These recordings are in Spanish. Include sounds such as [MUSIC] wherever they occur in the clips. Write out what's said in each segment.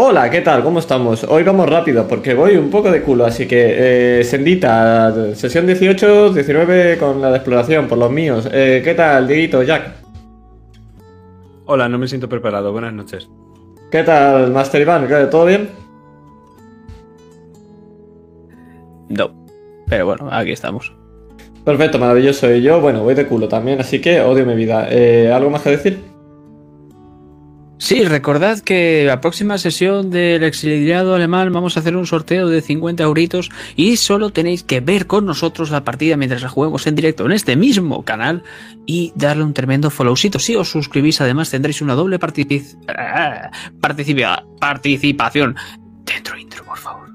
Hola, ¿qué tal? ¿Cómo estamos? Hoy vamos rápido porque voy un poco de culo, así que, eh, Sendita, sesión 18, 19 con la de exploración, por los míos. Eh, ¿Qué tal, Dieguito, Jack? Hola, no me siento preparado. Buenas noches. ¿Qué tal, Master Iván? ¿Todo bien? No. Pero bueno, aquí estamos. Perfecto, maravilloso. Y yo, bueno, voy de culo también, así que odio mi vida. Eh, ¿Algo más que decir? Sí, recordad que la próxima sesión del exiliado alemán vamos a hacer un sorteo de 50 euritos y solo tenéis que ver con nosotros la partida mientras la juguemos en directo en este mismo canal y darle un tremendo followcito. Si os suscribís además tendréis una doble participación dentro intro, por favor.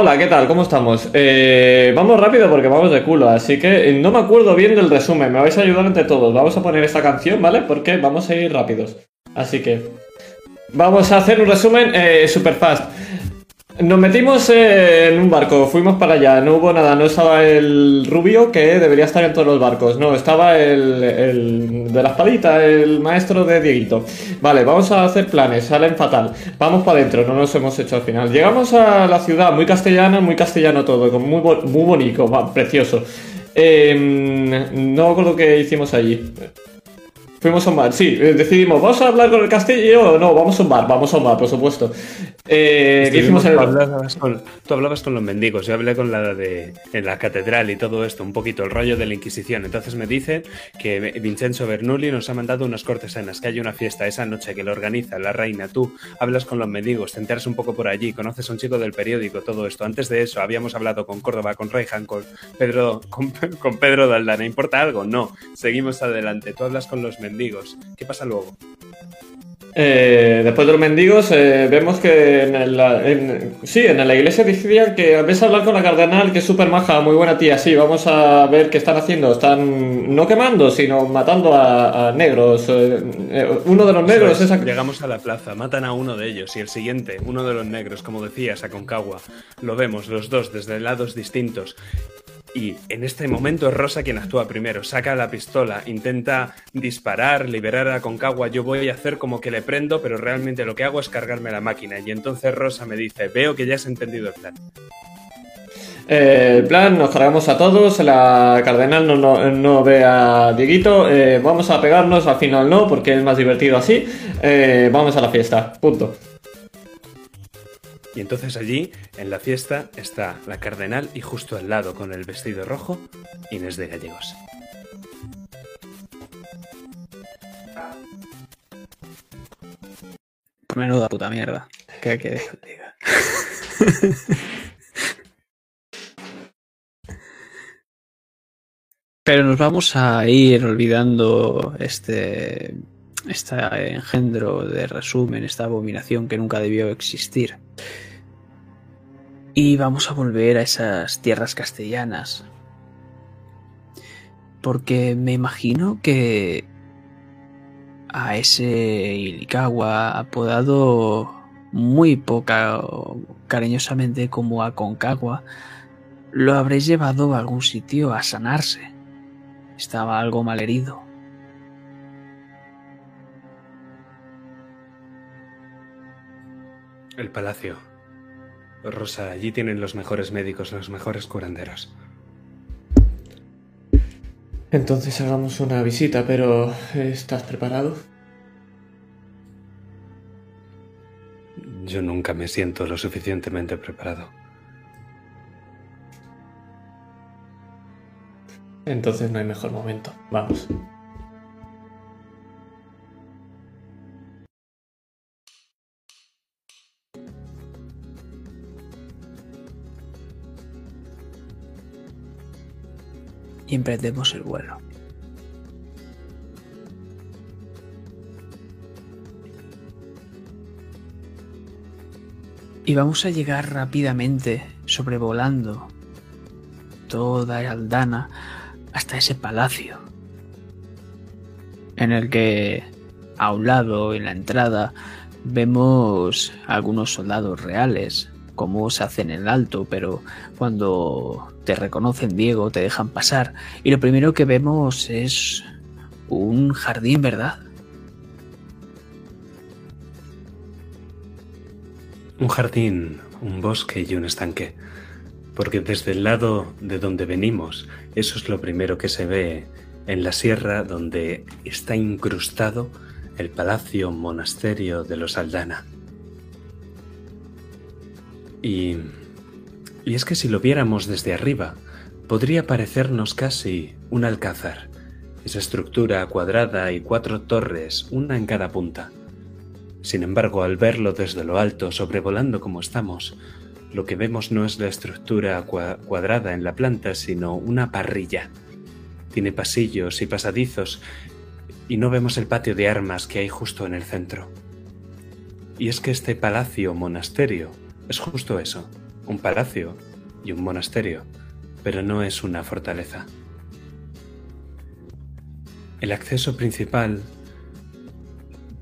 Hola, ¿qué tal? ¿Cómo estamos? Eh, vamos rápido porque vamos de culo, así que no me acuerdo bien del resumen, me vais a ayudar entre todos. Vamos a poner esta canción, ¿vale? Porque vamos a ir rápidos. Así que vamos a hacer un resumen eh, super fast. Nos metimos en un barco, fuimos para allá, no hubo nada, no estaba el rubio que debería estar en todos los barcos, no, estaba el, el de la espadita, el maestro de Dieguito. Vale, vamos a hacer planes, salen fatal. Vamos para adentro, no nos hemos hecho al final. Llegamos a la ciudad, muy castellana, muy castellano todo, muy, muy bonito, precioso. Em, no me acuerdo qué hicimos allí. Fuimos a un bar, sí, eh, decidimos, ¿vamos a hablar con el castillo o no? Vamos a un bar, vamos a un bar, por supuesto. Eh, ¿Qué hicimos en el... hablabas con, tú hablabas con los mendigos, yo hablé con la de en la catedral y todo esto, un poquito el rollo de la Inquisición. Entonces me dice que Vincenzo Bernoulli nos ha mandado unas cortesanas, que hay una fiesta esa noche que lo organiza la reina. Tú hablas con los mendigos, te enteras un poco por allí, conoces a un chico del periódico, todo esto. Antes de eso habíamos hablado con Córdoba, con Reijan, con Pedro, [LAUGHS] con, con Pedro Daldana. ¿Importa algo? No. Seguimos adelante. Tú hablas con los mendigos. ¿Qué pasa luego? Eh, después de los mendigos, eh, vemos que en la, en, sí, en la iglesia decían que ves a hablar con la cardenal, que es súper maja, muy buena tía. Sí, vamos a ver qué están haciendo. Están no quemando, sino matando a, a negros. Eh, uno de los negros es, Llegamos a la plaza, matan a uno de ellos y el siguiente, uno de los negros, como decías, a Concagua. Lo vemos, los dos, desde lados distintos. Y en este momento es Rosa quien actúa primero. Saca la pistola, intenta disparar, liberar a Concagua. Yo voy a hacer como que le prendo, pero realmente lo que hago es cargarme la máquina. Y entonces Rosa me dice, veo que ya has entendido el plan. Eh, el plan, nos cargamos a todos, la cardenal no, no, no ve a Dieguito, eh, vamos a pegarnos, al final no, porque es más divertido así, eh, vamos a la fiesta, punto. Y entonces allí, en la fiesta, está la cardenal y justo al lado, con el vestido rojo, Inés de Gallegos. Menuda puta mierda. ¿Qué que diga? [LAUGHS] Pero nos vamos a ir olvidando este, este engendro de resumen, esta abominación que nunca debió existir. Y vamos a volver a esas tierras castellanas. Porque me imagino que a ese Ilikawa apodado muy poca cariñosamente como a Concagua lo habréis llevado a algún sitio a sanarse. Estaba algo mal herido. El palacio. Rosa, allí tienen los mejores médicos, los mejores curanderos. Entonces hagamos una visita, pero ¿estás preparado? Yo nunca me siento lo suficientemente preparado. Entonces no hay mejor momento. Vamos. Y emprendemos el vuelo. Y vamos a llegar rápidamente, sobrevolando toda Aldana hasta ese palacio, en el que a un lado, en la entrada, vemos algunos soldados reales, como se hace en el alto, pero cuando te reconocen Diego, te dejan pasar. Y lo primero que vemos es un jardín, ¿verdad? Un jardín, un bosque y un estanque. Porque desde el lado de donde venimos, eso es lo primero que se ve en la sierra donde está incrustado el palacio monasterio de los Aldana. Y y es que si lo viéramos desde arriba, podría parecernos casi un alcázar, esa estructura cuadrada y cuatro torres, una en cada punta. Sin embargo, al verlo desde lo alto, sobrevolando como estamos, lo que vemos no es la estructura cuadrada en la planta, sino una parrilla. Tiene pasillos y pasadizos, y no vemos el patio de armas que hay justo en el centro. Y es que este palacio monasterio es justo eso, un palacio y un monasterio, pero no es una fortaleza. El acceso principal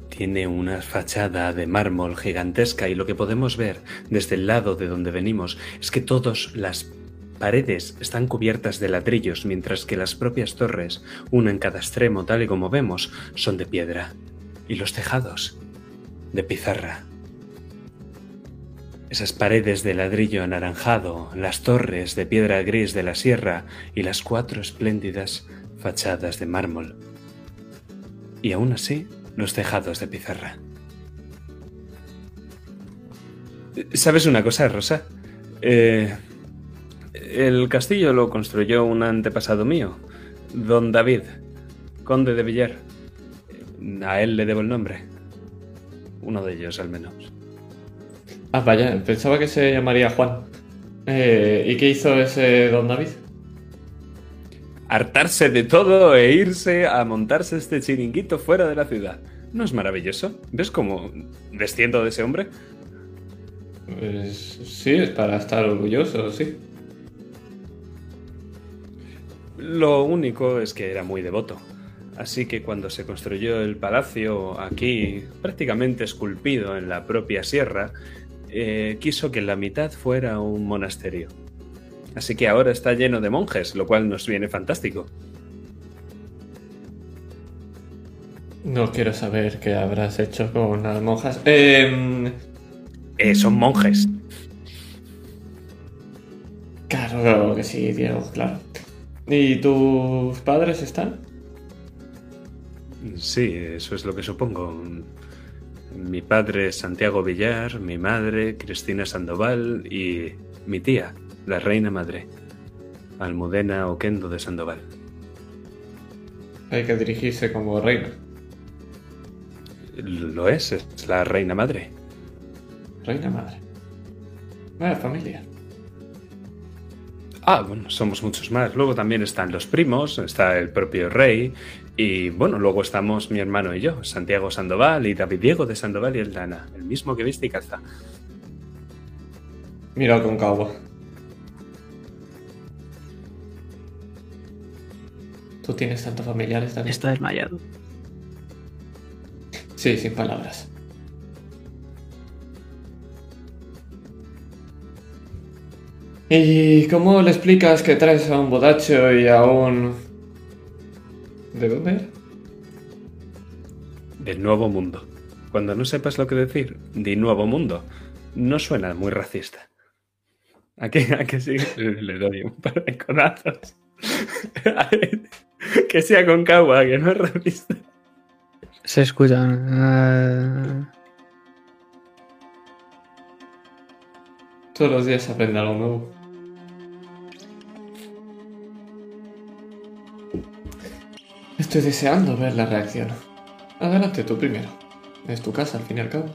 tiene una fachada de mármol gigantesca y lo que podemos ver desde el lado de donde venimos es que todas las paredes están cubiertas de ladrillos mientras que las propias torres, una en cada extremo tal y como vemos, son de piedra y los tejados de pizarra. Esas paredes de ladrillo anaranjado, las torres de piedra gris de la sierra y las cuatro espléndidas fachadas de mármol. Y aún así, los tejados de pizarra. ¿Sabes una cosa, Rosa? Eh, el castillo lo construyó un antepasado mío, don David, conde de Villar. A él le debo el nombre. Uno de ellos, al menos. Ah, vaya, pensaba que se llamaría Juan. Eh, ¿Y qué hizo ese don David? Hartarse de todo e irse a montarse este chiringuito fuera de la ciudad. ¿No es maravilloso? ¿Ves cómo desciendo de ese hombre? Pues sí, es para estar orgulloso, sí. Lo único es que era muy devoto. Así que cuando se construyó el palacio aquí, prácticamente esculpido en la propia sierra, eh, quiso que la mitad fuera un monasterio. Así que ahora está lleno de monjes, lo cual nos viene fantástico. No quiero saber qué habrás hecho con las monjas. Em, eh, son monjes. Claro, claro que sí, Diego, claro. ¿Y tus padres están? Sí, eso es lo que supongo. Mi padre Santiago Villar, mi madre Cristina Sandoval y mi tía, la reina madre, Almudena Oquendo de Sandoval. Hay que dirigirse como reina. Lo es, es la reina madre. Reina madre. Vaya familia. Ah, bueno, somos muchos más. Luego también están los primos, está el propio rey y bueno, luego estamos mi hermano y yo, Santiago Sandoval y David Diego de Sandoval y el Dana, el mismo que viste y calza. Mira con cabo. Tú tienes tantos familiares también. Está desmayado. Sí, sin palabras. ¿Y cómo le explicas que traes a un bodacho y a un... ¿De dónde era? Del nuevo mundo. Cuando no sepas lo que decir, di nuevo mundo. No suena muy racista. ¿A qué, a qué sí? [LAUGHS] Le doy un par de codazos. [LAUGHS] que sea con cagua, que no es racista. Se escuchan. Todos los días se aprende algo nuevo. Estoy deseando ver la reacción. Adelante tú primero. Es tu casa, al fin y al cabo.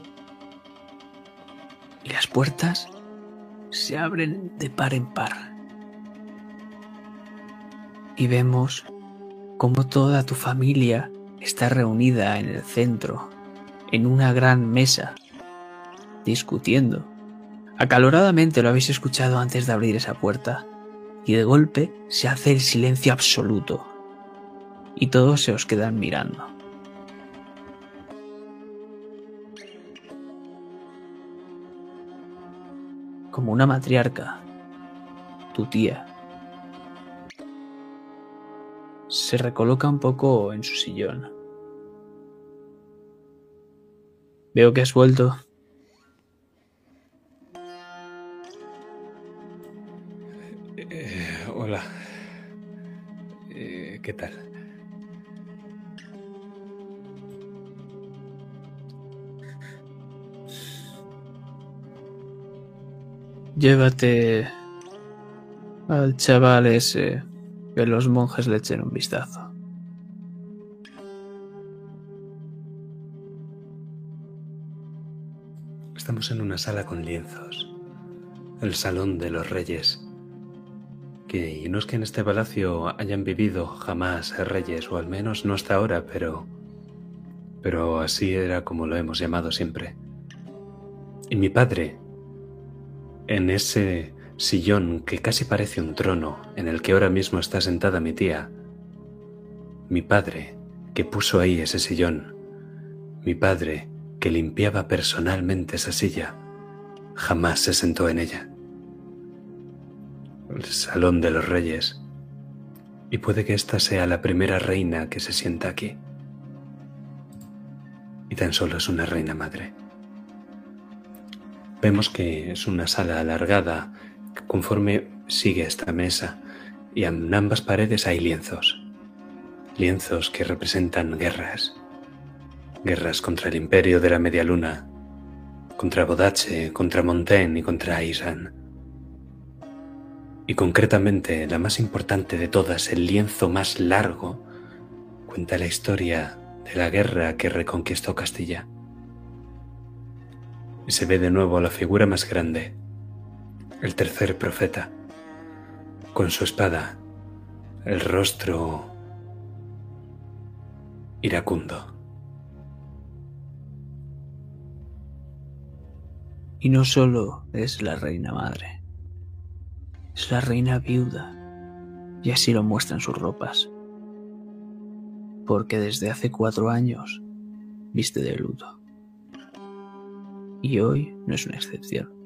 y las puertas se abren de par en par. Y vemos cómo toda tu familia está reunida en el centro, en una gran mesa, discutiendo. Acaloradamente lo habéis escuchado antes de abrir esa puerta, y de golpe se hace el silencio absoluto, y todos se os quedan mirando. como una matriarca, tu tía. Se recoloca un poco en su sillón. Veo que has vuelto. Eh, hola. Eh, ¿Qué tal? Llévate al chaval ese que los monjes le echen un vistazo. Estamos en una sala con lienzos. El salón de los reyes. Que no es que en este palacio hayan vivido jamás reyes, o al menos no hasta ahora, pero. Pero así era como lo hemos llamado siempre. Y mi padre, en ese sillón que casi parece un trono en el que ahora mismo está sentada mi tía, mi padre que puso ahí ese sillón, mi padre que limpiaba personalmente esa silla, jamás se sentó en ella. El salón de los reyes. Y puede que esta sea la primera reina que se sienta aquí. Y tan solo es una reina madre. Vemos que es una sala alargada conforme sigue esta mesa y en ambas paredes hay lienzos. Lienzos que representan guerras. Guerras contra el imperio de la media luna, contra Bodache, contra Montaigne y contra Aisan. Y concretamente la más importante de todas, el lienzo más largo, cuenta la historia de la guerra que reconquistó Castilla se ve de nuevo la figura más grande, el tercer profeta, con su espada, el rostro iracundo. Y no solo es la reina madre, es la reina viuda, y así lo muestran sus ropas, porque desde hace cuatro años viste de luto. Y hoy no es una excepción.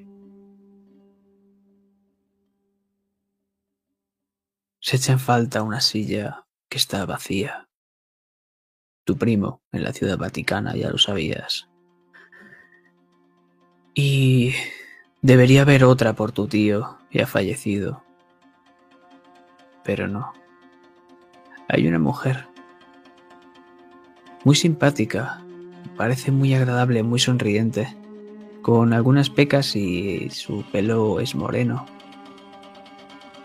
Se echa en falta una silla que está vacía. Tu primo en la ciudad vaticana, ya lo sabías. Y debería haber otra por tu tío, y ha fallecido. Pero no. Hay una mujer. Muy simpática. Parece muy agradable, muy sonriente. Con algunas pecas y su pelo es moreno.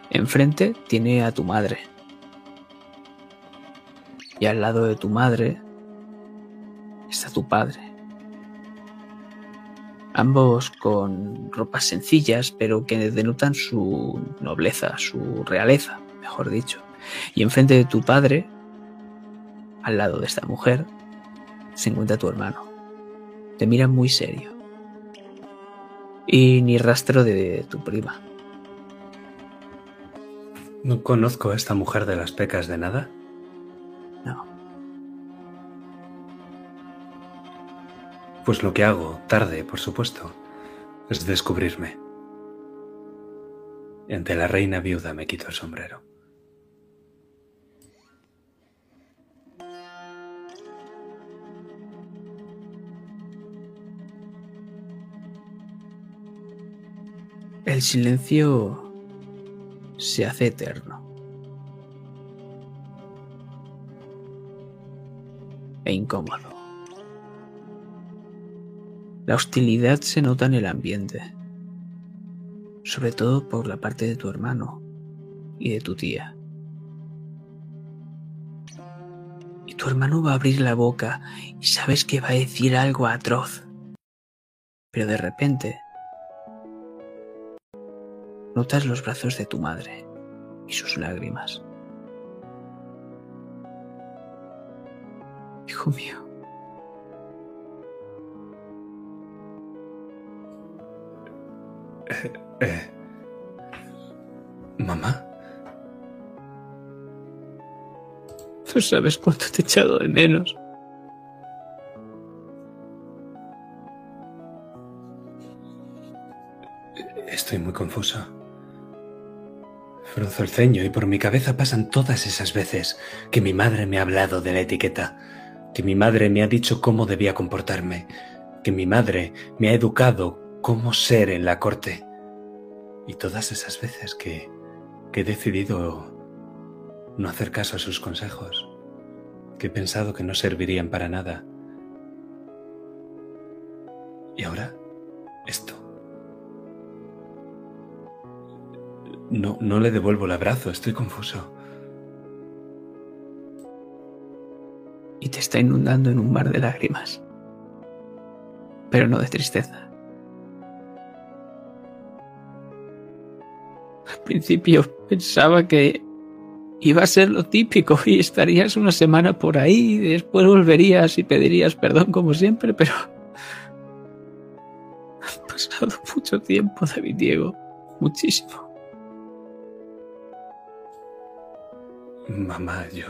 Enfrente tiene a tu madre. Y al lado de tu madre está tu padre. Ambos con ropas sencillas, pero que denotan su nobleza, su realeza, mejor dicho. Y enfrente de tu padre, al lado de esta mujer, se encuentra tu hermano. Te mira muy serio. Y ni rastro de tu prima. No conozco a esta mujer de las pecas de nada. No. Pues lo que hago, tarde, por supuesto, es descubrirme. Ante la reina viuda me quito el sombrero. El silencio se hace eterno. E incómodo. La hostilidad se nota en el ambiente, sobre todo por la parte de tu hermano y de tu tía. Y tu hermano va a abrir la boca y sabes que va a decir algo atroz. Pero de repente notas los brazos de tu madre y sus lágrimas. Hijo mío. Eh, Mamá, No sabes cuánto te he echado de menos. estoy muy confuso. Frunzo el ceño y por mi cabeza pasan todas esas veces que mi madre me ha hablado de la etiqueta, que mi madre me ha dicho cómo debía comportarme, que mi madre me ha educado cómo ser en la corte. Y todas esas veces que, que he decidido no hacer caso a sus consejos, que he pensado que no servirían para nada. Y ahora, esto. No, no le devuelvo el abrazo, estoy confuso. y te está inundando en un mar de lágrimas, pero no de tristeza. Al principio pensaba que iba a ser lo típico y estarías una semana por ahí, y después volverías y pedirías perdón como siempre, pero ha pasado mucho tiempo, David Diego, muchísimo. Mamá, yo...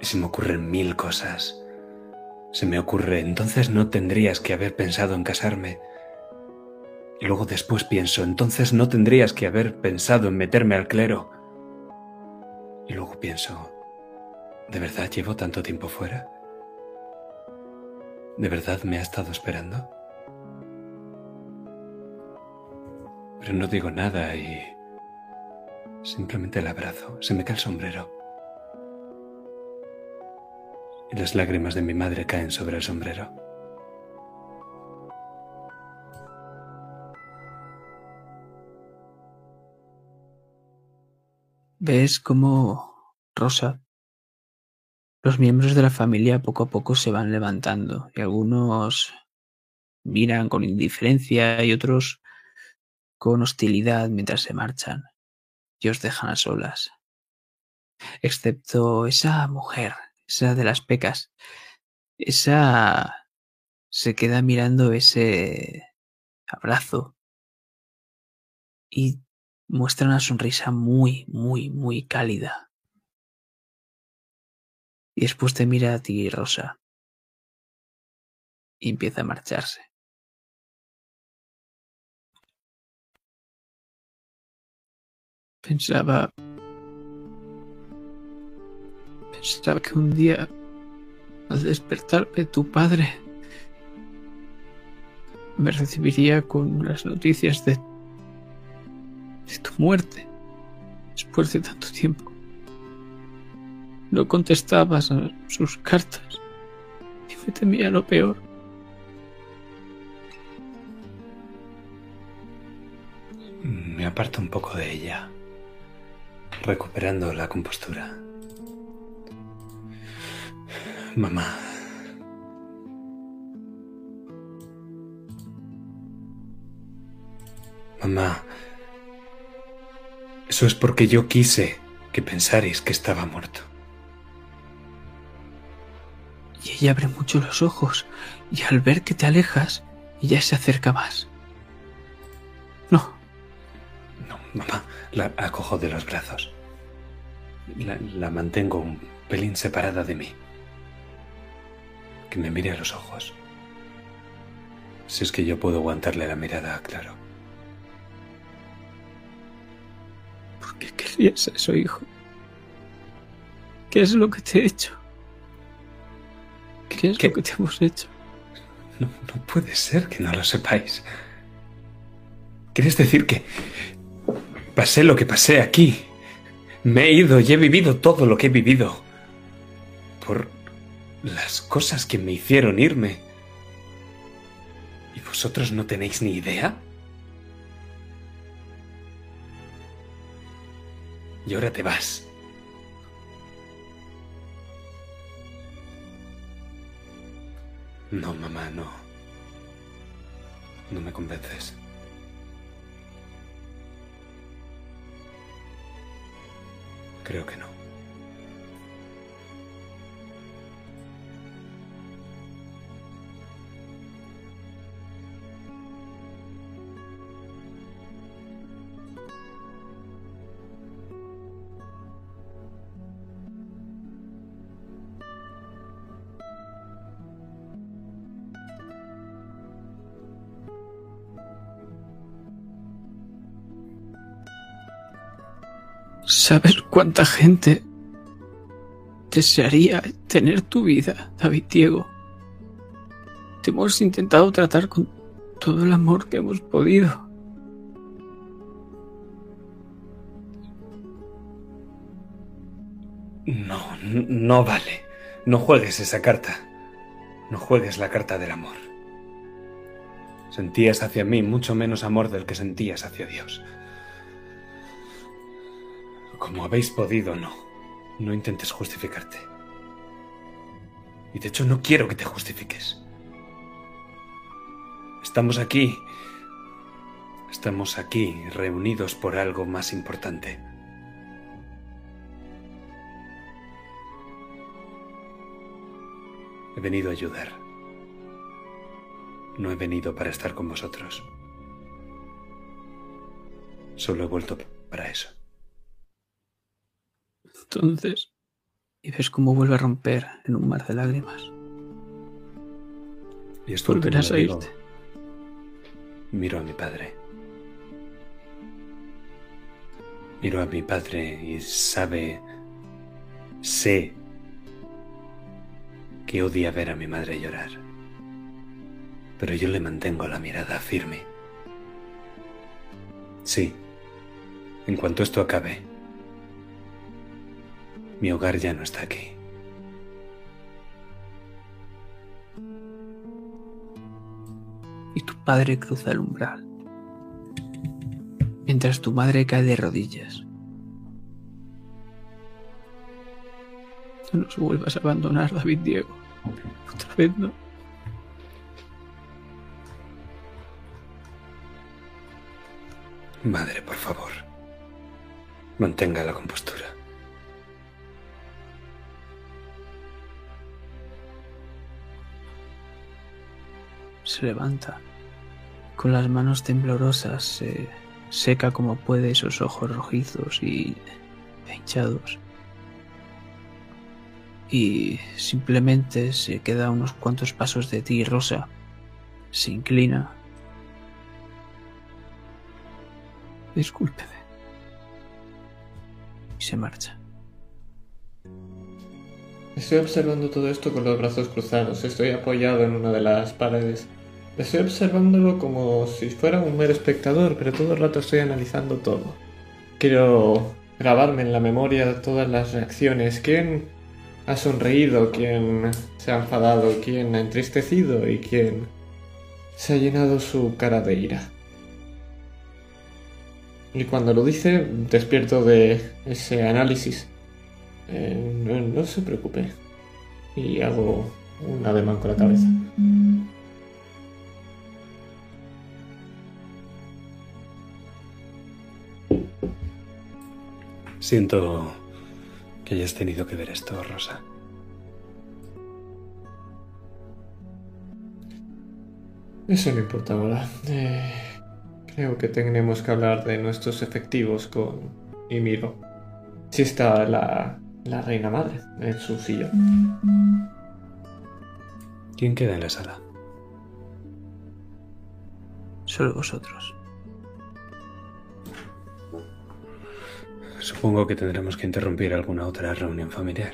Se me ocurren mil cosas. Se me ocurre, entonces no tendrías que haber pensado en casarme. Y luego después pienso, entonces no tendrías que haber pensado en meterme al clero. Y luego pienso, ¿de verdad llevo tanto tiempo fuera? ¿De verdad me ha estado esperando? Pero no digo nada y simplemente el abrazo. Se me cae el sombrero. Y las lágrimas de mi madre caen sobre el sombrero. Ves cómo Rosa, los miembros de la familia poco a poco se van levantando y algunos miran con indiferencia y otros con hostilidad mientras se marchan y os dejan a solas. Excepto esa mujer, esa de las pecas. Esa se queda mirando ese abrazo y muestra una sonrisa muy, muy, muy cálida. Y después te mira a ti, Rosa, y empieza a marcharse. Pensaba... Pensaba que un día, al despertarme, tu padre me recibiría con las noticias de de tu muerte después de tanto tiempo. No contestabas a sus cartas y me temía lo peor. Me aparto un poco de ella, recuperando la compostura. Mamá. Mamá. Eso es porque yo quise que pensarais que estaba muerto. Y ella abre mucho los ojos y al ver que te alejas, ella se acerca más. No, No, mamá, la acojo de los brazos la, mantengo un pelín separada de mí. Que me mire a los ojos. Si es que yo puedo aguantarle la mirada, claro. ¿Por qué querías eso, hijo? ¿Qué es lo que te he hecho? ¿Qué es lo que te hemos hecho? No, no puede ser que no lo sepáis. ¿Quieres decir que pasé lo que pasé aquí? Me he ido y he vivido todo lo que he vivido. Por las cosas que me hicieron irme. ¿Y vosotros no tenéis ni idea? Y ahora te vas. No, mamá, no. No me convences. Creo que no. ¿Sabes cuánta gente desearía tener tu vida, David Diego? Te hemos intentado tratar con todo el amor que hemos podido. No, no vale. No juegues esa carta. No juegues la carta del amor. Sentías hacia mí mucho menos amor del que sentías hacia Dios. Como habéis podido, no. No intentes justificarte. Y de hecho no quiero que te justifiques. Estamos aquí. Estamos aquí reunidos por algo más importante. He venido a ayudar. No he venido para estar con vosotros. Solo he vuelto para eso. Entonces, y ves cómo vuelve a romper en un mar de lágrimas. Y esto Volverás a irte. Miro a mi padre. Miro a mi padre y sabe, sé que odia ver a mi madre llorar. Pero yo le mantengo la mirada firme. Sí, en cuanto esto acabe, mi hogar ya no está aquí. y tu padre cruza el umbral. Mientras tu madre cae de rodillas. No nos vuelvas a abandonar, David Diego. Otra vez no. Madre, por favor, mantenga la compostura. Se levanta. Con las manos temblorosas se seca como puede esos ojos rojizos y hinchados. Y simplemente se queda unos cuantos pasos de ti, Rosa. Se inclina. Discúlpeme. Y se marcha. Estoy observando todo esto con los brazos cruzados. Estoy apoyado en una de las paredes. Estoy observándolo como si fuera un mero espectador, pero todo el rato estoy analizando todo. Quiero grabarme en la memoria todas las reacciones. ¿Quién ha sonreído? ¿Quién se ha enfadado? ¿Quién ha entristecido? ¿Y quién se ha llenado su cara de ira? Y cuando lo dice, despierto de ese análisis. Eh, no, no se preocupe. Y hago un ademán con la cabeza. Siento que hayas tenido que ver esto, Rosa. Eso no importa ahora. Eh, creo que tenemos que hablar de nuestros efectivos con Ymiro. Si está la, la reina madre en su sillón. ¿Quién queda en la sala? Solo vosotros. Supongo que tendremos que interrumpir alguna otra reunión familiar.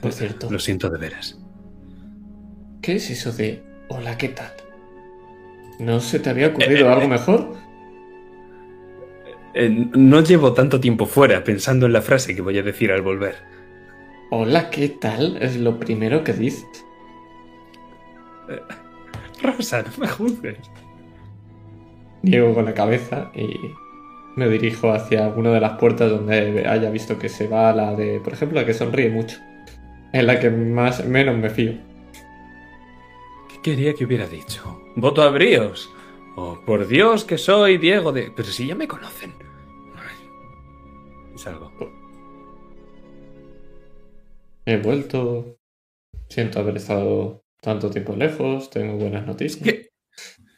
Por cierto, Lo siento de veras. ¿qué es eso de hola, ¿qué tal? ¿No se te había ocurrido algo mejor? Eh, no llevo tanto tiempo fuera pensando en la frase que voy a decir al volver. Hola, ¿qué tal? Es lo primero que dices. Rosa, no me juzgues. Niego con la cabeza y me dirijo hacia alguna de las puertas donde haya visto que se va la de, por ejemplo, la que sonríe mucho. Es la que más menos me fío. ¿Qué quería que hubiera dicho? ¡Voto a bríos! Oh, por Dios que soy Diego de... Pero si ya me conocen. Ay. Salgo. He vuelto. Siento haber estado tanto tiempo lejos. Tengo buenas noticias. ¿Qué?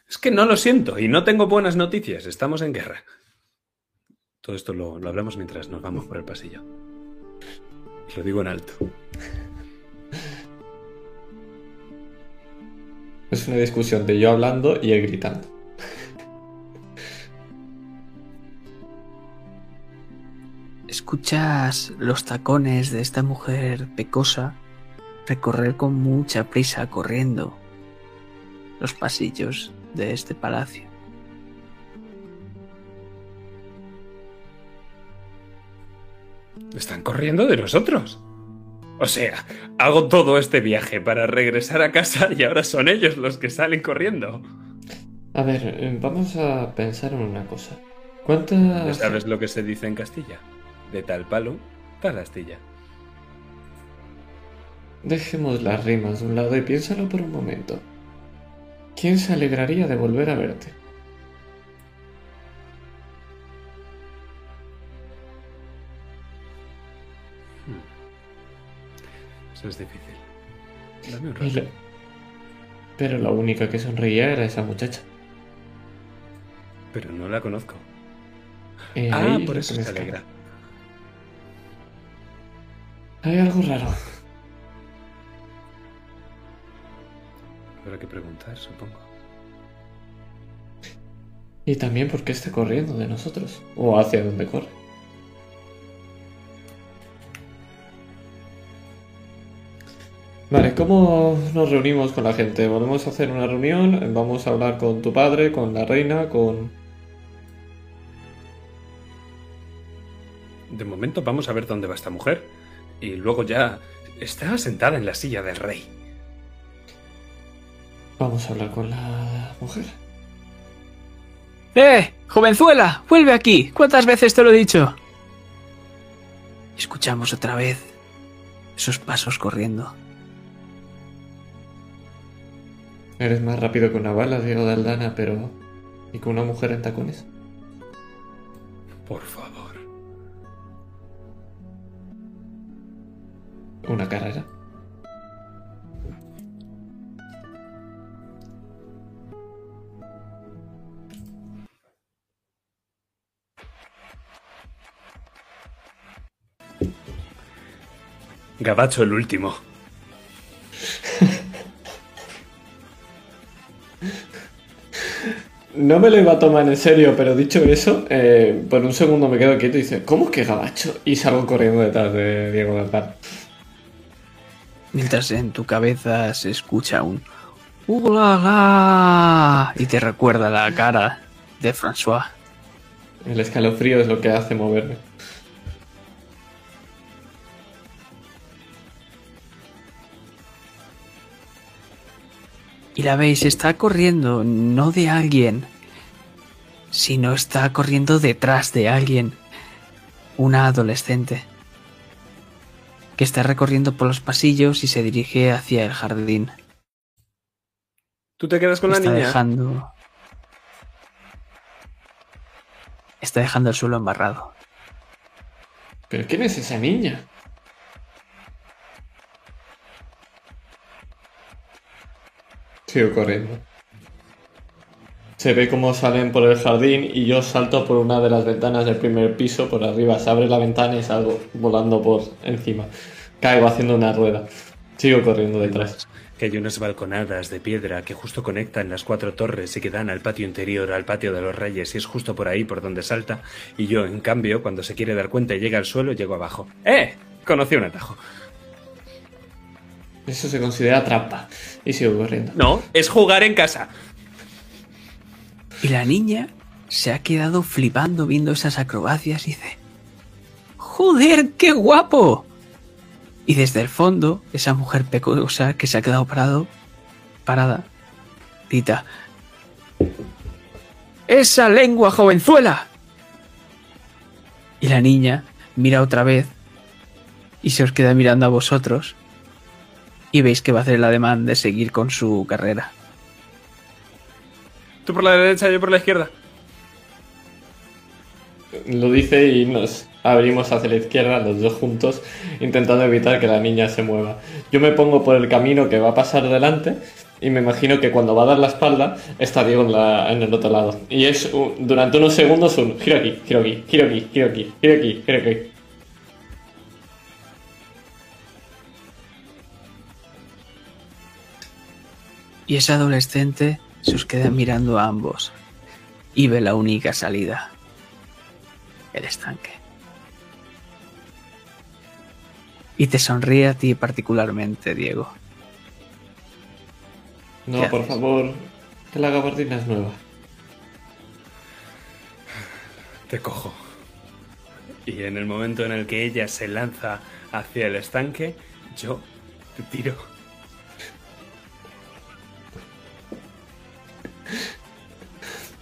Es que no lo siento y no tengo buenas noticias. Estamos en guerra. Todo esto lo, lo hablamos mientras nos vamos por el pasillo. Lo digo en alto. Es una discusión de yo hablando y él gritando. Escuchas los tacones de esta mujer pecosa recorrer con mucha prisa corriendo los pasillos de este palacio. Están corriendo de nosotros. O sea, hago todo este viaje para regresar a casa y ahora son ellos los que salen corriendo. A ver, eh, vamos a pensar en una cosa. ¿Ya ¿Cuántas... sabes lo que se dice en Castilla? De tal palo, tal astilla. Dejemos las rimas de un lado y piénsalo por un momento. ¿Quién se alegraría de volver a verte? Eso es difícil. Dame un rato. Pero la única que sonreía era esa muchacha. Pero no la conozco. Eh, Ah, por eso se alegra. Hay algo raro. Habrá que preguntar, supongo. Y también porque está corriendo de nosotros. O hacia donde corre. Vale, ¿cómo nos reunimos con la gente? ¿Volvemos a hacer una reunión? ¿Vamos a hablar con tu padre, con la reina, con... De momento vamos a ver dónde va esta mujer. Y luego ya está sentada en la silla del rey. Vamos a hablar con la mujer? ¡Eh! ¡Jovenzuela! ¡Vuelve aquí! ¿Cuántas veces te lo he dicho? Escuchamos otra vez esos pasos corriendo. Eres más rápido que una bala, Diego de Aldana, pero... ¿Y con una mujer en tacones? Por favor. ¿Una carrera? Gabacho el último. No me lo iba a tomar en serio, pero dicho eso, eh, por un segundo me quedo quieto y dice, ¿cómo que gabacho? Y salgo corriendo detrás de Diego de Aldana. Mientras en tu cabeza se escucha un ¡Ulala! Y te recuerda la cara de François. El escalofrío es lo que hace moverme. Y la veis, está corriendo no de alguien, sino está corriendo detrás de alguien. Una adolescente. Que está recorriendo por los pasillos y se dirige hacia el jardín. ¿Tú te quedas con la está niña? dejando. Está dejando el suelo embarrado. ¿Pero quién es esa niña? Sigo corriendo. Se ve cómo salen por el jardín y yo salto por una de las ventanas del primer piso por arriba. Se abre la ventana y salgo volando por encima. Caigo haciendo una rueda. Sigo corriendo detrás. que hay unas balconadas de piedra que justo conectan las cuatro torres y que dan al patio interior, al patio de los reyes, y es justo por ahí por donde salta, y yo, en cambio, cuando se quiere dar cuenta y llega al suelo, llego abajo. ¡Eh! Conocí un atajo. Eso se considera trampa. Y sigo corriendo. No, es jugar en casa. Y la niña se ha quedado flipando viendo esas acrobacias y dice, ¡Joder, qué guapo! Y desde el fondo, esa mujer pecosa que se ha quedado parado, parada, grita, ¡Esa lengua, jovenzuela! Y la niña mira otra vez y se os queda mirando a vosotros y veis que va a hacer el ademán de seguir con su carrera. Tú por la derecha, yo por la izquierda. Lo dice y nos abrimos hacia la izquierda, los dos juntos, intentando evitar que la niña se mueva. Yo me pongo por el camino que va a pasar delante y me imagino que cuando va a dar la espalda está Diego en, la- en el otro lado. Y es un- durante unos segundos un giro aquí, giro aquí, giro aquí, giro aquí, giro aquí, giro aquí. Y ese adolescente se os queda mirando a ambos y ve la única salida. El estanque. Y te sonríe a ti particularmente, Diego. No, ¿Qué por haces? favor, que la gabardina es nueva. Te cojo. Y en el momento en el que ella se lanza hacia el estanque, yo te tiro.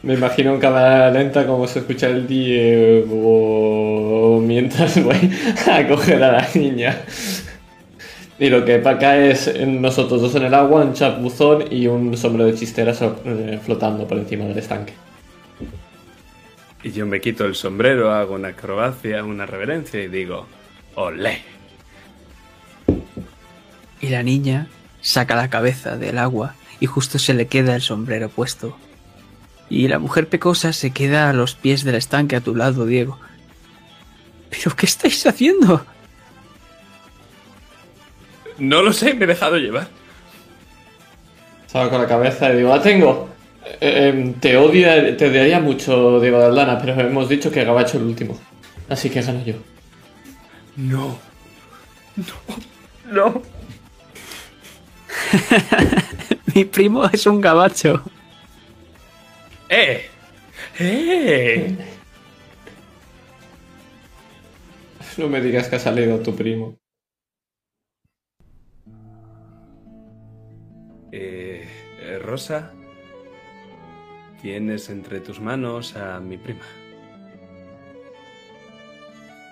Me imagino en cámara lenta como se escucha el Diego mientras [LAUGHS] voy a coger a la niña. Y lo que pa- cae es nosotros dos en el agua, un chapuzón y un sombrero de chistera eh, flotando por encima del estanque. Y yo me quito el sombrero, hago una acrobacia, una reverencia y digo, ¡olé! Y la niña saca la cabeza del agua y justo se le queda el sombrero puesto. Y la mujer pecosa se queda a los pies del estanque a tu lado, Diego. ¿Pero qué estáis haciendo? No lo sé, me he dejado llevar. Salgo con la cabeza y digo, la tengo. Eh, em, te odia, te odiaría mucho, Diego de Aldana, pero hemos dicho que Gabacho el último. Así que gano yo. No. No. No. [LAUGHS] Mi primo es un gabacho. ¡Eh! ¡Eh! No me digas que ha salido tu primo. Eh, eh, Rosa, tienes entre tus manos a mi prima.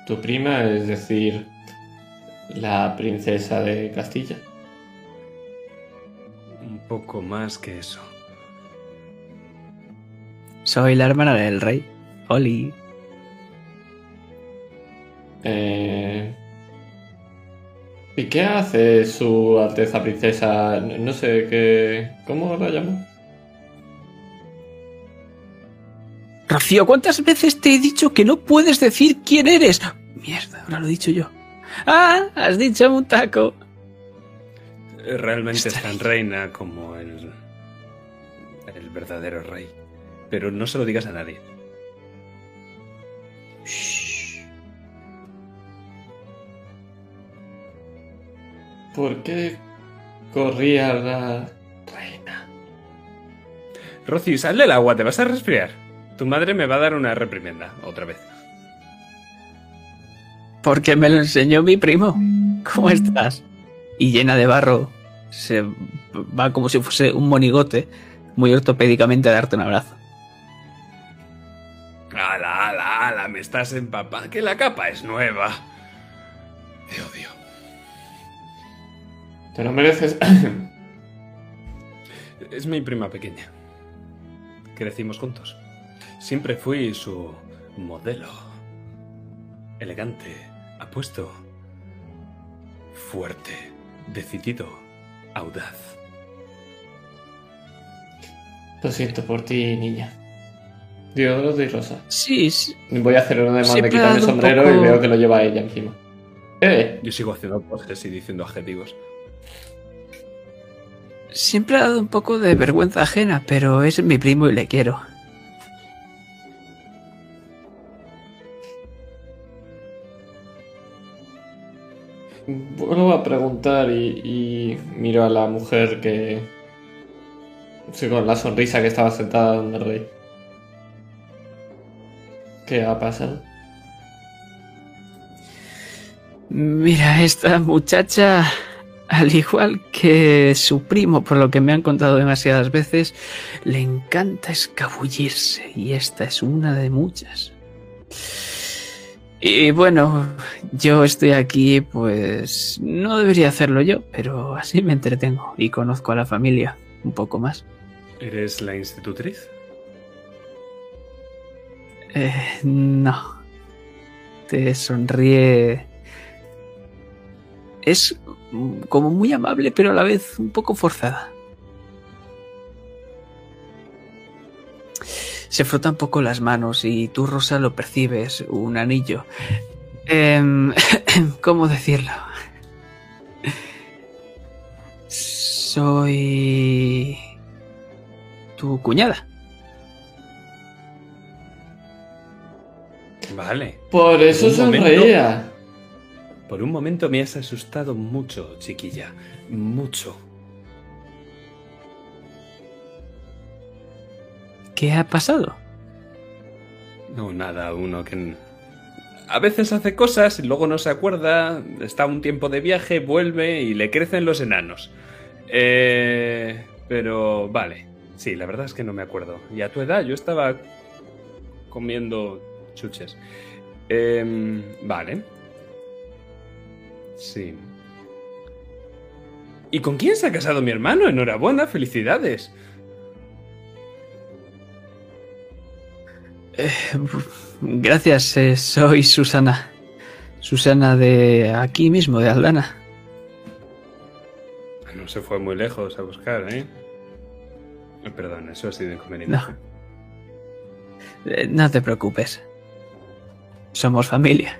Tu prima, es decir, la princesa de Castilla. Un poco más que eso. Soy la hermana del rey. Oli. Eh... ¿Y qué hace su Alteza Princesa? No sé qué. ¿Cómo la llamo? Rocío, ¿cuántas veces te he dicho que no puedes decir quién eres? Mierda, ahora lo he dicho yo. Ah, has dicho un taco. Realmente es tan reina como el. el verdadero rey. Pero no se lo digas a nadie. ¿Por qué corría la reina? Rosy, sal del agua, te vas a resfriar. Tu madre me va a dar una reprimenda, otra vez. Porque me lo enseñó mi primo. ¿Cómo estás? Y llena de barro. Se va como si fuese un monigote, muy ortopédicamente a darte un abrazo. ¡Ala, ala, ala! Me estás empapando. Que la capa es nueva. Te odio. Te lo mereces. [COUGHS] Es mi prima pequeña. Crecimos juntos. Siempre fui su modelo. Elegante, apuesto, fuerte, decidido, audaz. Lo siento por ti, niña. Dios de Rosa. Sí, sí. Voy a hacer un ademán de Siempre quitarme el sombrero poco- y veo que lo lleva ella encima. ¡Eh! Yo sigo haciendo poses y diciendo adjetivos. Siempre ha dado un poco de vergüenza ajena, pero es mi primo y le quiero. Vuelvo a preguntar y, y miro a la mujer que... Sí, con la sonrisa que estaba sentada donde el rey. ¿Qué ha pasado? Mira, esta muchacha, al igual que su primo, por lo que me han contado demasiadas veces, le encanta escabullirse y esta es una de muchas. Y bueno, yo estoy aquí, pues no debería hacerlo yo, pero así me entretengo y conozco a la familia un poco más. ¿Eres la institutriz? Eh, no. Te sonríe. Es como muy amable, pero a la vez un poco forzada. Se frota un poco las manos y tú, Rosa, lo percibes, un anillo. Em, [COUGHS] ¿Cómo decirlo? Soy... tu cuñada. Vale. Por eso momento. sonreía. Por un momento me has asustado mucho, chiquilla. Mucho. ¿Qué ha pasado? No, nada, uno que... A veces hace cosas y luego no se acuerda, está un tiempo de viaje, vuelve y le crecen los enanos. Eh... Pero vale, sí, la verdad es que no me acuerdo. Y a tu edad yo estaba comiendo chuches. Em, vale. Sí. ¿Y con quién se ha casado mi hermano? Enhorabuena, felicidades. Gracias, eh, soy Susana. Susana de aquí mismo, de Aldana. No se fue muy lejos a buscar, ¿eh? Eh, Perdón, eso ha sido inconveniente. No. Eh, No te preocupes. Somos familia.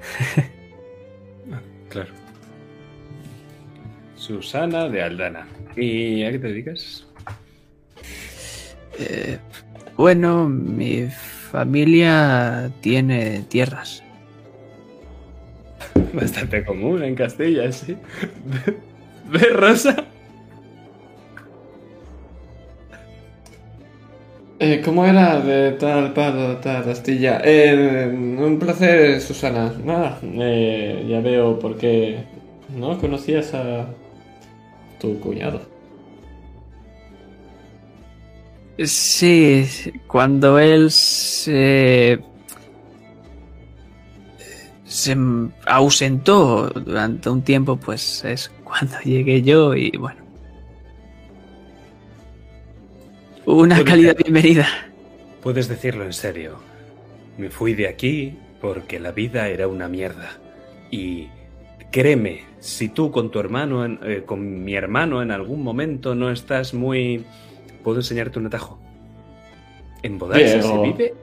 Ah, [LAUGHS] claro. Susana de Aldana. ¿Y a qué te dedicas? Eh, bueno, mi familia tiene tierras. Bastante común en Castilla, sí. [LAUGHS] ¿Ves, Rosa? Eh, ¿Cómo era de tal palo, tal astilla? Eh, un placer, Susana. Nada, eh, ya veo por qué no conocías a tu cuñado. Sí, cuando él se... se ausentó durante un tiempo, pues es cuando [LAUGHS] llegué yo y bueno. Una calidad bienvenida. Puedes decirlo en serio. Me fui de aquí porque la vida era una mierda. Y créeme, si tú con tu hermano, en- eh, con mi hermano en algún momento no estás muy... ¿Puedo enseñarte un atajo? En Bodarse se vive...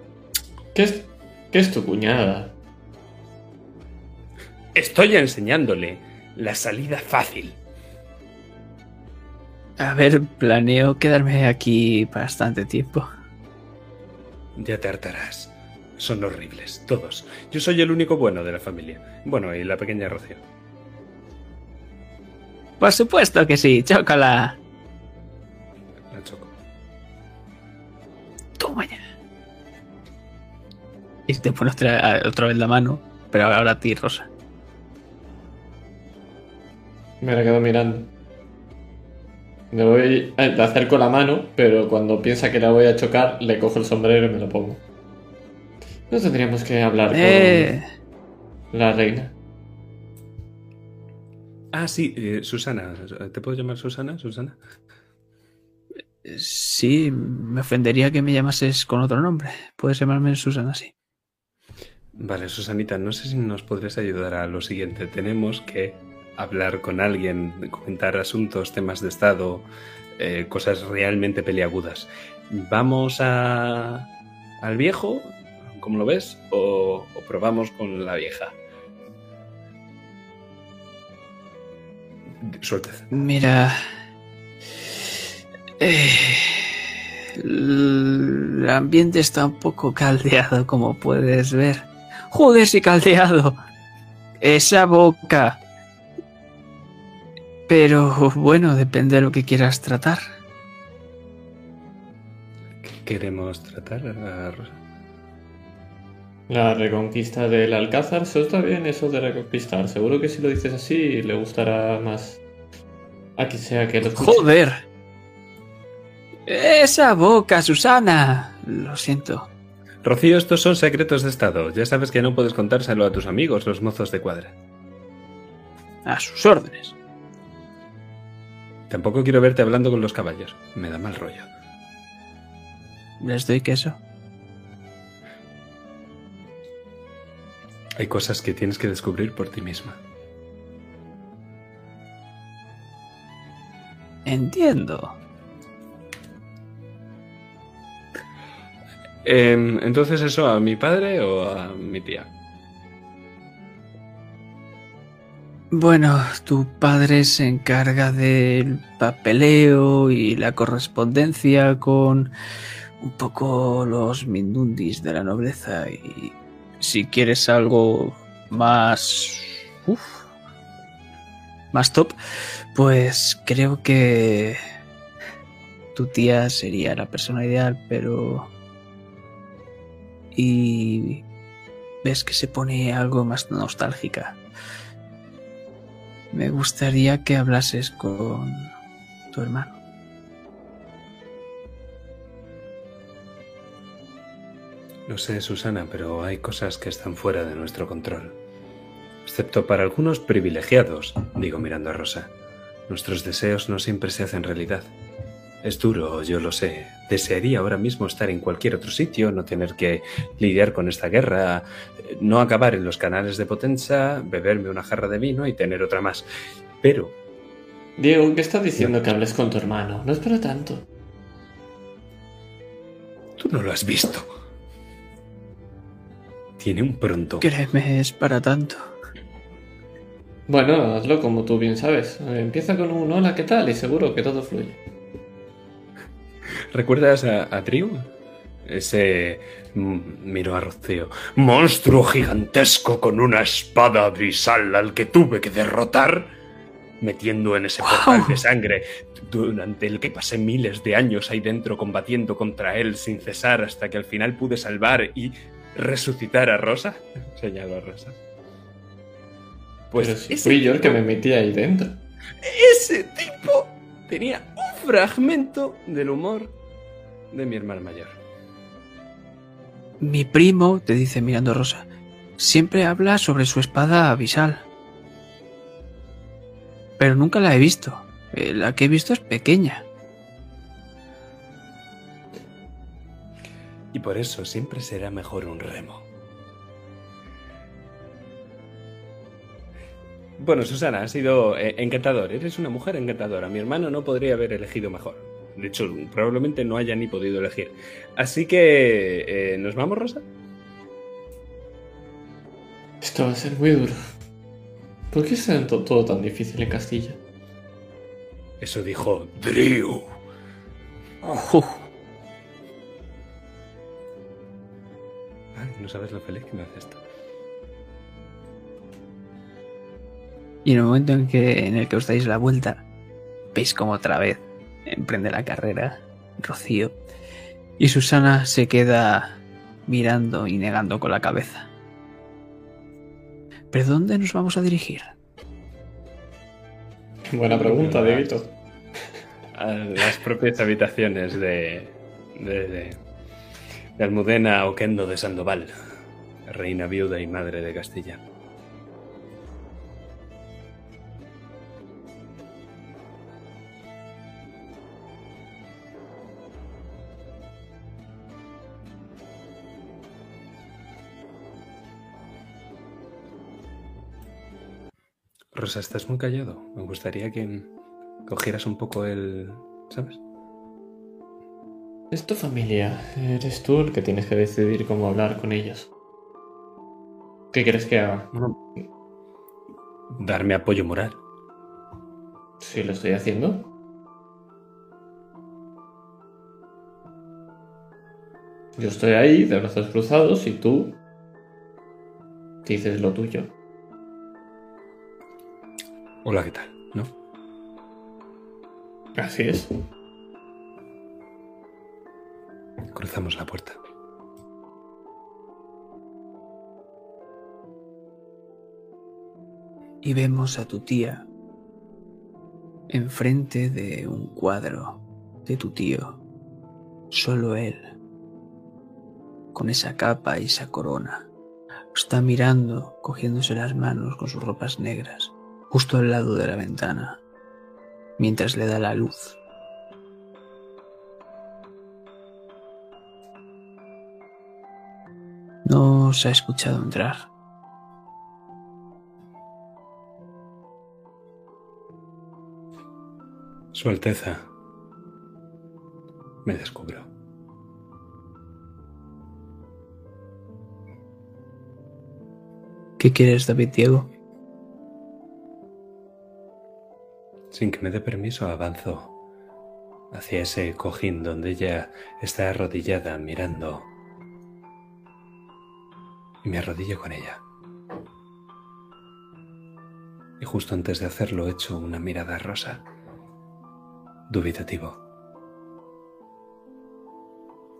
¿Qué es, qué es tu cuñada? Estoy enseñándole la salida fácil. A ver, planeo quedarme aquí bastante tiempo. Ya te hartarás. Son horribles, todos. Yo soy el único bueno de la familia. Bueno, y la pequeña Rocío. Por supuesto que sí, chócala. La choco. Toma ya. Y te pone otra, otra vez la mano, pero ahora a ti, Rosa. Me la quedo mirando. Le voy, eh, le acerco la mano, pero cuando piensa que la voy a chocar, le cojo el sombrero y me lo pongo. No tendríamos que hablar Eh, con la reina. Ah, sí, eh, Susana. ¿Te puedo llamar Susana? Susana. sí, me ofendería que me llamases con otro nombre. Puedes llamarme Susana, sí. Vale, Susanita, no sé si nos podrías ayudar a lo siguiente. Tenemos que hablar con alguien, comentar asuntos, temas de Estado, eh, cosas realmente peliagudas. ¿Vamos a, al viejo, como lo ves, o, probamos con la vieja? Suéltese. Mira. Eh, el ambiente está un poco caldeado, como puedes ver. Joder, sí caldeado. Esa boca. Pero bueno, depende de lo que quieras tratar. ¿Qué queremos tratar, a Rosa? La reconquista del Alcázar, se está bien eso de reconquistar. Seguro que si lo dices así le gustará más a quien sea que lo escuche. Joder. Esa boca, Susana. Lo siento. Rocío, estos son secretos de Estado. Ya sabes que no puedes contárselo a tus amigos, los mozos de cuadra. A sus órdenes. Tampoco quiero verte hablando con los caballos. Me da mal rollo. Les doy queso. Hay cosas que tienes que descubrir por ti misma. Entiendo. Em, Entonces, ¿eso a mi padre o a mi tía? Bueno, tu padre se encarga del papeleo y la correspondencia con un poco los mindundis de la nobleza y si quieres algo más uf, más top, pues creo que tu tía sería la persona ideal, pero y ves que se pone algo más nostálgica. Me gustaría que hablases con tu hermano. No sé, Susana, pero hay cosas que están fuera de nuestro control. Excepto para algunos privilegiados, digo mirando a Rosa. Nuestros deseos no siempre se hacen realidad. Es duro, yo lo sé. Desearía ahora mismo estar en cualquier otro sitio, no tener que lidiar con esta guerra, no acabar en los canales de Potenza, beberme una jarra de vino y tener otra más. Pero Diego, ¿qué estás diciendo que hables con tu hermano? No es para tanto. tú no lo has visto. Tiene un pronto. Créeme, es para tanto. Bueno, hazlo como tú bien sabes. Empieza con un hola, ¿qué tal? Y seguro que todo fluye. ¿Recuerdas a, a? Ese... mm, Miro a Rocío. Monstruo gigantesco con una espada abisal al que tuve que derrotar, metiendo en ese portal de sangre, durante el que pasé miles de años ahí dentro combatiendo contra él sin cesar hasta que al final pude salvar y resucitar a Rosa. [LAUGHS] Señalo a Rosa. Pues ese fui yo el que me metí ahí dentro. ese tipo tenía un fragmento del humor de mi hermana mayor. Mi primo, te dice mirando a Rosa, siempre habla sobre su espada abisal. Pero nunca la he visto. Eh, La que he visto es pequeña. Y por eso siempre será mejor un remo. Bueno, Susana, ha sido eh, encantador. Eres una mujer encantadora. Mi hermano no podría haber elegido mejor. De hecho, probablemente no haya ni podido elegir. Así que... eh, ¿Nos vamos, Rosa? Esto va a ser muy duro. ¿Por qué es to- todo tan difícil en Castilla? Eso dijo Drew. Ay, no sabes lo feliz que me hace esto. Y en el momento en, que, en el que os dais la vuelta, veis como otra vez emprende la carrera Rocío. Y Susana se queda mirando y negando con la cabeza. ¿Pero dónde nos vamos a dirigir? Buena pregunta, Dieguito. [LAUGHS] a las propias habitaciones de, de, de, de Almudena Oquendo de Sandoval, reina viuda y madre de Castilla. Rosa, estás muy callado. Me gustaría que cogieras un poco el... ¿Sabes? Es tu familia. Eres tú el que tienes que decidir cómo hablar con ellos. ¿Qué quieres que haga? Darme apoyo moral. Sí, lo estoy haciendo. Yo estoy ahí de brazos cruzados y tú dices lo tuyo. Hola, ¿qué tal? ¿No? Así es. Cruzamos la puerta. Y vemos a tu tía enfrente de un cuadro de tu tío. Solo él, con esa capa y esa corona, está mirando, cogiéndose las manos con sus ropas negras, justo al lado de la ventana, mientras le da la luz. No se ha escuchado entrar. Su Alteza me descubrió. ¿Qué quieres, David Diego? Sin que me dé permiso, avanzo hacia ese cojín donde ella está arrodillada mirando. Y me arrodillo con ella. Y justo antes de hacerlo echo una mirada rosa, dubitativo.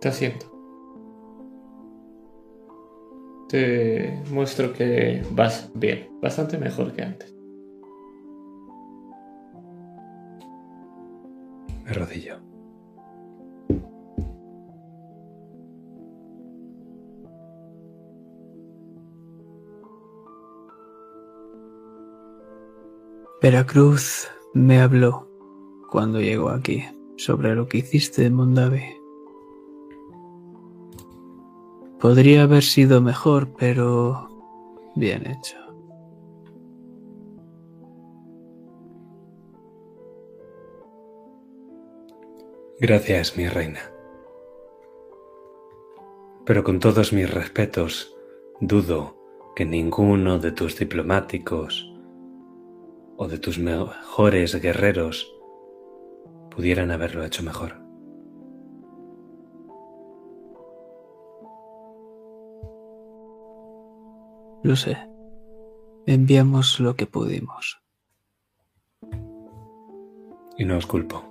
Te asiento. Te muestro que vas bien, bastante mejor que antes. Me. Veracruz me habló cuando llegó aquí sobre lo que hiciste en Mondavi. Podría haber sido mejor, pero bien hecho. Gracias, mi reina. Pero con todos mis respetos, dudo que ninguno de tus diplomáticos o de tus mejores guerreros pudieran haberlo hecho mejor. Lo sé. Enviamos lo que pudimos. Y no os culpo.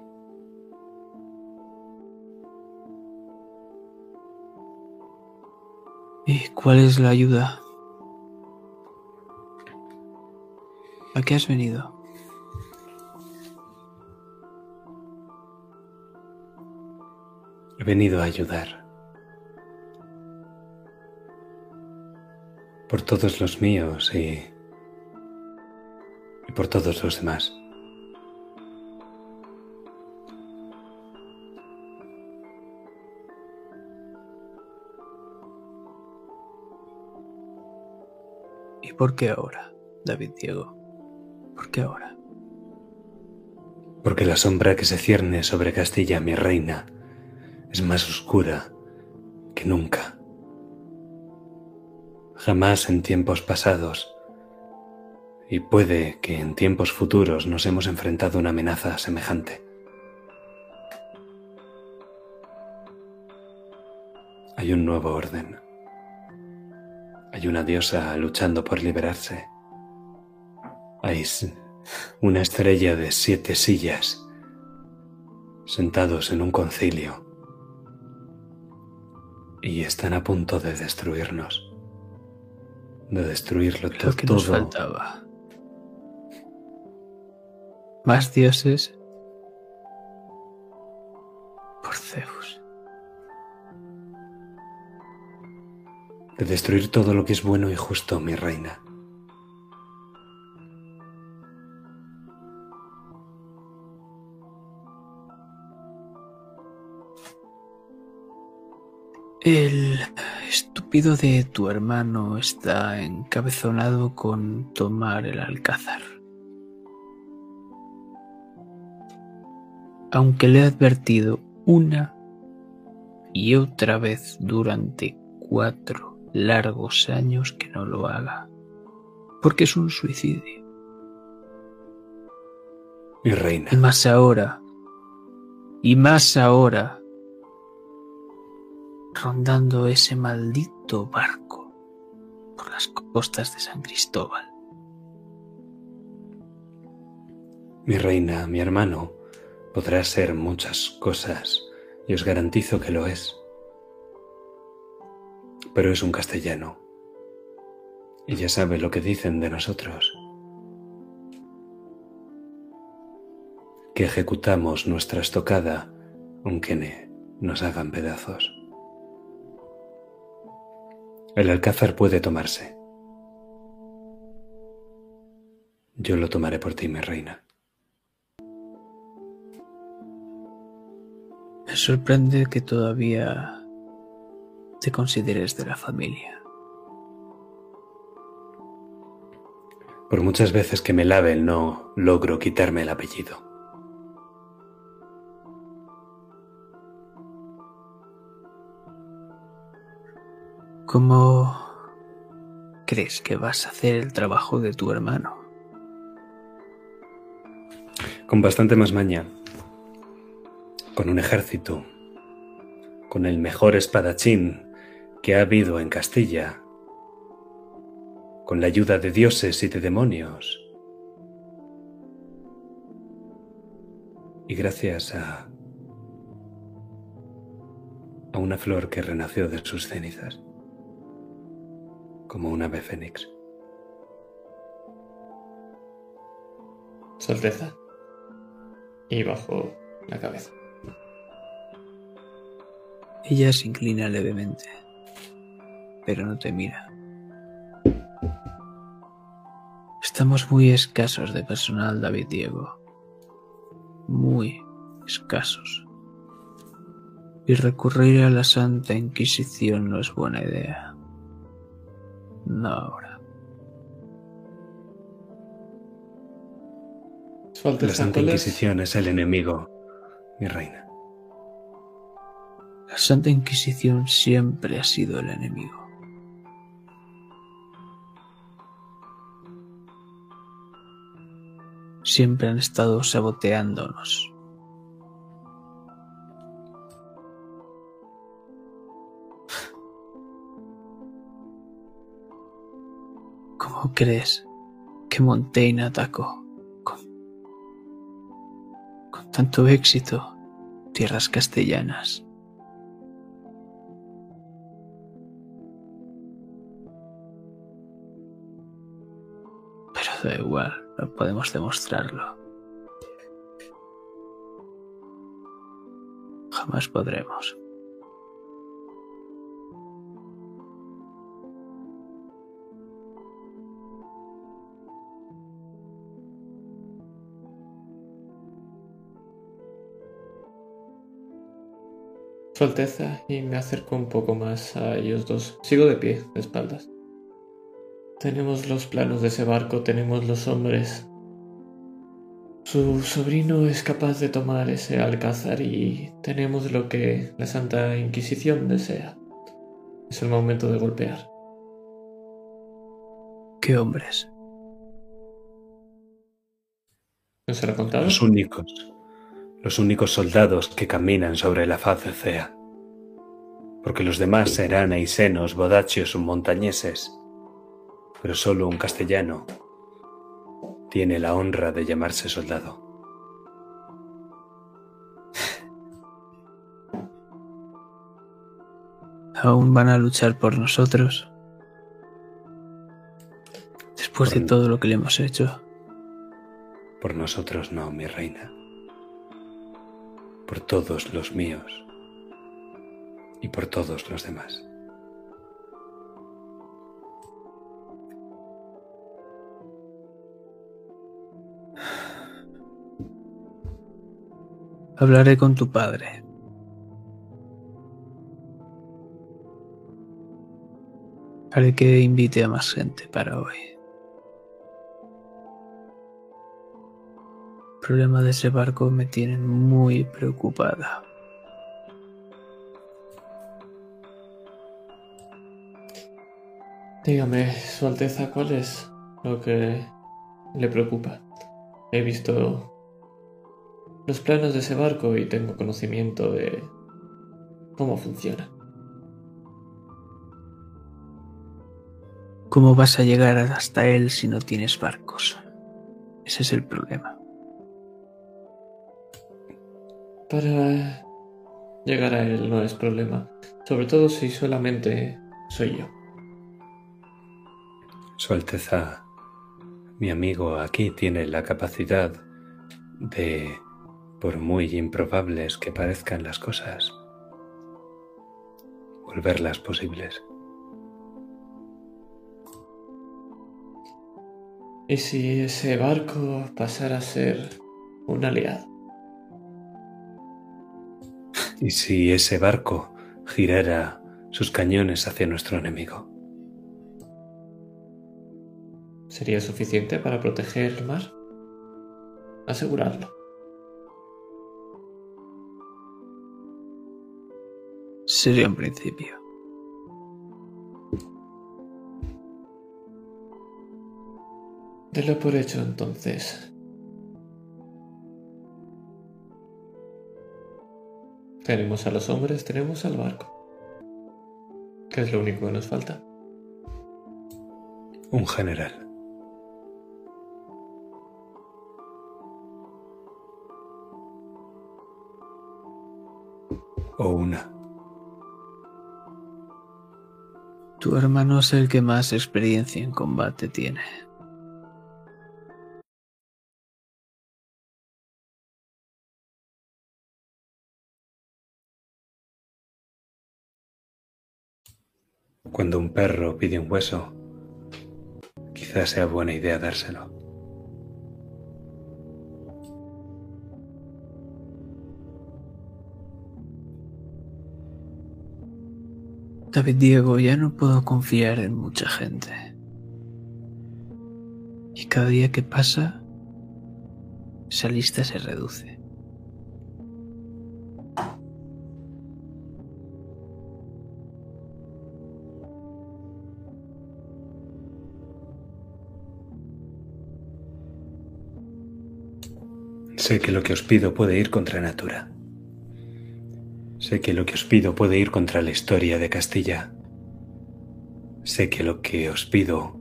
¿Y cuál es la ayuda? ¿A qué has venido? He venido a ayudar. Por todos los míos y, y por todos los demás. Por qué ahora, David Diego? ¿Por qué ahora? Porque la sombra que se cierne sobre Castilla, mi reina, es más oscura que nunca. Jamás en tiempos pasados, y puede que en tiempos futuros nos hemos enfrentado a una amenaza semejante. Hay un nuevo orden. Hay una diosa luchando por liberarse. Hay una estrella de siete sillas sentados en un concilio y están a punto de destruirnos. De destruirlo Lo que nos todo. faltaba. Más dioses por Zeus. De destruir todo lo que es bueno y justo, mi reina. El estúpido de tu hermano está encabezonado con tomar el alcázar. Aunque le he advertido una y otra vez durante cuatro largos años que no lo haga, porque es un suicidio. Mi reina. Y más ahora, y más ahora, rondando ese maldito barco por las costas de San Cristóbal. Mi reina, mi hermano, podrá ser muchas cosas y os garantizo que lo es. Pero es un castellano. Y ya sabe lo que dicen de nosotros. Que ejecutamos nuestra estocada aunque nos hagan pedazos. El alcázar puede tomarse. Yo lo tomaré por ti, mi reina. Me sorprende que todavía te consideres de la familia. Por muchas veces que me laven no logro quitarme el apellido. ¿Cómo crees que vas a hacer el trabajo de tu hermano? Con bastante más maña. Con un ejército. Con el mejor espadachín que ha habido en Castilla. Con la ayuda de dioses y de demonios. Y gracias a a una flor que renació de sus cenizas como un ave fénix. Su Alteza. Y bajo la cabeza. Ella se inclina levemente, pero no te mira. Estamos muy escasos de personal, David Diego. Muy escasos. Y recurrir a la Santa Inquisición no es buena idea. No ahora. La Santa. Inquisición es el enemigo, mi reina. La Santa Inquisición siempre ha sido el enemigo. Siempre han estado saboteándonos. ¿Cómo crees que Montaigne atacó con, con tanto éxito tierras castellanas? Pero da igual, no podemos demostrarlo. Jamás podremos. Su Alteza y me acerco un poco más a ellos dos. Sigo de pie, de espaldas. Tenemos los planos de ese barco, tenemos los hombres. Su sobrino es capaz de tomar ese alcázar y tenemos lo que la Santa Inquisición desea. Es el momento de golpear. ¿Qué hombres? ¿No se lo contado? Los únicos, los únicos soldados que caminan sobre la faz de Cea. Porque los demás serán aisenos, bodachios o montañeses. Pero solo un castellano tiene la honra de llamarse soldado. ¿Aún van a luchar por nosotros? Después de todo lo que le hemos hecho. Por nosotros no, mi reina. Por todos los míos. Y por todos los demás. Hablaré con tu padre. Haré que invite a más gente para hoy. El problema de ese barco me tiene muy preocupada. Dígame, Su Alteza, ¿cuál es lo que le preocupa? He visto los planos de ese barco y tengo conocimiento de cómo funciona. ¿Cómo vas a llegar hasta él si no tienes barcos? Ese es el problema. Para llegar a él no es problema. Sobre todo si solamente soy yo. Su Alteza, mi amigo aquí tiene la capacidad de por muy improbables que parezcan las cosas, volverlas posibles. ¿Y si ese barco pasara a ser un aliado? ¿Y si ese barco girara sus cañones hacia nuestro enemigo? ¿Sería suficiente para proteger el mar? Asegurarlo. Sería un principio. Delo por hecho entonces. Tenemos a los hombres, tenemos al barco. ¿Qué es lo único que nos falta? Un general. O una. Tu hermano es el que más experiencia en combate tiene. Cuando un perro pide un hueso, quizás sea buena idea dárselo. David Diego, ya no puedo confiar en mucha gente. Y cada día que pasa, esa lista se reduce. Sé que lo que os pido puede ir contra natura. Sé que lo que os pido puede ir contra la historia de Castilla. Sé que lo que os pido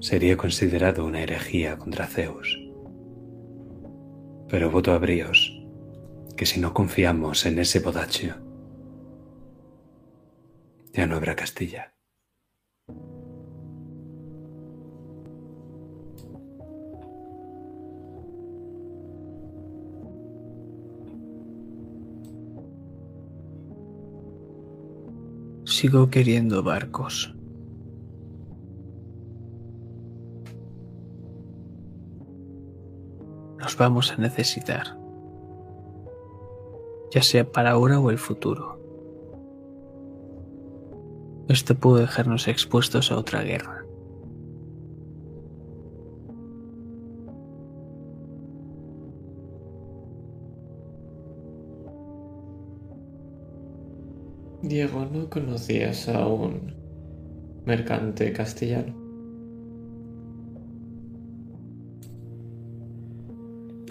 sería considerado una herejía contra Zeus. Pero voto a bríos que si no confiamos en ese bodacho, ya no habrá Castilla. Sigo queriendo barcos. Los vamos a necesitar, ya sea para ahora o el futuro. Esto puede dejarnos expuestos a otra guerra. Diego, ¿no conocías a un mercante castellano?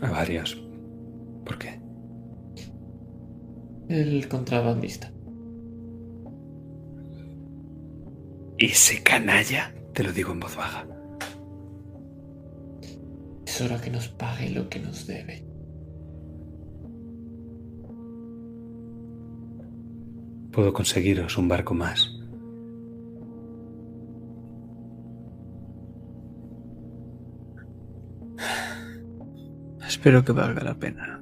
A varios. ¿Por qué? El contrabandista. Ese canalla, te lo digo en voz baja. Es hora que nos pague lo que nos debe. Puedo conseguiros un barco más. Espero que valga la pena.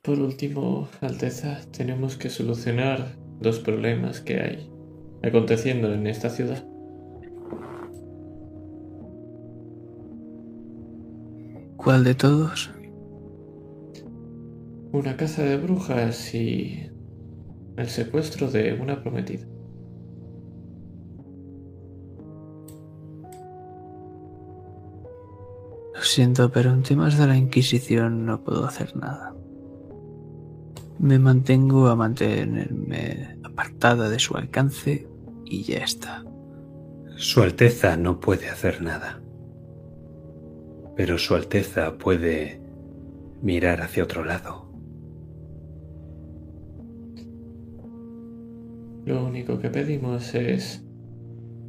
Por último, Alteza, tenemos que solucionar dos problemas que hay aconteciendo en esta ciudad. ¿Cuál de todos? Una caza de brujas y el secuestro de una prometida. Lo siento, pero en temas de la Inquisición no puedo hacer nada. Me mantengo a mantenerme apartada de su alcance y ya está. Su Alteza no puede hacer nada. Pero Su Alteza puede mirar hacia otro lado. Lo único que pedimos es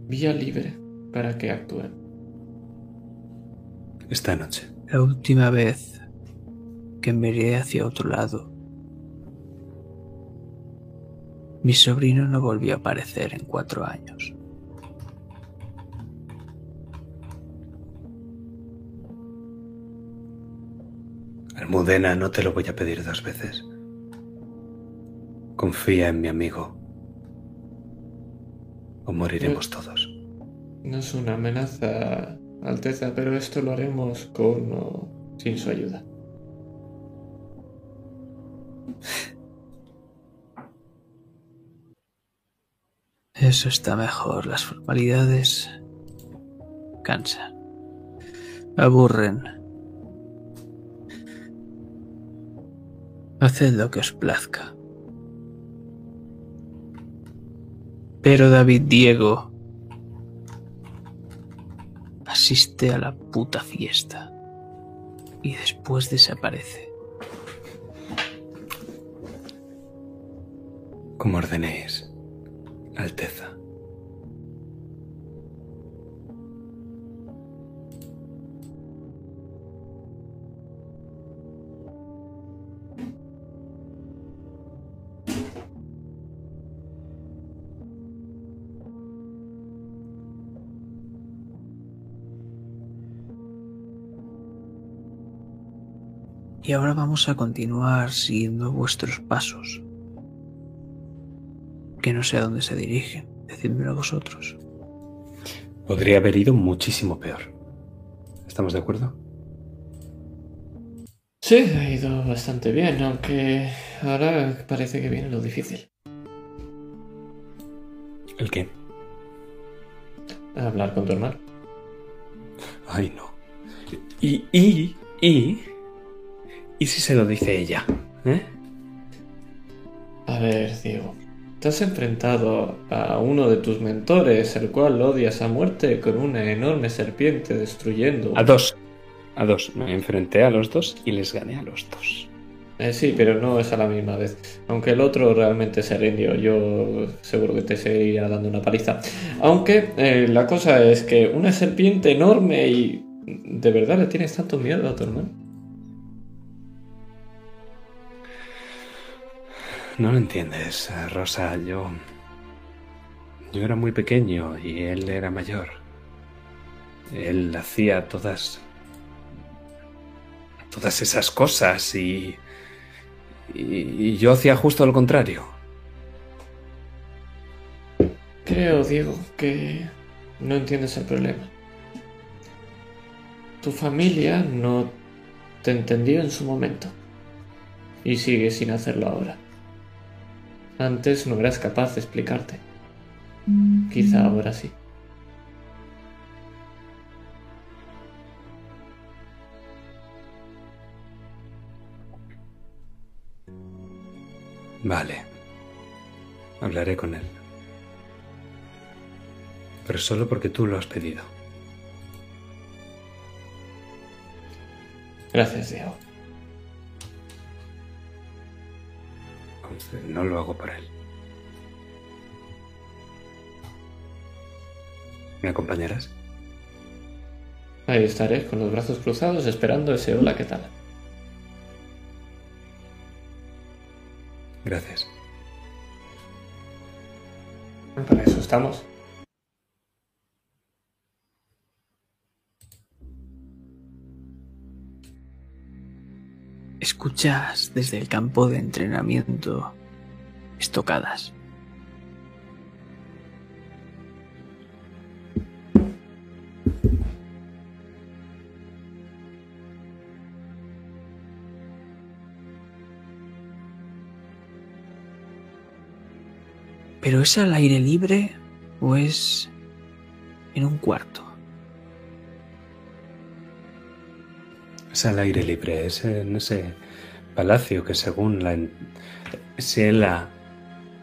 vía libre para que actúen. Esta noche. La última vez que miré hacia otro lado, mi sobrino no volvió a aparecer en cuatro años. Almudena, no te lo voy a pedir dos veces. Confía en mi amigo. O moriremos todos. No es una amenaza, Alteza, pero esto lo haremos con o sin su ayuda. Eso está mejor. Las formalidades cansan. Aburren. Haced lo que os plazca. Pero David Diego asiste a la puta fiesta y después desaparece. Como ordenéis, Alteza. Y ahora vamos a continuar siguiendo vuestros pasos. Que no sé a dónde se dirigen. Decídmelo vosotros. Podría haber ido muchísimo peor. ¿Estamos de acuerdo? Sí, ha ido bastante bien, aunque ahora parece que viene lo difícil. ¿El qué? Hablar con tu hermano. Ay, no. Y, y, y... ¿Y si se lo dice ella? ¿Eh? A ver, Diego. Te has enfrentado a uno de tus mentores, el cual odias a muerte con una enorme serpiente destruyendo. A dos. A dos. Me enfrenté a los dos y les gané a los dos. Eh, sí, pero no es a la misma vez. Aunque el otro realmente se rindió, yo seguro que te seguiría dando una paliza. Aunque eh, la cosa es que una serpiente enorme y... ¿De verdad le tienes tanto miedo a tu hermano? No lo entiendes, Rosa. Yo. Yo era muy pequeño y él era mayor. Él hacía todas. todas esas cosas y. y, y yo hacía justo lo contrario. Creo, Diego, que no entiendes el problema. Tu familia no te entendió en su momento y sigue sin hacerlo ahora. Antes no eras capaz de explicarte. Quizá ahora sí. Vale. Hablaré con él. Pero solo porque tú lo has pedido. Gracias, Diego. No lo hago por él. ¿Me acompañarás? Ahí estaré con los brazos cruzados esperando ese hola, ¿qué tal? Gracias. Para eso estamos. Escuchas desde el campo de entrenamiento estocadas. ¿Pero es al aire libre o es en un cuarto? Es al aire libre, es en ese palacio que según la...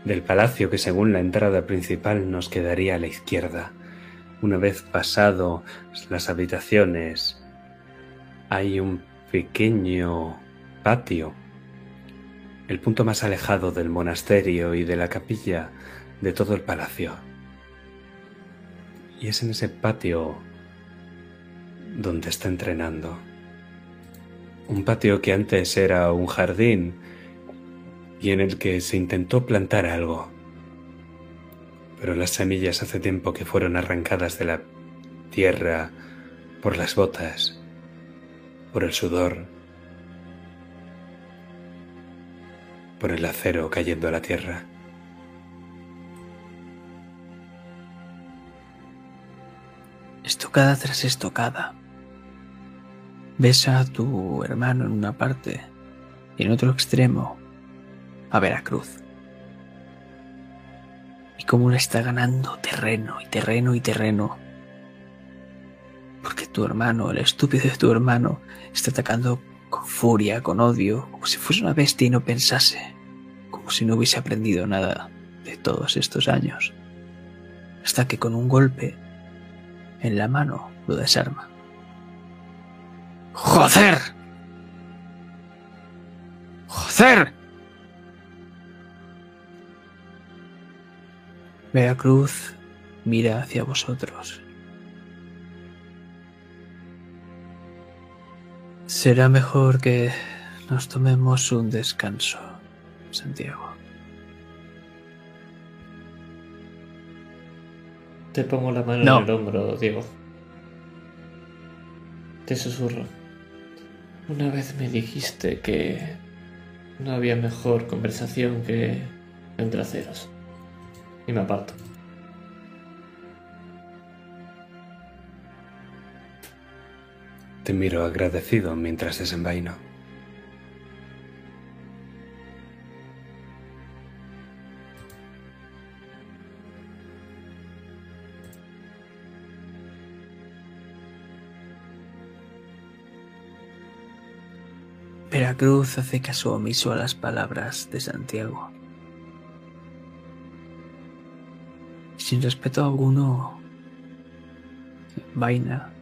del palacio que según la entrada principal nos quedaría a la izquierda. Una vez pasado las habitaciones, hay un pequeño patio, el punto más alejado del monasterio y de la capilla de todo el palacio. Y es en ese patio donde está entrenando. Un patio que antes era un jardín y en el que se intentó plantar algo. Pero las semillas hace tiempo que fueron arrancadas de la tierra por las botas, por el sudor, por el acero cayendo a la tierra. Estocada tras estocada. Ves a tu hermano en una parte y en otro extremo a Veracruz. Y cómo le está ganando terreno y terreno y terreno. Porque tu hermano, el estúpido de tu hermano, está atacando con furia, con odio, como si fuese una bestia y no pensase, como si no hubiese aprendido nada de todos estos años. Hasta que con un golpe en la mano lo desarma. ¡Joder! ¡Joder! Veracruz mira hacia vosotros. Será mejor que nos tomemos un descanso, Santiago. Te pongo la mano No. en el hombro, Diego. Te susurro. Una vez me dijiste que no había mejor conversación que entre aceros. Y me aparto. Te miro agradecido mientras desenvaino. Veracruz hace caso omiso a las palabras de Santiago. Sin respeto alguno, vaina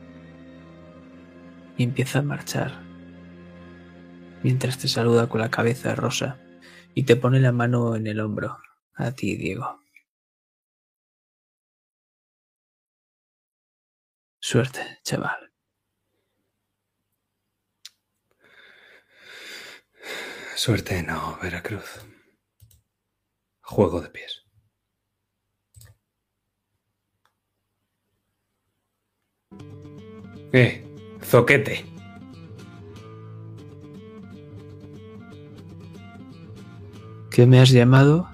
y empieza a marchar, mientras te saluda con la cabeza rosa y te pone la mano en el hombro, a ti, Diego. Suerte, chaval. Suerte no, Veracruz. Juego de pies. Eh, zoquete. ¿Qué me has llamado?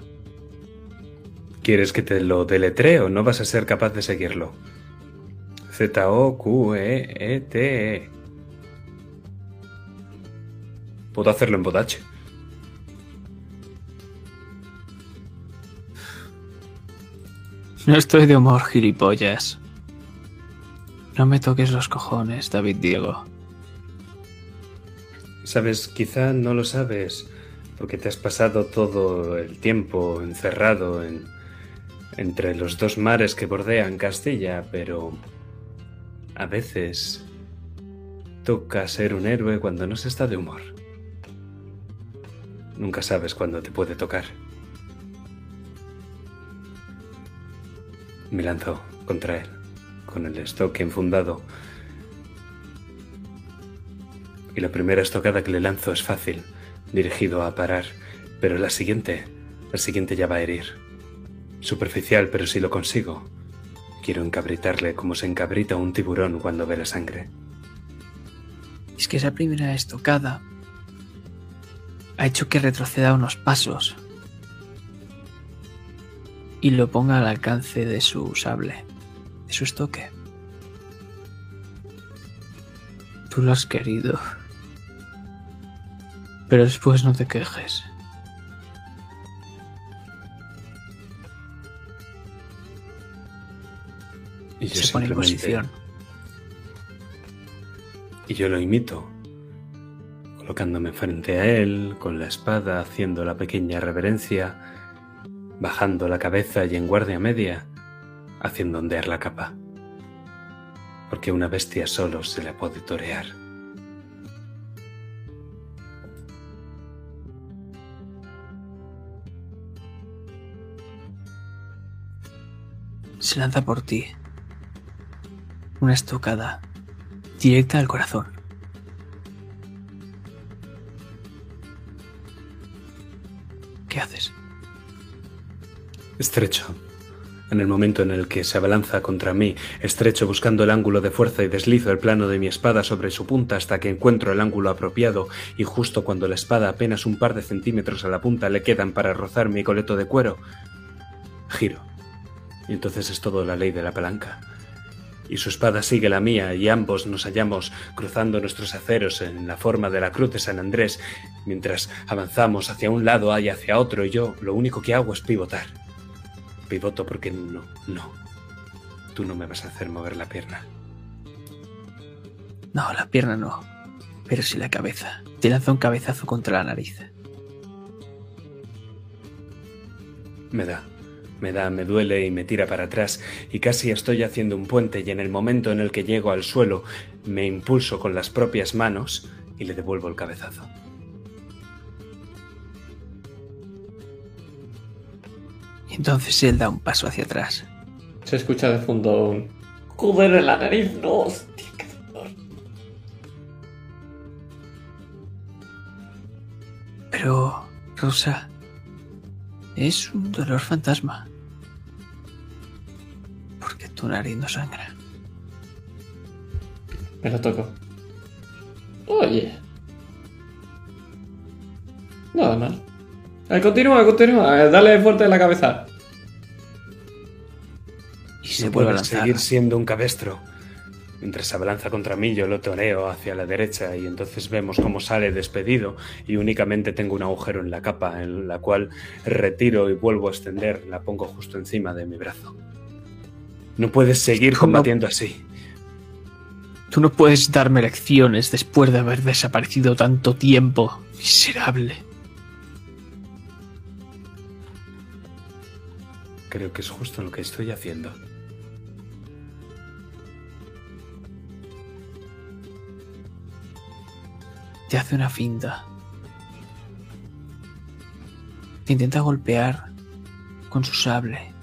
¿Quieres que te lo deletreo? No vas a ser capaz de seguirlo. Z-O-Q-E-E-T-E. Puedo hacerlo en bodache. No estoy de humor, gilipollas. No me toques los cojones, David Diego. Sabes, quizá no lo sabes porque te has pasado todo el tiempo encerrado en, entre los dos mares que bordean Castilla, pero a veces toca ser un héroe cuando no se está de humor. Nunca sabes cuándo te puede tocar. Me lanzó contra él, con el estoque enfundado. Y la primera estocada que le lanzo es fácil, dirigido a parar, pero la siguiente, la siguiente ya va a herir. Superficial, pero si lo consigo, quiero encabritarle como se encabrita un tiburón cuando ve la sangre. Es que esa primera estocada ha hecho que retroceda unos pasos y lo ponga al alcance de su sable, de su estoque. Tú lo has querido. Pero después no te quejes. Y yo Se pone en posición. Y yo lo imito, colocándome frente a él, con la espada, haciendo la pequeña reverencia, bajando la cabeza y en guardia media, haciendo ondear la capa, porque una bestia solo se la puede torear. Se lanza por ti. Una estocada directa al corazón. ¿Qué haces? Estrecho. En el momento en el que se abalanza contra mí, estrecho buscando el ángulo de fuerza y deslizo el plano de mi espada sobre su punta hasta que encuentro el ángulo apropiado y justo cuando la espada apenas un par de centímetros a la punta le quedan para rozar mi coleto de cuero, giro. Y entonces es todo la ley de la palanca. Y su espada sigue la mía y ambos nos hallamos cruzando nuestros aceros en la forma de la cruz de San Andrés, mientras avanzamos hacia un lado y hacia otro y yo lo único que hago es pivotar. Pivoto porque no, no. Tú no me vas a hacer mover la pierna. No, la pierna no. Pero sí la cabeza. Te lanza un cabezazo contra la nariz. Me da. Me da, me duele y me tira para atrás y casi estoy haciendo un puente y en el momento en el que llego al suelo me impulso con las propias manos y le devuelvo el cabezazo. Y entonces él da un paso hacia atrás. Se escucha de fondo un... Joder, en la nariz, no, hostia, qué dolor. Pero, Rosa, es un dolor fantasma. Porque tu nariz no sangra. Me lo toco. Oye. Nada mal. Eh, continúa, continúa. eh, Dale fuerte en la cabeza. Y se No vuelve a lanzar. seguir siendo un cabestro. Mientras se abalanza contra mí, yo lo toreo hacia la derecha y entonces vemos cómo sale despedido y únicamente tengo un agujero en la capa en la cual retiro y vuelvo a extender, la pongo justo encima de mi brazo. No puedes seguir ¿Cómo? combatiendo así. Tú no puedes darme lecciones después de haber desaparecido tanto tiempo. Miserable. Creo que es justo lo que estoy haciendo. Te hace una finta. Te intenta golpear con su sable.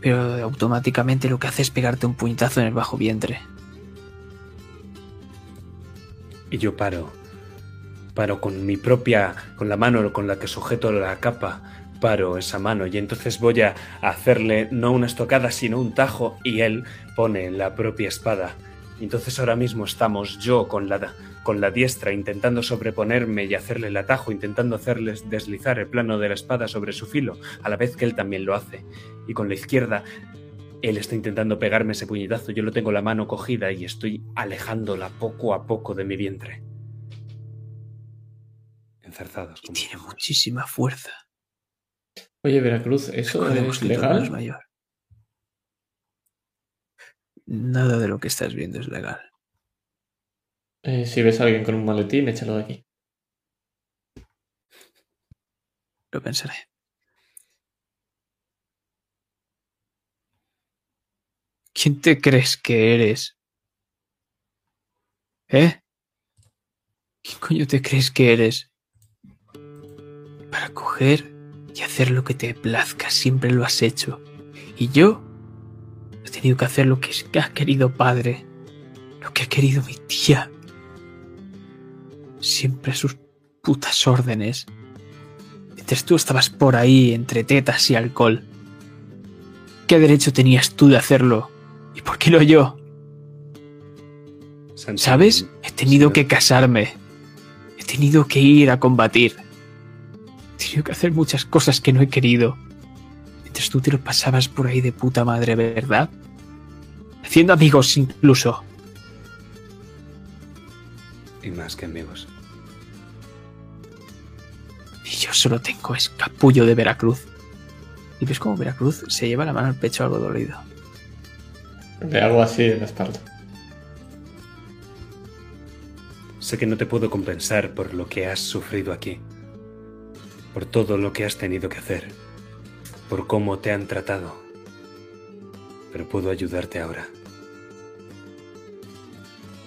Pero automáticamente lo que hace es pegarte un puñetazo en el bajo vientre. Y yo paro. Paro con mi propia, con la mano con la que sujeto la capa, paro esa mano y entonces voy a hacerle no una estocada sino un tajo y él pone la propia espada. Entonces ahora mismo estamos yo con la, con la diestra intentando sobreponerme y hacerle el atajo, intentando hacerles deslizar el plano de la espada sobre su filo, a la vez que él también lo hace. Y con la izquierda él está intentando pegarme ese puñetazo, yo lo tengo la mano cogida y estoy alejándola poco a poco de mi vientre. Enzarzados. Y como tiene muchísima fuerza. Oye, Veracruz, ¿eso es legal? mayor. Nada de lo que estás viendo es legal. Eh, si ves a alguien con un maletín, échalo de aquí. Lo pensaré. ¿Quién te crees que eres? ¿Eh? ¿Quién coño te crees que eres? Para coger y hacer lo que te plazca, siempre lo has hecho. Y yo he tenido que hacer lo que ha querido padre, lo que ha querido mi tía. Siempre a sus putas órdenes. Mientras tú estabas por ahí entre tetas y alcohol. ¿Qué derecho tenías tú de hacerlo? ¿Y por qué no yo? ¿Sabes? He tenido que casarme. He tenido que ir a combatir. He tenido que hacer muchas cosas que no he querido. Mientras tú te lo pasabas por ahí de puta madre, ¿verdad? Haciendo amigos incluso. Y más que amigos. Y yo solo tengo escapullo de Veracruz. Y ves como Veracruz se lleva la mano al pecho algo dolido. Le hago así en la espalda. Sé que no te puedo compensar por lo que has sufrido aquí, por todo lo que has tenido que hacer, por cómo te han tratado, pero puedo ayudarte ahora.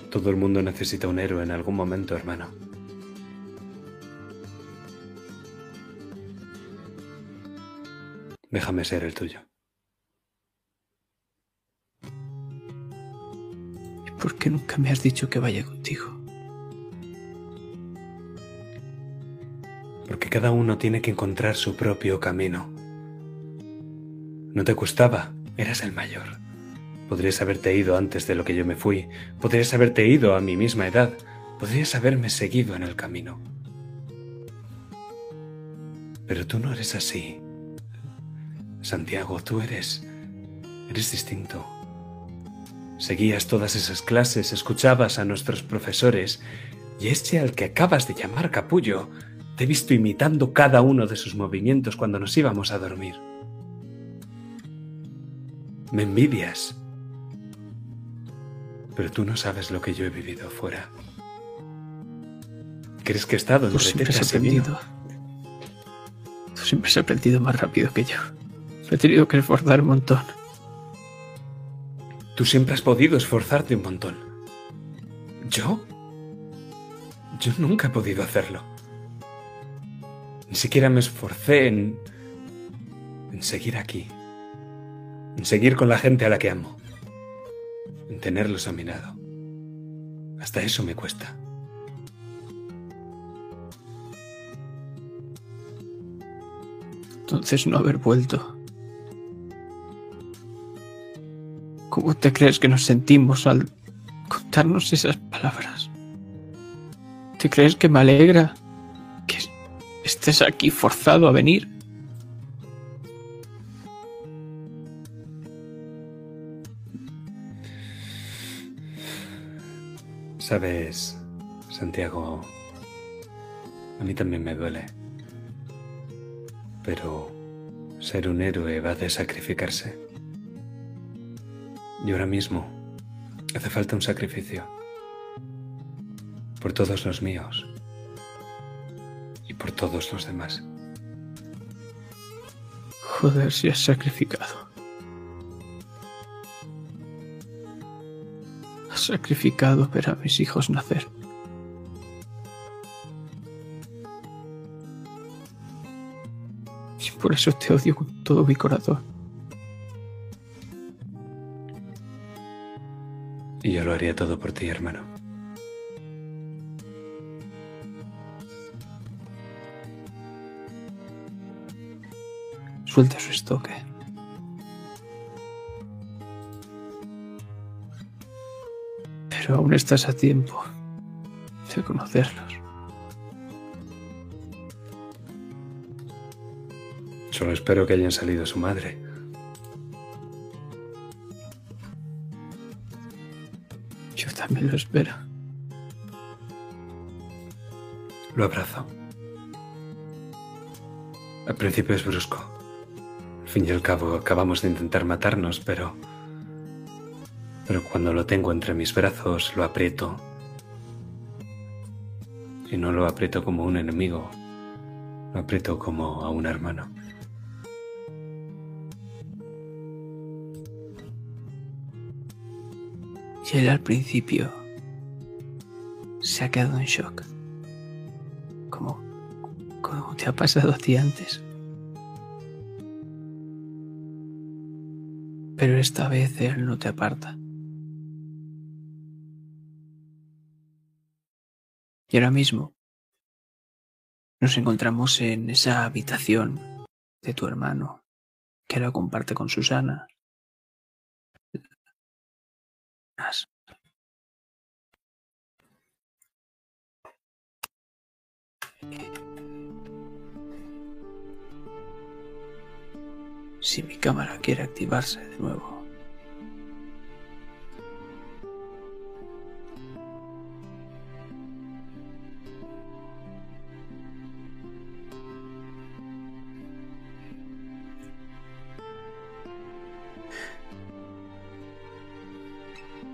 Todo el mundo necesita un héroe en algún momento, hermano. Déjame ser el tuyo. ¿Y por qué nunca me has dicho que vaya contigo? Porque cada uno tiene que encontrar su propio camino. No te gustaba, eras el mayor. Podrías haberte ido antes de lo que yo me fui, podrías haberte ido a mi misma edad, podrías haberme seguido en el camino. Pero tú no eres así. Santiago, tú eres... eres distinto. Seguías todas esas clases, escuchabas a nuestros profesores, y ese al que acabas de llamar capullo, te he visto imitando cada uno de sus movimientos cuando nos íbamos a dormir. Me envidias. Pero tú no sabes lo que yo he vivido fuera. ¿Crees que he estado entre siempre has aprendido. Tú siempre has aprendido más rápido que yo. Me he tenido que esforzar un montón. Tú siempre has podido esforzarte un montón. ¿Yo? Yo nunca he podido hacerlo. Ni siquiera me esforcé en... en seguir aquí. En seguir con la gente a la que amo. En tenerlos a mi lado. Hasta eso me cuesta. Entonces no haber vuelto. ¿Cómo te crees que nos sentimos al contarnos esas palabras? ¿Te crees que me alegra estés aquí forzado a venir? Sabes, Santiago, a mí también me duele. Pero ser un héroe va de sacrificarse. Y ahora mismo hace falta un sacrificio. Por todos los míos. Y por todos los demás. Joder, si has sacrificado. Has sacrificado ver a mis hijos nacer. Y por eso te odio con todo mi corazón. Y yo lo haría todo por ti, hermano. Suelta su estoque. Pero aún estás a tiempo de conocerlos. Solo espero que hayan salido su madre. Yo también lo espero. Lo abrazo. Al principio es brusco. Al fin y al cabo acabamos de intentar matarnos, pero... Pero cuando lo tengo entre mis brazos lo aprieto. Y no lo aprieto como un enemigo, lo aprieto como a un hermano. Y él al principio se ha quedado en shock. Como, como te ha pasado a ti antes. Pero esta vez él no te aparta. Y ahora mismo nos encontramos en esa habitación de tu hermano que ahora comparte con Susana. Si mi cámara quiere activarse de nuevo.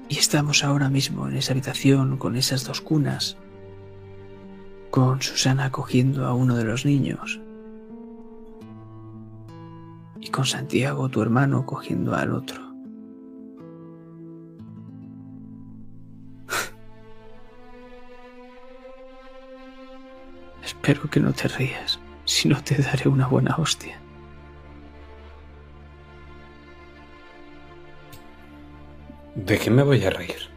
Y estamos ahora mismo en esa habitación con esas dos cunas, con Susana cogiendo a uno de los niños y con Santiago tu hermano cogiendo al otro. [LAUGHS] Espero que no te rías, si no te daré una buena hostia. ¿De qué me voy a reír?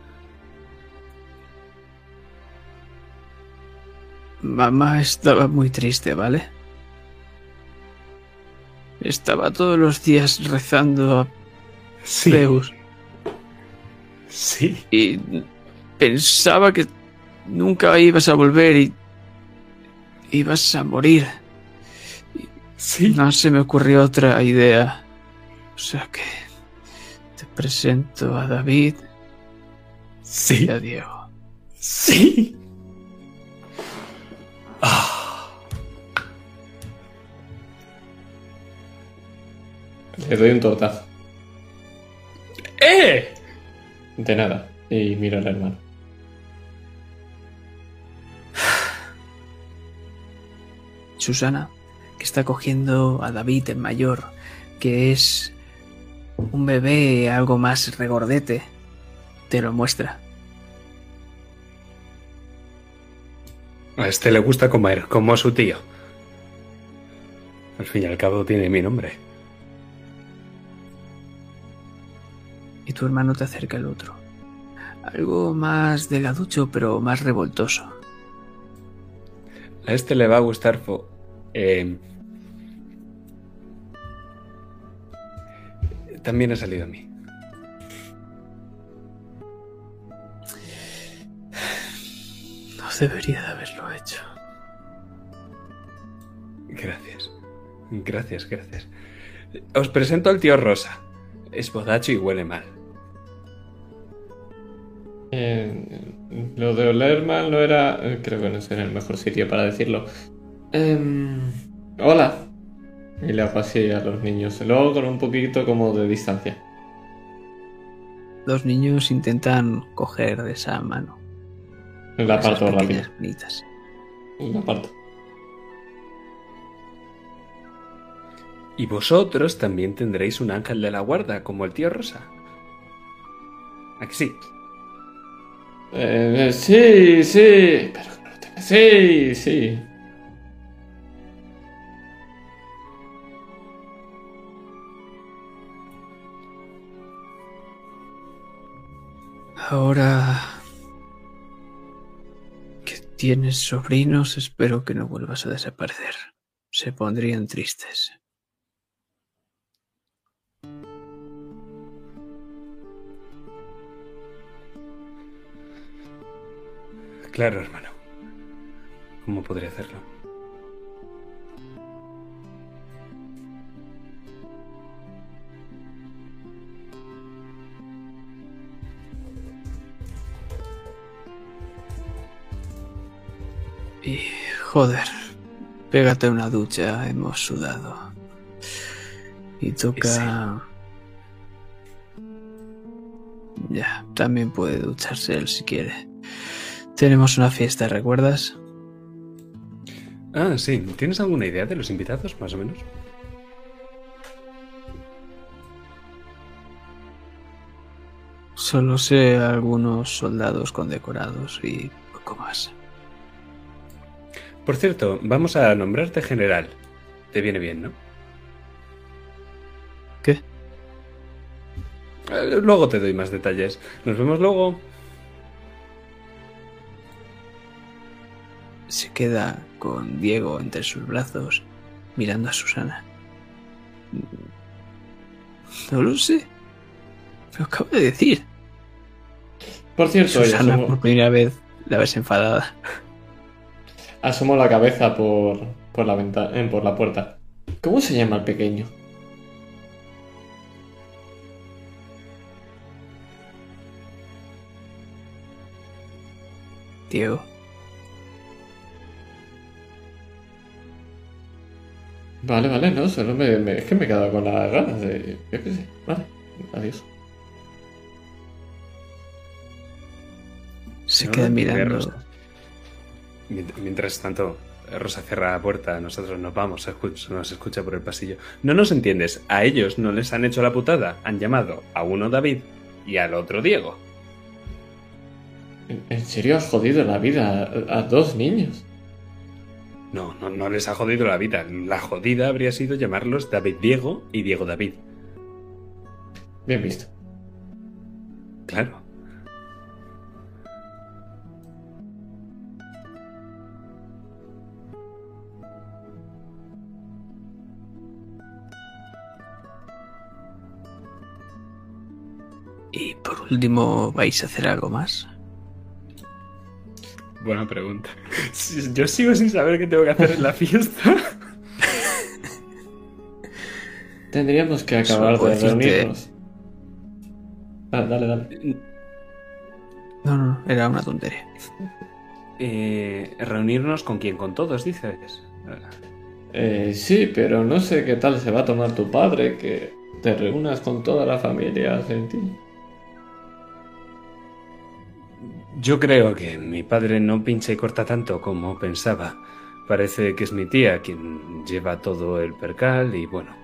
Mamá estaba muy triste, ¿vale? Estaba todos los días rezando a Sí. Zeus Sí. y pensaba que nunca ibas a volver y ibas a morir. Sí. No se me ocurrió otra idea. O sea que te presento a David Sí. y a Diego. Sí. Ah. Le doy un tortazo. ¡Eh! De nada. Y miro al hermano. Susana, que está cogiendo a David el mayor, que es un bebé algo más regordete, te lo muestra. A este le gusta comer, como a su tío. Al fin y al cabo tiene mi nombre. Tu hermano te acerca el otro. Algo más delgaducho, pero más revoltoso. A este le va a gustar fo- eh, También ha salido a mí. No debería de haberlo hecho. Gracias. Gracias, gracias. Os presento al tío Rosa. Es bodacho y huele mal. Eh, lo de oler mal no era. eh, Creo que no es el mejor sitio para decirlo. Em, hola. Y le hago así a los niños. Luego con un poquito como de distancia. Los niños intentan coger de esa mano. La esas aparto rápido. La aparto. Y vosotros también tendréis un ángel de la guarda, como el tío Rosa. ¿A que sí? Eh, sí, sí. Pero. Sí, sí. Ahora que tienes sobrinos, espero que no vuelvas a desaparecer. Se pondrían tristes. Claro, hermano. ¿Cómo podría hacerlo? Y joder, pégate una ducha, hemos sudado. Y toca... Ya, también puede ducharse él si quiere. Tenemos una fiesta, ¿recuerdas? Ah, sí. ¿Tienes alguna idea de los invitados, más o menos? Solo sé algunos soldados condecorados y poco más. Por cierto, vamos a nombrarte general. Te viene bien, ¿no? ¿Qué? Eh, Luego te doy más detalles. Nos vemos luego. Se queda con Diego entre sus brazos, mirando a Susana. No lo sé. Lo acabo de decir. Por cierto, Susana, asomo, por primera vez, la ves enfadada. asomo la cabeza por, por la ventana, por la puerta. ¿Cómo se llama el pequeño? Diego. Vale, vale, no, solo me, me- es que me he quedado con las ganas de. Yo qué sé. Vale, adiós. Se No, queda no, mirando. Rosa. Mientras tanto, Rosa cierra la puerta, nosotros nos vamos, nos escucha por el pasillo. No nos entiendes, a ellos no les han hecho la putada, han llamado a uno David y al otro Diego. ¿En- ¿En serio has jodido la vida a, a dos niños? No, no, no les ha jodido la vida. La jodida habría sido llamarlos David Diego y Diego David. Bien visto. Claro. Y por último, ¿vais a hacer algo más? Buena pregunta. [LAUGHS] Yo sigo sin saber qué tengo que hacer en la fiesta. [LAUGHS] Tendríamos que acabar de reunirnos. Ah, dale, dale. No, no, era una tontería. Eh, ¿Reunirnos con quién? ¿Con todos, dices? Eh, sí, pero no sé qué tal se va a tomar tu padre que te reúnas con toda la familia argentina. Yo creo que mi padre no pincha y corta tanto como pensaba. Parece que es mi tía quien lleva todo el percal y bueno.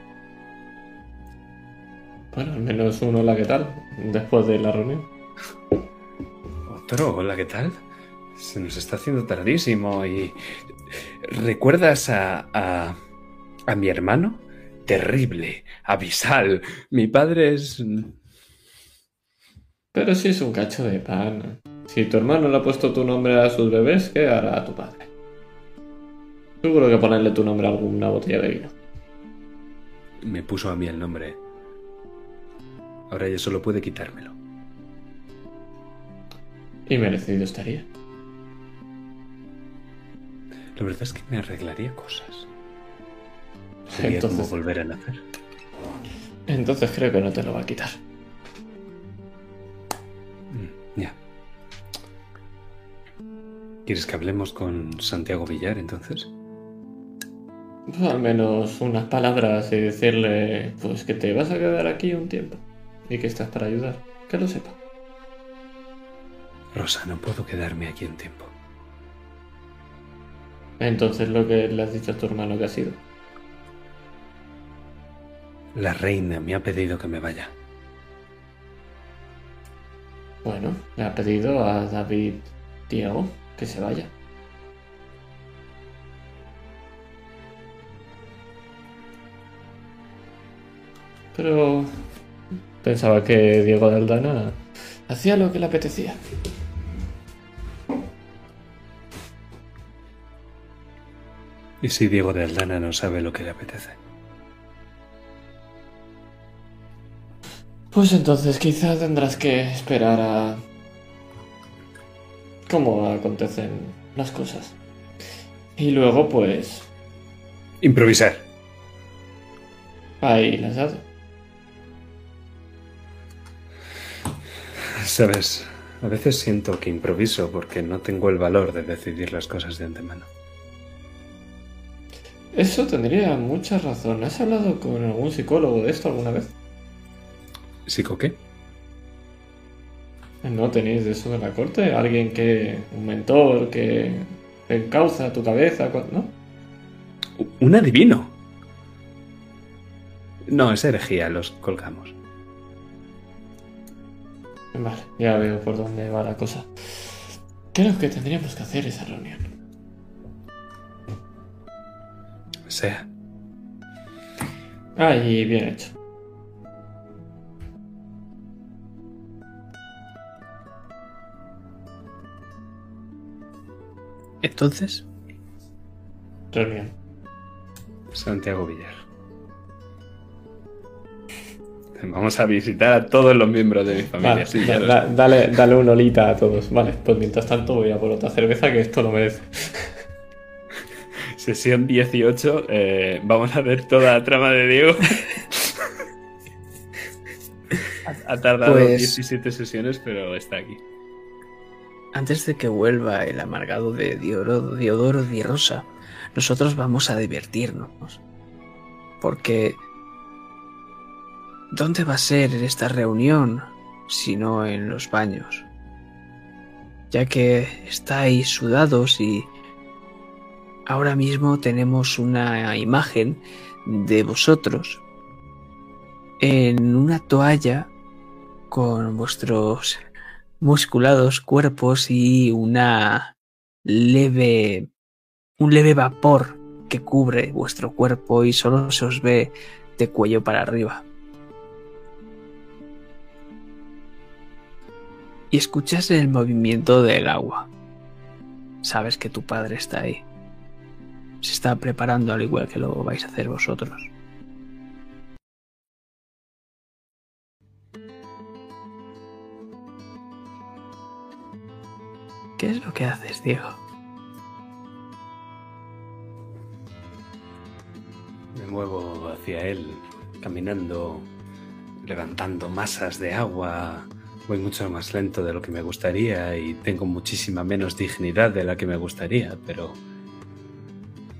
Bueno, al menos uno la que tal, después de la reunión. Otro, hola, ¿qué tal? Se nos está haciendo tardísimo y... ¿Recuerdas a, a, a mi hermano? Terrible, abisal. Mi padre es... Pero si es un cacho de pan. Si tu hermano le ha puesto tu nombre a sus bebés, ¿qué hará tu padre? Seguro que ponerle tu nombre a alguna botella de vino. Me puso a mí el nombre. Ahora ya solo puede quitármelo. Y merecido estaría. La verdad es que me arreglaría cosas. Sería como Entonces, volver a nacer. entonces creo que no te lo va a quitar. Mm, ¿Quieres que hablemos con Santiago Villar entonces? Pues al menos unas palabras y decirle pues que te vas a quedar aquí un tiempo y que estás para ayudar. Que lo sepa. Rosa, no puedo quedarme aquí un tiempo. Entonces lo que le has dicho a tu hermano que ha sido. La reina me ha pedido que me vaya. Bueno, le ha pedido a David Diego que se vaya. Pero pensaba que Diego de Aldana hacía lo que le apetecía. ¿Y si Diego de Aldana no sabe lo que le apetece? Pues entonces quizá tendrás que esperar a cómo acontecen las cosas. Y luego pues Improvisar. ahí las dado. Sabes, a veces siento que improviso porque no tengo el valor de decidir las cosas de antemano. Eso tendría mucha razón. ¿Has hablado con algún psicólogo de esto alguna vez? ¿Psico qué? ¿No tenéis de eso en la corte? ¿Alguien que... un mentor que encauza tu cabeza? ¿No? ¡Un adivino! No, es herejía, los colgamos. Vale, ya veo por dónde va la cosa. Creo que tendríamos que hacer esa reunión. Sea. Ah, y bien hecho. Entonces, Reunión. Santiago Villar. Vamos a visitar a todos los miembros de mi familia. Vale, sí, da- da- dale, dale una olita a todos. Vale, pues mientras tanto voy a por otra cerveza que esto lo merece. Sesión 18. eh, vamos a ver toda la trama de Diego. [LAUGHS] ha, ha tardado Pues- 17 sesiones, pero está aquí. Antes de que vuelva el amargado de Diodoro, Diodoro Di Rosa, nosotros vamos a divertirnos. Porque... ¿Dónde va a ser esta reunión si no en los baños? Ya que estáis sudados y ahora mismo tenemos una imagen de vosotros en una toalla con vuestros musculados cuerpos y una leve un leve vapor que cubre vuestro cuerpo y solo se os ve de cuello para arriba. Y escuchas el movimiento del agua. Sabes que tu padre está ahí. Se está preparando al igual que lo vais a hacer vosotros. ¿Qué es lo que haces, Diego? Me muevo hacia él, caminando, levantando masas de agua. Voy mucho más lento de lo que me gustaría y tengo muchísima menos dignidad de la que me gustaría, pero...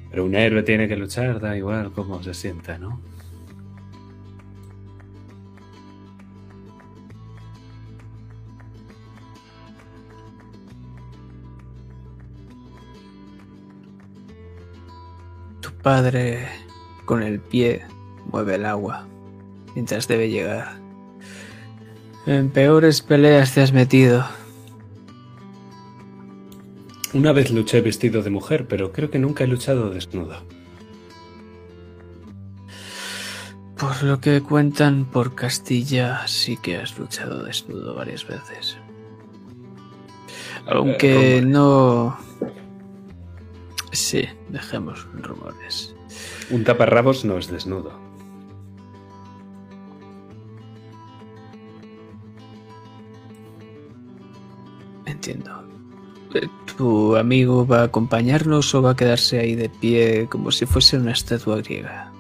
Pero un héroe tiene que luchar, da igual cómo se sienta, ¿no? Padre con el pie mueve el agua mientras debe llegar. En peores peleas te has metido. Una vez luché vestido de mujer, pero creo que nunca he luchado desnudo. Por lo que cuentan por Castilla, sí que has luchado desnudo varias veces. Aunque rumores. no... Sí, dejemos rumores. Un taparrabos no es desnudo. Entiendo. Eh, ¿Tu amigo va a acompañarnos o va a quedarse ahí de pie como si fuese una estatua griega?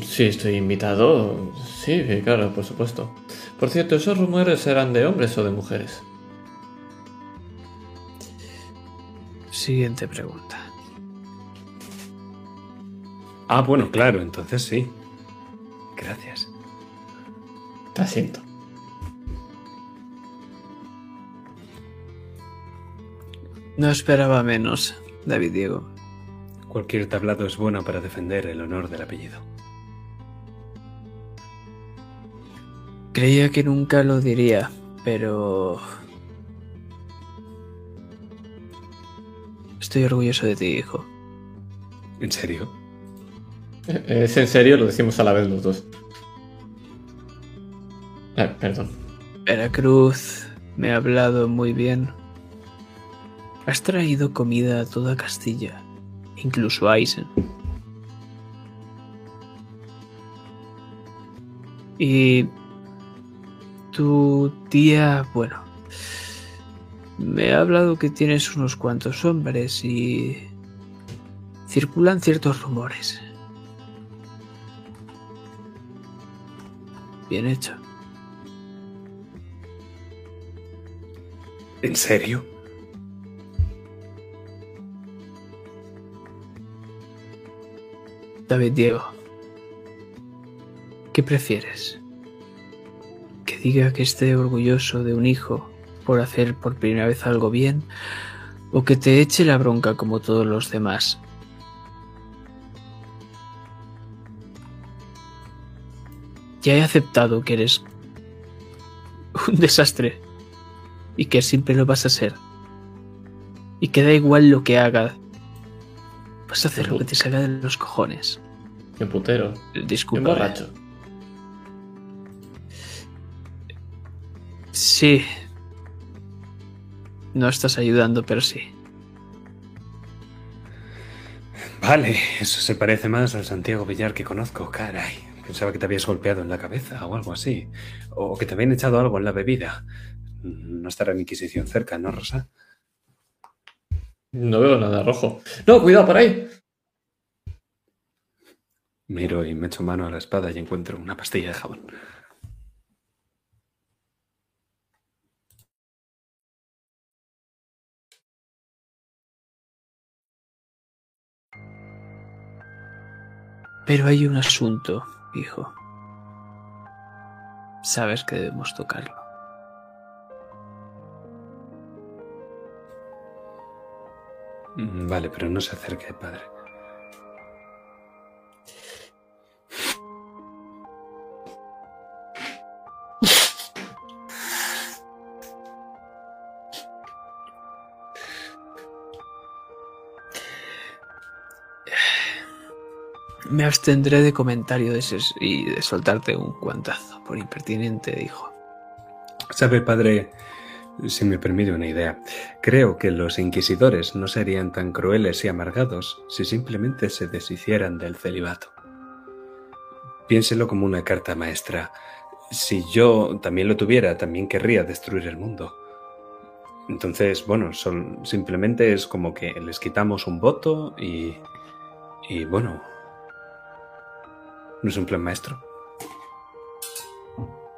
Sí, estoy invitado. Sí, claro, por supuesto. Por cierto, ¿esos rumores eran de hombres o de mujeres? Siguiente pregunta. Ah, bueno, claro, entonces sí. Gracias. Te asiento. No esperaba menos, David Diego. Cualquier tablado es bueno para defender el honor del apellido. Creía que nunca lo diría, pero... Estoy orgulloso de ti, hijo. ¿En serio? Eh, Es en serio, lo decimos a la vez los dos. Eh, perdón. Veracruz me ha hablado muy bien. Has traído comida a toda Castilla, incluso a Eisen. Y tu tía, bueno, me ha hablado que tienes unos cuantos hombres y circulan ciertos rumores. Bien hecho. ¿En serio? David Diego, ¿qué prefieres? ¿Que diga que esté orgulloso de un hijo por hacer por primera vez algo bien? ¿O que te eche la bronca como todos los demás? Ya he aceptado que eres un desastre y que siempre lo vas a ser. Y que da igual lo que haga. Vas a hacer lo que te salga de los cojones. Qué putero. Qué Disculpa. borracho. Sí. No estás ayudando, pero sí. Vale, eso se parece más al Santiago Villar que conozco, caray. Pensaba que te habías golpeado en la cabeza o algo así. O que te habían echado algo en la bebida. No estará en Inquisición cerca, ¿no, Rosa? No veo nada rojo. No, cuidado por ahí. Miro y me echo mano a la espada y encuentro una pastilla de jabón. Pero hay un asunto, hijo. Sabes que debemos tocarlo. Mm, Vale, pero no se acerque, padre. Abstendré de comentario de ese y de soltarte un guantazo por impertinente, dijo. Sabe, padre, si me permite una idea, creo que los inquisidores no serían tan crueles y amargados si simplemente se deshicieran del celibato. Piénselo como una carta maestra. Si yo también lo tuviera, también querría destruir el mundo. Entonces, bueno, son, simplemente es como que les quitamos un voto y, y bueno, no es un plan maestro.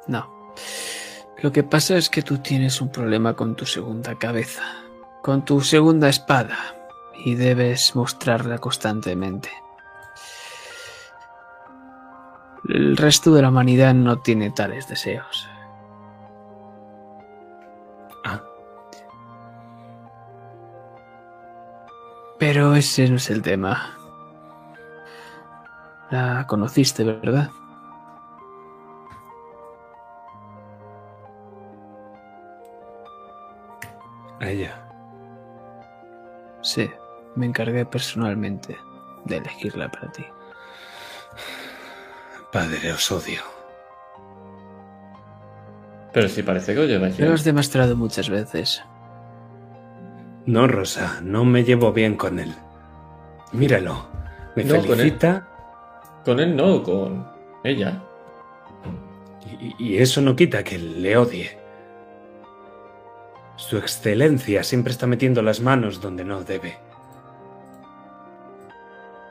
No. Lo que pasa es que tú tienes un problema con tu segunda cabeza, con tu segunda espada, y debes mostrarla constantemente. El resto de la humanidad no tiene tales deseos. Ah, Pero ese no es el tema. La conociste, ¿verdad? a ella. Sí, me encargué personalmente de elegirla para ti. Padre, os odio. Pero si parece que os lleváis Lo has demostrado muchas veces. No, Rosa, no me llevo bien con él. Míralo. Me No, con él. felicita Con él no, con ella. y, y eso no quita que le odie. Su excelencia siempre está metiendo las manos donde no debe.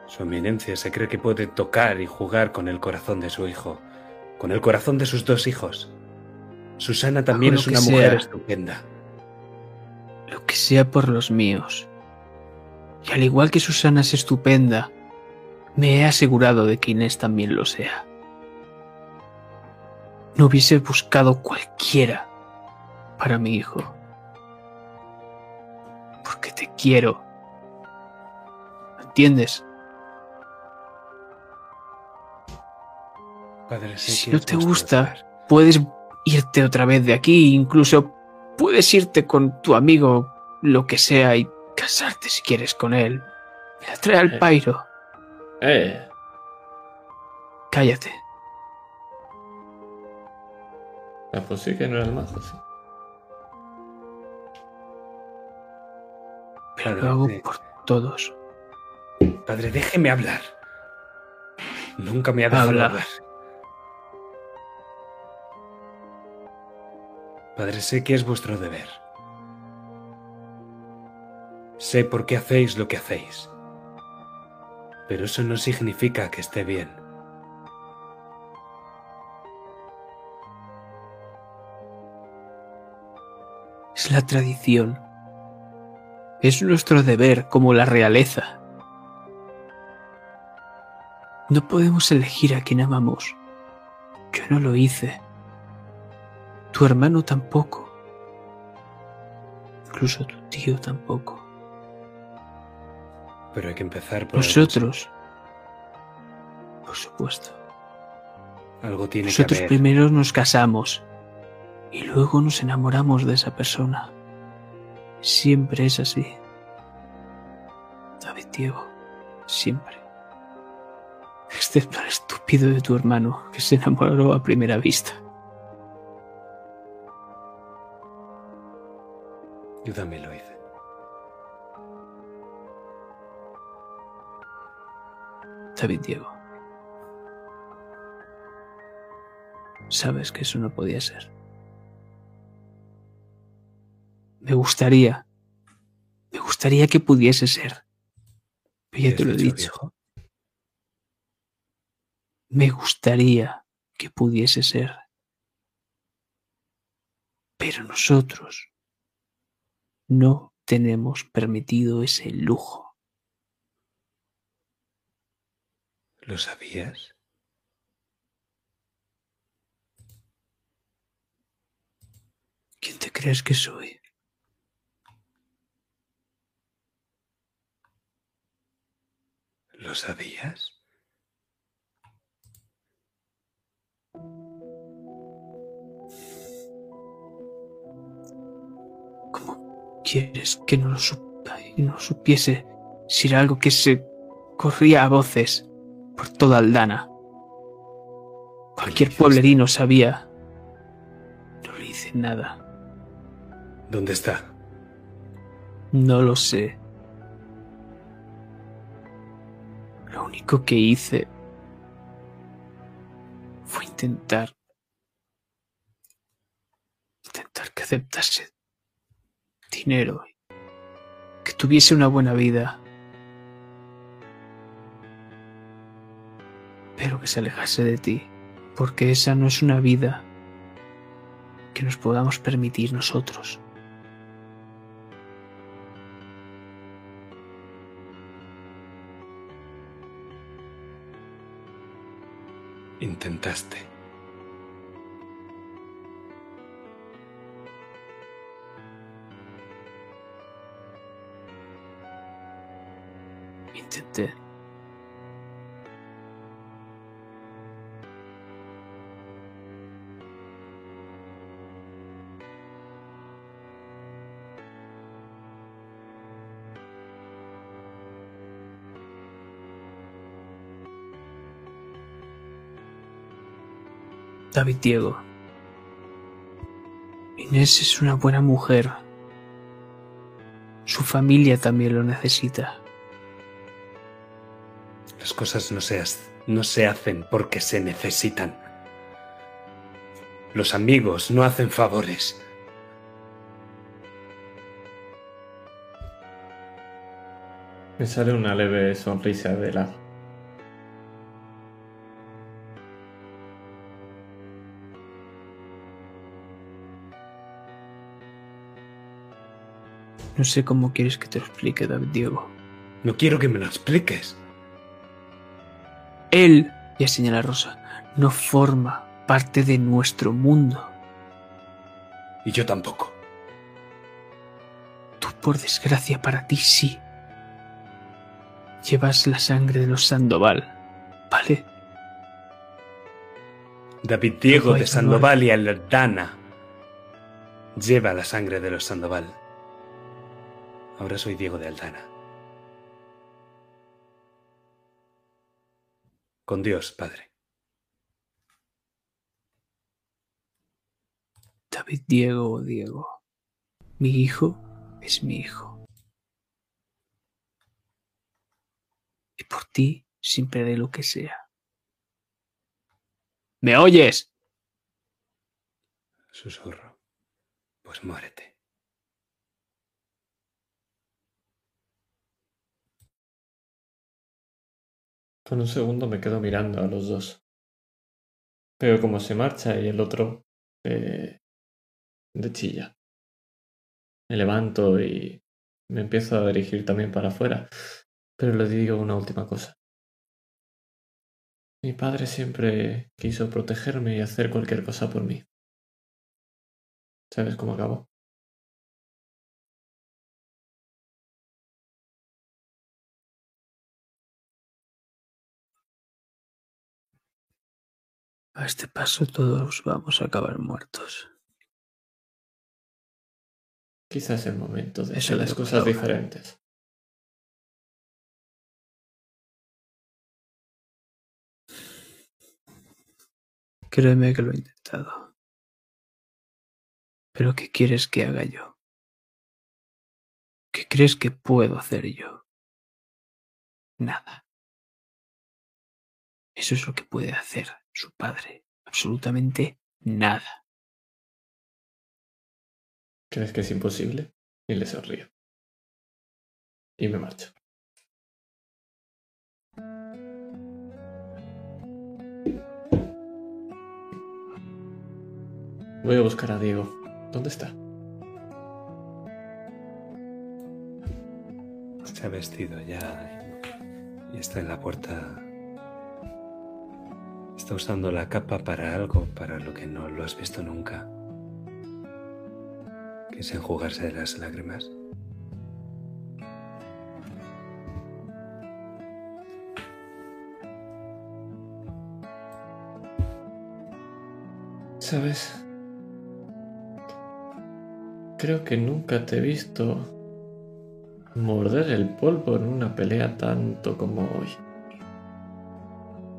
Su eminencia se cree que puede tocar y jugar con el corazón de su hijo, con el corazón de sus dos hijos. Susana también es una mujer sea. estupenda. Lo que sea por los míos. Y al igual que Susana es estupenda, me he asegurado de que Inés también lo sea. No hubiese buscado cualquiera para mi hijo. Porque te quiero. ¿Entiendes? Padre, Si no te gusta, puedes irte otra vez de aquí, incluso puedes irte con tu amigo, lo que sea, y casarte si quieres con él. Mira, trae al Eh. pairo. Eh, Cállate. ah, pues sí que no era el mazo, sí. Pero lo hago por todos. Padre, déjeme hablar. Nunca me ha dejado Habla. hablar. Padre, sé que es vuestro deber. Sé por qué hacéis lo que hacéis. Pero eso no significa que esté bien. Es la tradición. Es nuestro deber como la realeza. No podemos elegir a quien amamos. Yo no lo hice. Tu hermano tampoco. Incluso tu tío tampoco. Pero hay que empezar por. Nosotros. Por supuesto. Algo tiene Nosotros que haber. primero nos casamos y luego nos enamoramos de esa persona. Siempre es así. David Diego, siempre. Excepto el estúpido de tu hermano que se enamoró a primera vista. Yo también David Diego. Sabes que eso no podía ser. Me gustaría. Me gustaría que pudiese ser. Pero ya ¿Qué te lo he dicho. viejo? Me gustaría que pudiese ser. Pero nosotros no tenemos permitido ese lujo. ¿Lo sabías? ¿Quién te crees que soy? ¿Lo sabías? ¿Cómo quieres que no lo, sup- ay, no supiese si era algo que se corría a voces por toda Aldana? Cualquier pueblerino sabía. No le hice nada. ¿Dónde está? No lo sé. Lo único que hice fue intentar... Intentar que aceptase dinero, que tuviese una buena vida, pero que se alejase de ti, porque esa no es una vida que nos podamos permitir nosotros. Intentaste. Intenté. David Diego. Inés es una buena mujer. Su familia también lo necesita. Las cosas no se, no se hacen porque se necesitan. Los amigos no hacen favores. Me sale una leve sonrisa de lado. No sé cómo quieres que te lo explique, David Diego. No quiero que me lo expliques. Él, ya señala Rosa, no forma parte de nuestro mundo. Y yo tampoco. Tú, por desgracia, para ti sí. Llevas la sangre de los Sandoval, ¿vale? David Diego de Sandoval y Aldana lleva la sangre de los Sandoval. Ahora soy Diego de Aldana. Con Dios, Padre. David Diego Diego. Mi hijo es mi hijo. Y por ti siempre haré lo que sea. ¿Me oyes? Susurro. Pues muérete. Por un segundo me quedo mirando a los dos. Veo cómo se marcha y el otro eh, de chilla. Me levanto y me empiezo a dirigir también para afuera. Pero le digo una última cosa. Mi padre siempre quiso protegerme y hacer cualquier cosa por mí. ¿Sabes cómo acabó? A este paso todos vamos a acabar muertos. Quizás el momento de hacer las cosas diferentes. Créeme que lo he intentado. Pero ¿qué quieres que haga yo? ¿Qué crees que puedo hacer yo? Nada. Eso es lo que puede hacer su padre. Absolutamente nada. ¿Crees que es imposible? Y le sonrío. Y me marcho. Voy a buscar a Diego. ¿Dónde está? Se ha vestido ya y está en la puerta. Está usando la capa para algo para lo que no lo has visto nunca. Que es enjugarse de las lágrimas. ¿Sabes? Creo que nunca te he visto morder el polvo en una pelea tanto como hoy.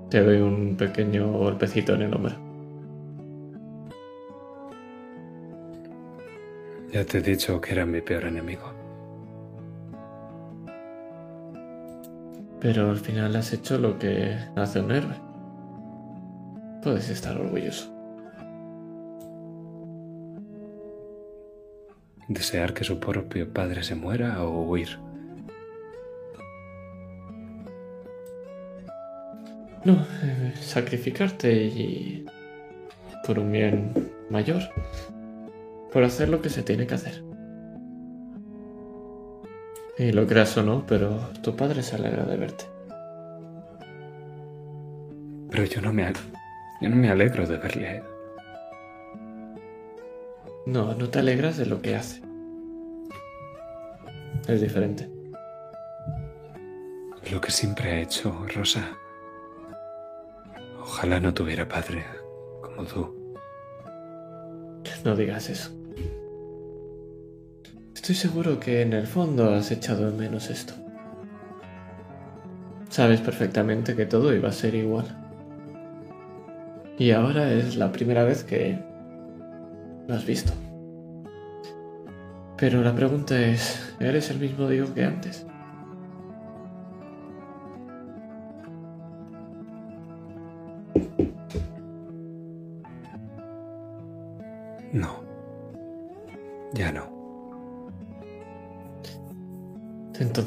Te doy un pequeño golpecito en el hombro. Ya te he dicho que era mi peor enemigo. Pero al final has hecho lo que hace un héroe. Puedes estar orgulloso. desear que su propio padre se muera o huir. No, eh, sacrificarte y... por un bien mayor. Por hacer lo que se tiene que hacer. Y lo creas o no, pero tu padre se alegra de verte. Pero yo no me, yo no me alegro de verle a él. No, no te alegras de lo que hace. Es diferente. Lo que siempre ha hecho, Rosa. Ojalá no tuviera padre como tú. No digas eso. Estoy seguro que en el fondo has echado de menos esto. Sabes perfectamente que todo iba a ser igual. Y ahora es la primera vez que lo has visto. Pero la pregunta es, ¿eres el mismo Diego que antes?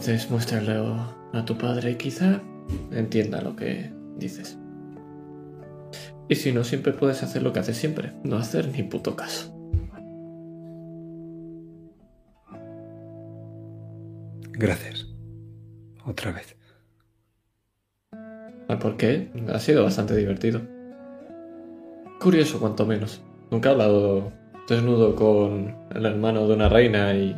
Entonces muéstralo a tu padre y quizá entienda lo que dices. Y si no, siempre puedes hacer lo que haces siempre, no hacer ni puto caso. Gracias. Otra vez. ¿Al por qué? Ha sido bastante divertido. Curioso, cuanto menos. Nunca he hablado desnudo con el hermano de una reina y...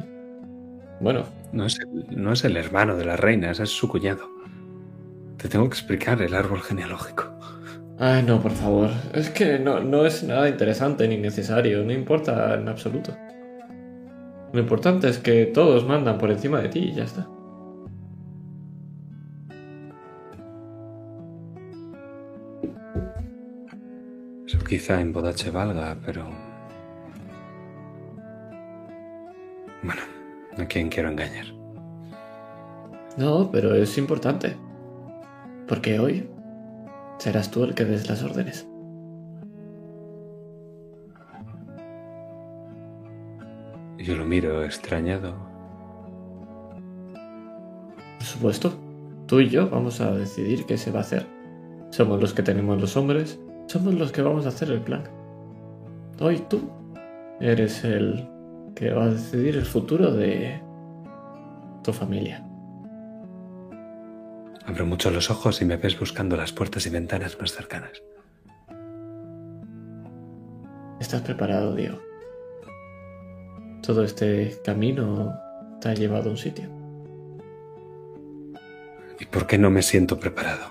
Bueno, No es, el, no es el hermano de la reina, ese es su cuñado. Te tengo que explicar el árbol genealógico. Ay, no, por favor. Es que no, no es nada interesante ni necesario, no importa en absoluto. Lo importante es que todos mandan por encima de ti y ya está. Eso quizá en Bodache valga, pero... Bueno, ¿a quién quiero engañar? No, pero es importante. Porque hoy serás tú el que des las órdenes. Yo lo miro extrañado. Por supuesto, tú y yo vamos a decidir qué se va a hacer. Somos los que tenemos los hombres, somos los que vamos a hacer el plan. Hoy tú eres el que va a decidir el futuro de tu familia. Abro mucho los ojos y me ves buscando las puertas y ventanas más cercanas. ¿Estás preparado, Diego? Todo este camino te ha llevado a un sitio. ¿Y por qué no me siento preparado?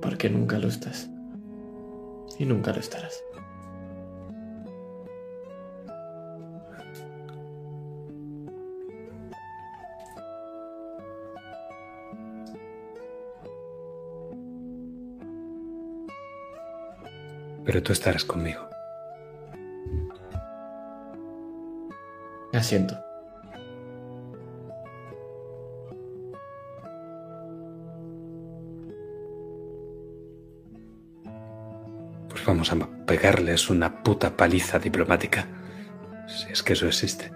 Porque nunca lo estás. Y nunca lo estarás. Pero tú estarás conmigo. Asiento. Pues vamos a pegarles una puta paliza diplomática. Si es que eso existe.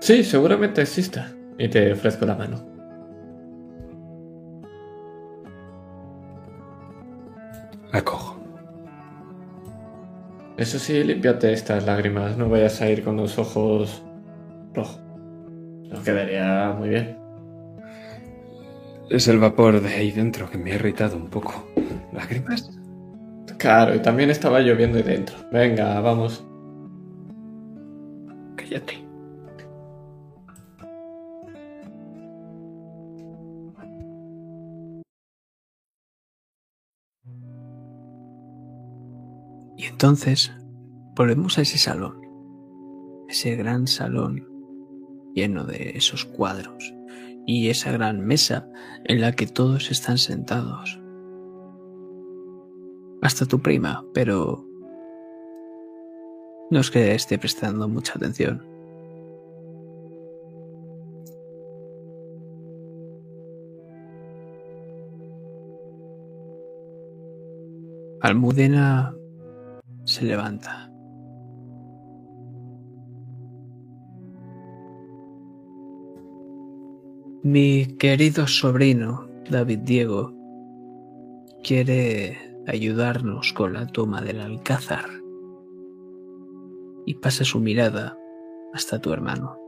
Sí, seguramente exista. Y te ofrezco la mano. La cojo. Eso sí, límpiate estas lágrimas. No vayas a ir con los ojos rojos. Nos quedaría muy bien. Es el vapor de ahí dentro que me ha irritado un poco. ¿Lágrimas? Claro, y también estaba lloviendo ahí dentro. Venga, vamos. Cállate. Entonces volvemos a ese salón, ese gran salón lleno de esos cuadros y esa gran mesa en la que todos están sentados. Hasta tu prima, pero no es que esté prestando mucha atención. Almudena se levanta. Mi querido sobrino, David Diego, quiere ayudarnos con la toma del alcázar y pasa su mirada hasta tu hermano.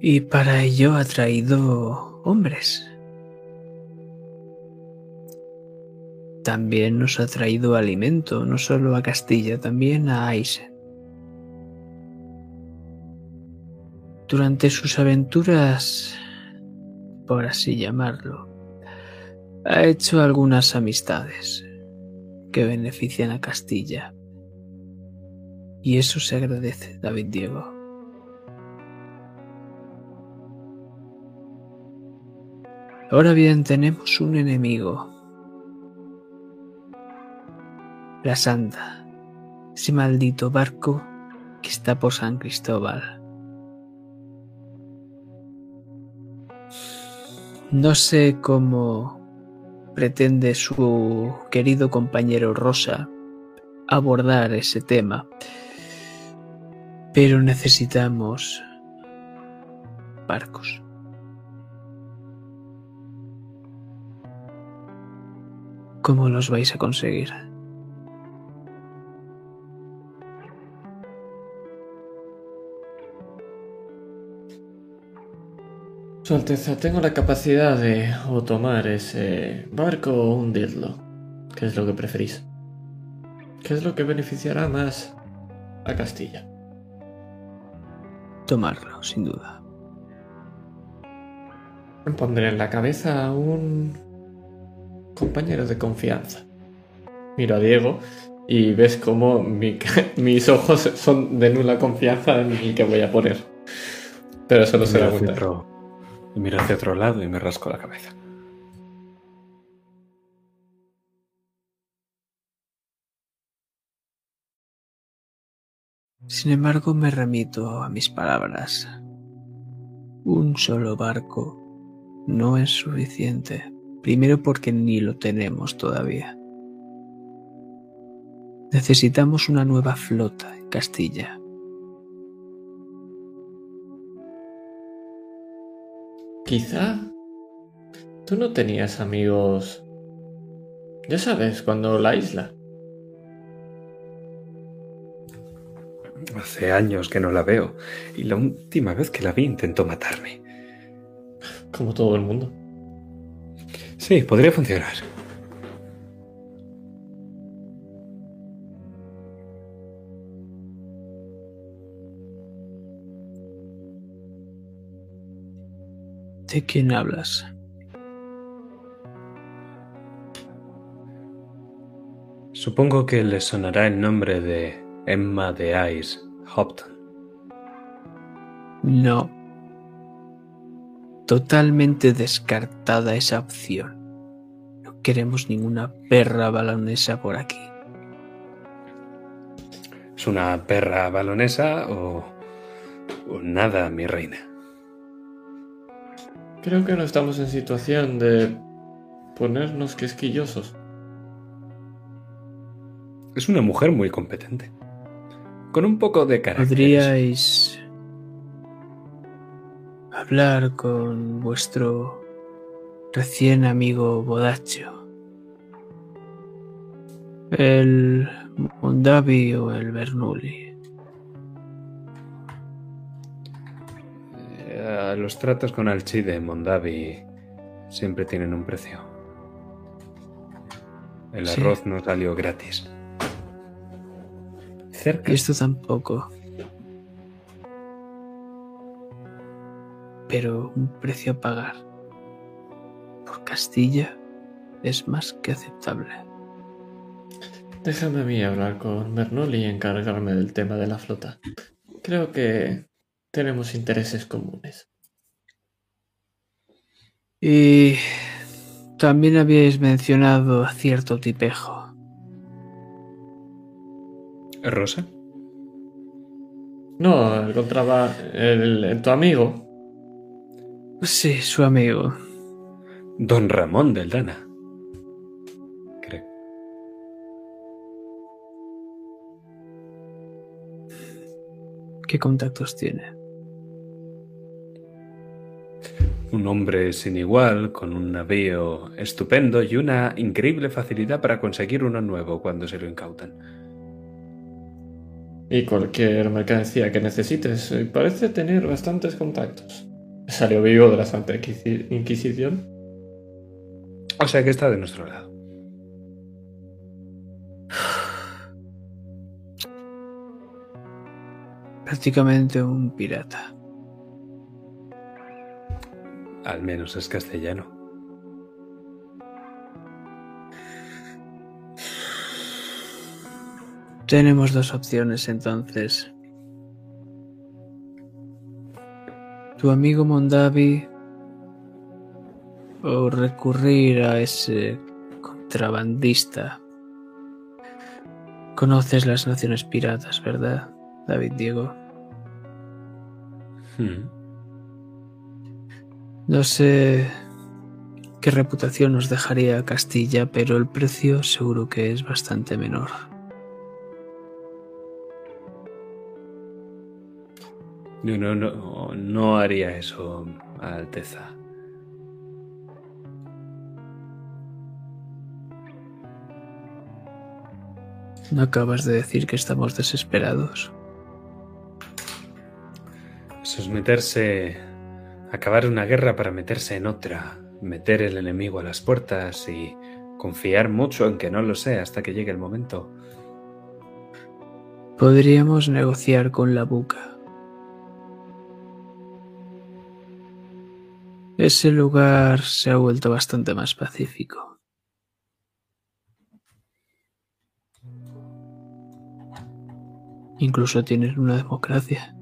Y para ello ha traído hombres También nos ha traído alimento, no solo a Castilla, también a Aisen. Durante sus aventuras, por así llamarlo, ha hecho algunas amistades que benefician a Castilla. Y eso se agradece, David Diego. Ahora bien, tenemos un enemigo. La Santa, ese maldito barco que está por San Cristóbal. No sé cómo pretende su querido compañero Rosa abordar ese tema, pero necesitamos barcos. ¿Cómo los vais a conseguir? Su Alteza, tengo la capacidad de o tomar ese barco o hundirlo. ¿Qué es lo que preferís? ¿Qué es lo que beneficiará más a Castilla? Tomarlo, sin duda. Me pondré en la cabeza a un compañero de confianza. Miro a Diego y ves cómo mi- [LAUGHS] mis ojos son de nula confianza en el que voy a poner. Pero eso no se miro y miro hacia otro lado y me rasco la cabeza. Sin embargo, me remito a mis palabras. Un solo barco no es suficiente. Primero porque ni lo tenemos todavía. Necesitamos una nueva flota en Castilla. Quizá tú no tenías amigos. Ya sabes, cuando la isla. Hace años que no la veo y la última vez que la vi intentó matarme. Como todo el mundo. Sí, podría funcionar. ¿De quién hablas? Supongo que le sonará el nombre de Emma de Ice Hopton. No. Totalmente descartada esa opción. No queremos ninguna perra balonesa por aquí. ¿Es una perra balonesa o, o nada, mi reina? Creo que no estamos en situación de ponernos quisquillosos. Es una mujer muy competente. Con un poco de carácter. ¿Podríais hablar con vuestro recién amigo Bodacho? El Mondavi o el Bernoulli. Eh, los tratos con Alcide en Mondavi siempre tienen un precio. El Sí. arroz no salió gratis. Cerca. Esto tampoco. Pero un precio a pagar por Castilla es más que aceptable. Déjame a mí hablar con Bernoulli y encargarme del tema de la flota. Creo que tenemos intereses comunes. Y también habíais mencionado a cierto tipejo. ¿Rosa? No, el contraba... El, el- tu amigo. Sí, su amigo. Don Ramón del Dana. Creo. ¿Qué contactos tiene? Un hombre sin igual, con un navío estupendo y una increíble facilidad para conseguir uno nuevo cuando se lo incautan. Y cualquier mercancía que necesites, eh, parece tener bastantes contactos. Salió vivo de la Santa Inquisi- Inquisición. O sea que está de nuestro lado. Prácticamente un pirata. Al menos es castellano. Tenemos dos opciones entonces. Tu amigo Mondavi o recurrir a ese contrabandista. Conoces las naciones piratas, ¿verdad, David Diego? Hmm. No sé qué reputación nos dejaría Castilla, pero el precio seguro que es bastante menor. Yo no, no, no haría eso, Alteza. ¿No acabas de decir que estamos desesperados? Eso es meterse. Acabar una guerra para meterse en otra. Meter el enemigo a las puertas y confiar mucho en que no lo sea hasta que llegue el momento. Podríamos negociar con la buca. Ese lugar se ha vuelto bastante más pacífico. Incluso tienen una democracia.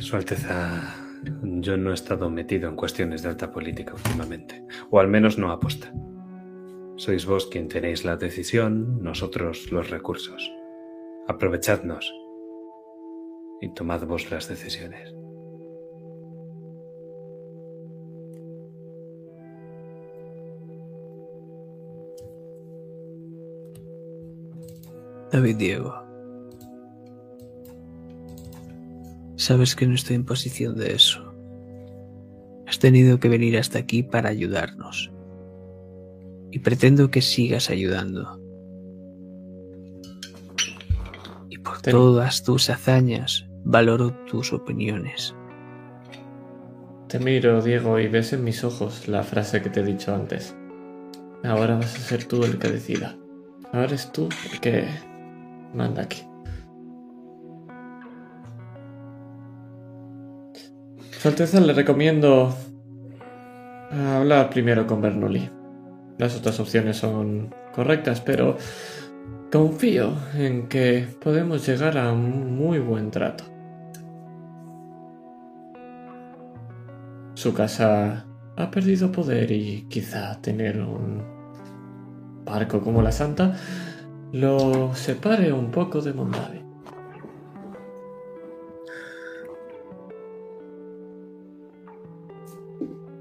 Su Alteza, yo no he estado metido en cuestiones de alta política últimamente, o al menos no aposta. Sois vos quien tenéis la decisión, nosotros los recursos. Aprovechadnos y tomad vos las decisiones. David Diego. Sabes que no estoy en posición de eso. Has tenido que venir hasta aquí para ayudarnos. Y pretendo que sigas ayudando. Y por Ten- todas tus hazañas, valoro tus opiniones. Te miro, Diego, y ves en mis ojos la frase que te he dicho antes. Ahora vas a ser tú el que decida. Ahora eres tú el que manda aquí. Su Alteza le recomiendo hablar primero con Bernoulli. Las otras opciones son correctas, pero confío en que podemos llegar a un muy buen trato. Su casa ha perdido poder y quizá tener un barco como la Santa lo separe un poco de Mondavi.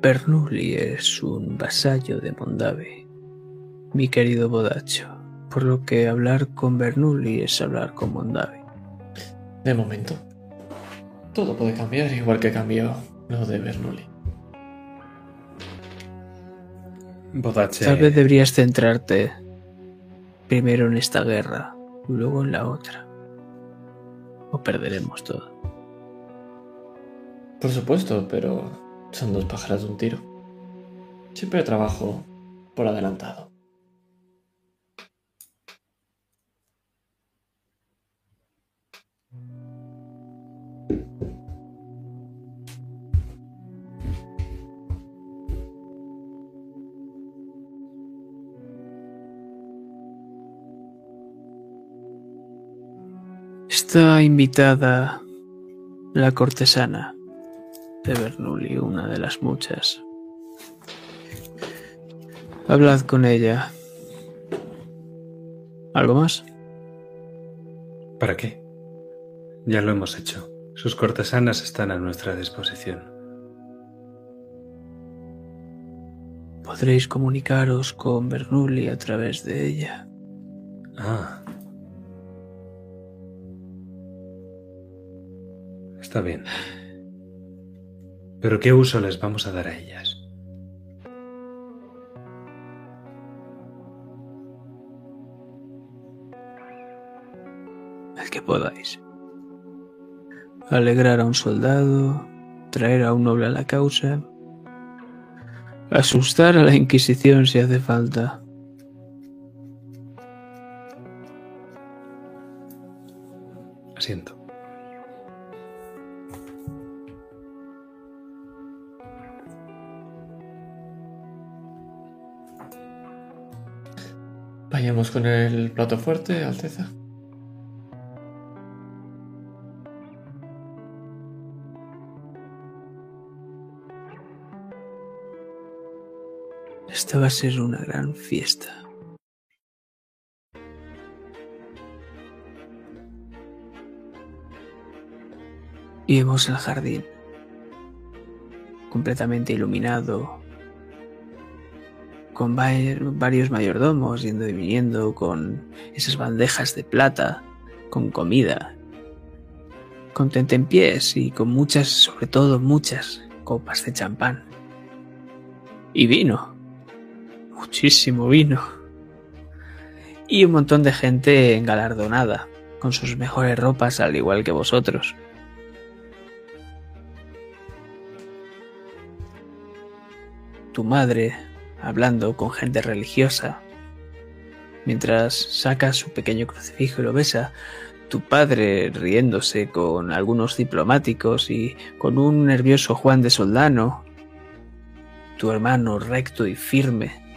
Bernoulli es un vasallo de Mondavi, mi querido Bodacho, por lo que hablar con Bernoulli es hablar con Mondavi. De momento, todo puede cambiar igual que cambió lo de Bernoulli. Bodache, Tal vez deberías centrarte primero en esta guerra y luego en la otra. O perderemos todo. Por supuesto, pero son dos pájaros de un tiro. Siempre trabajo por adelantado. Está invitada la cortesana de Bernoulli, una de las muchas. Hablad con ella. ¿Algo más? ¿para qué? Ya lo hemos hecho. Sus cortesanas están a nuestra disposición. Podréis comunicaros con Bernoulli a través de ella. Ah. Está bien. Pero ¿qué uso les vamos a dar a ellas? El que podáis. Alegrar a un soldado, traer a un noble a la causa, asustar a la Inquisición si hace falta. Asiento. Vayamos con el plato fuerte, Alteza. Esta va a ser una gran fiesta. Y vemos el jardín, completamente iluminado, con va- varios mayordomos yendo y viniendo, con esas bandejas de plata, con comida, con tentempiés y con muchas, sobre todo muchas, copas de champán. Y vino muchísimo vino. Y un montón de gente engalardonada, con sus mejores ropas al igual que vosotros. Tu madre hablando con gente religiosa, mientras saca su pequeño crucifijo y lo besa. Tu padre riéndose con algunos diplomáticos y con un nervioso Juan de Soldano. Tu hermano recto y firme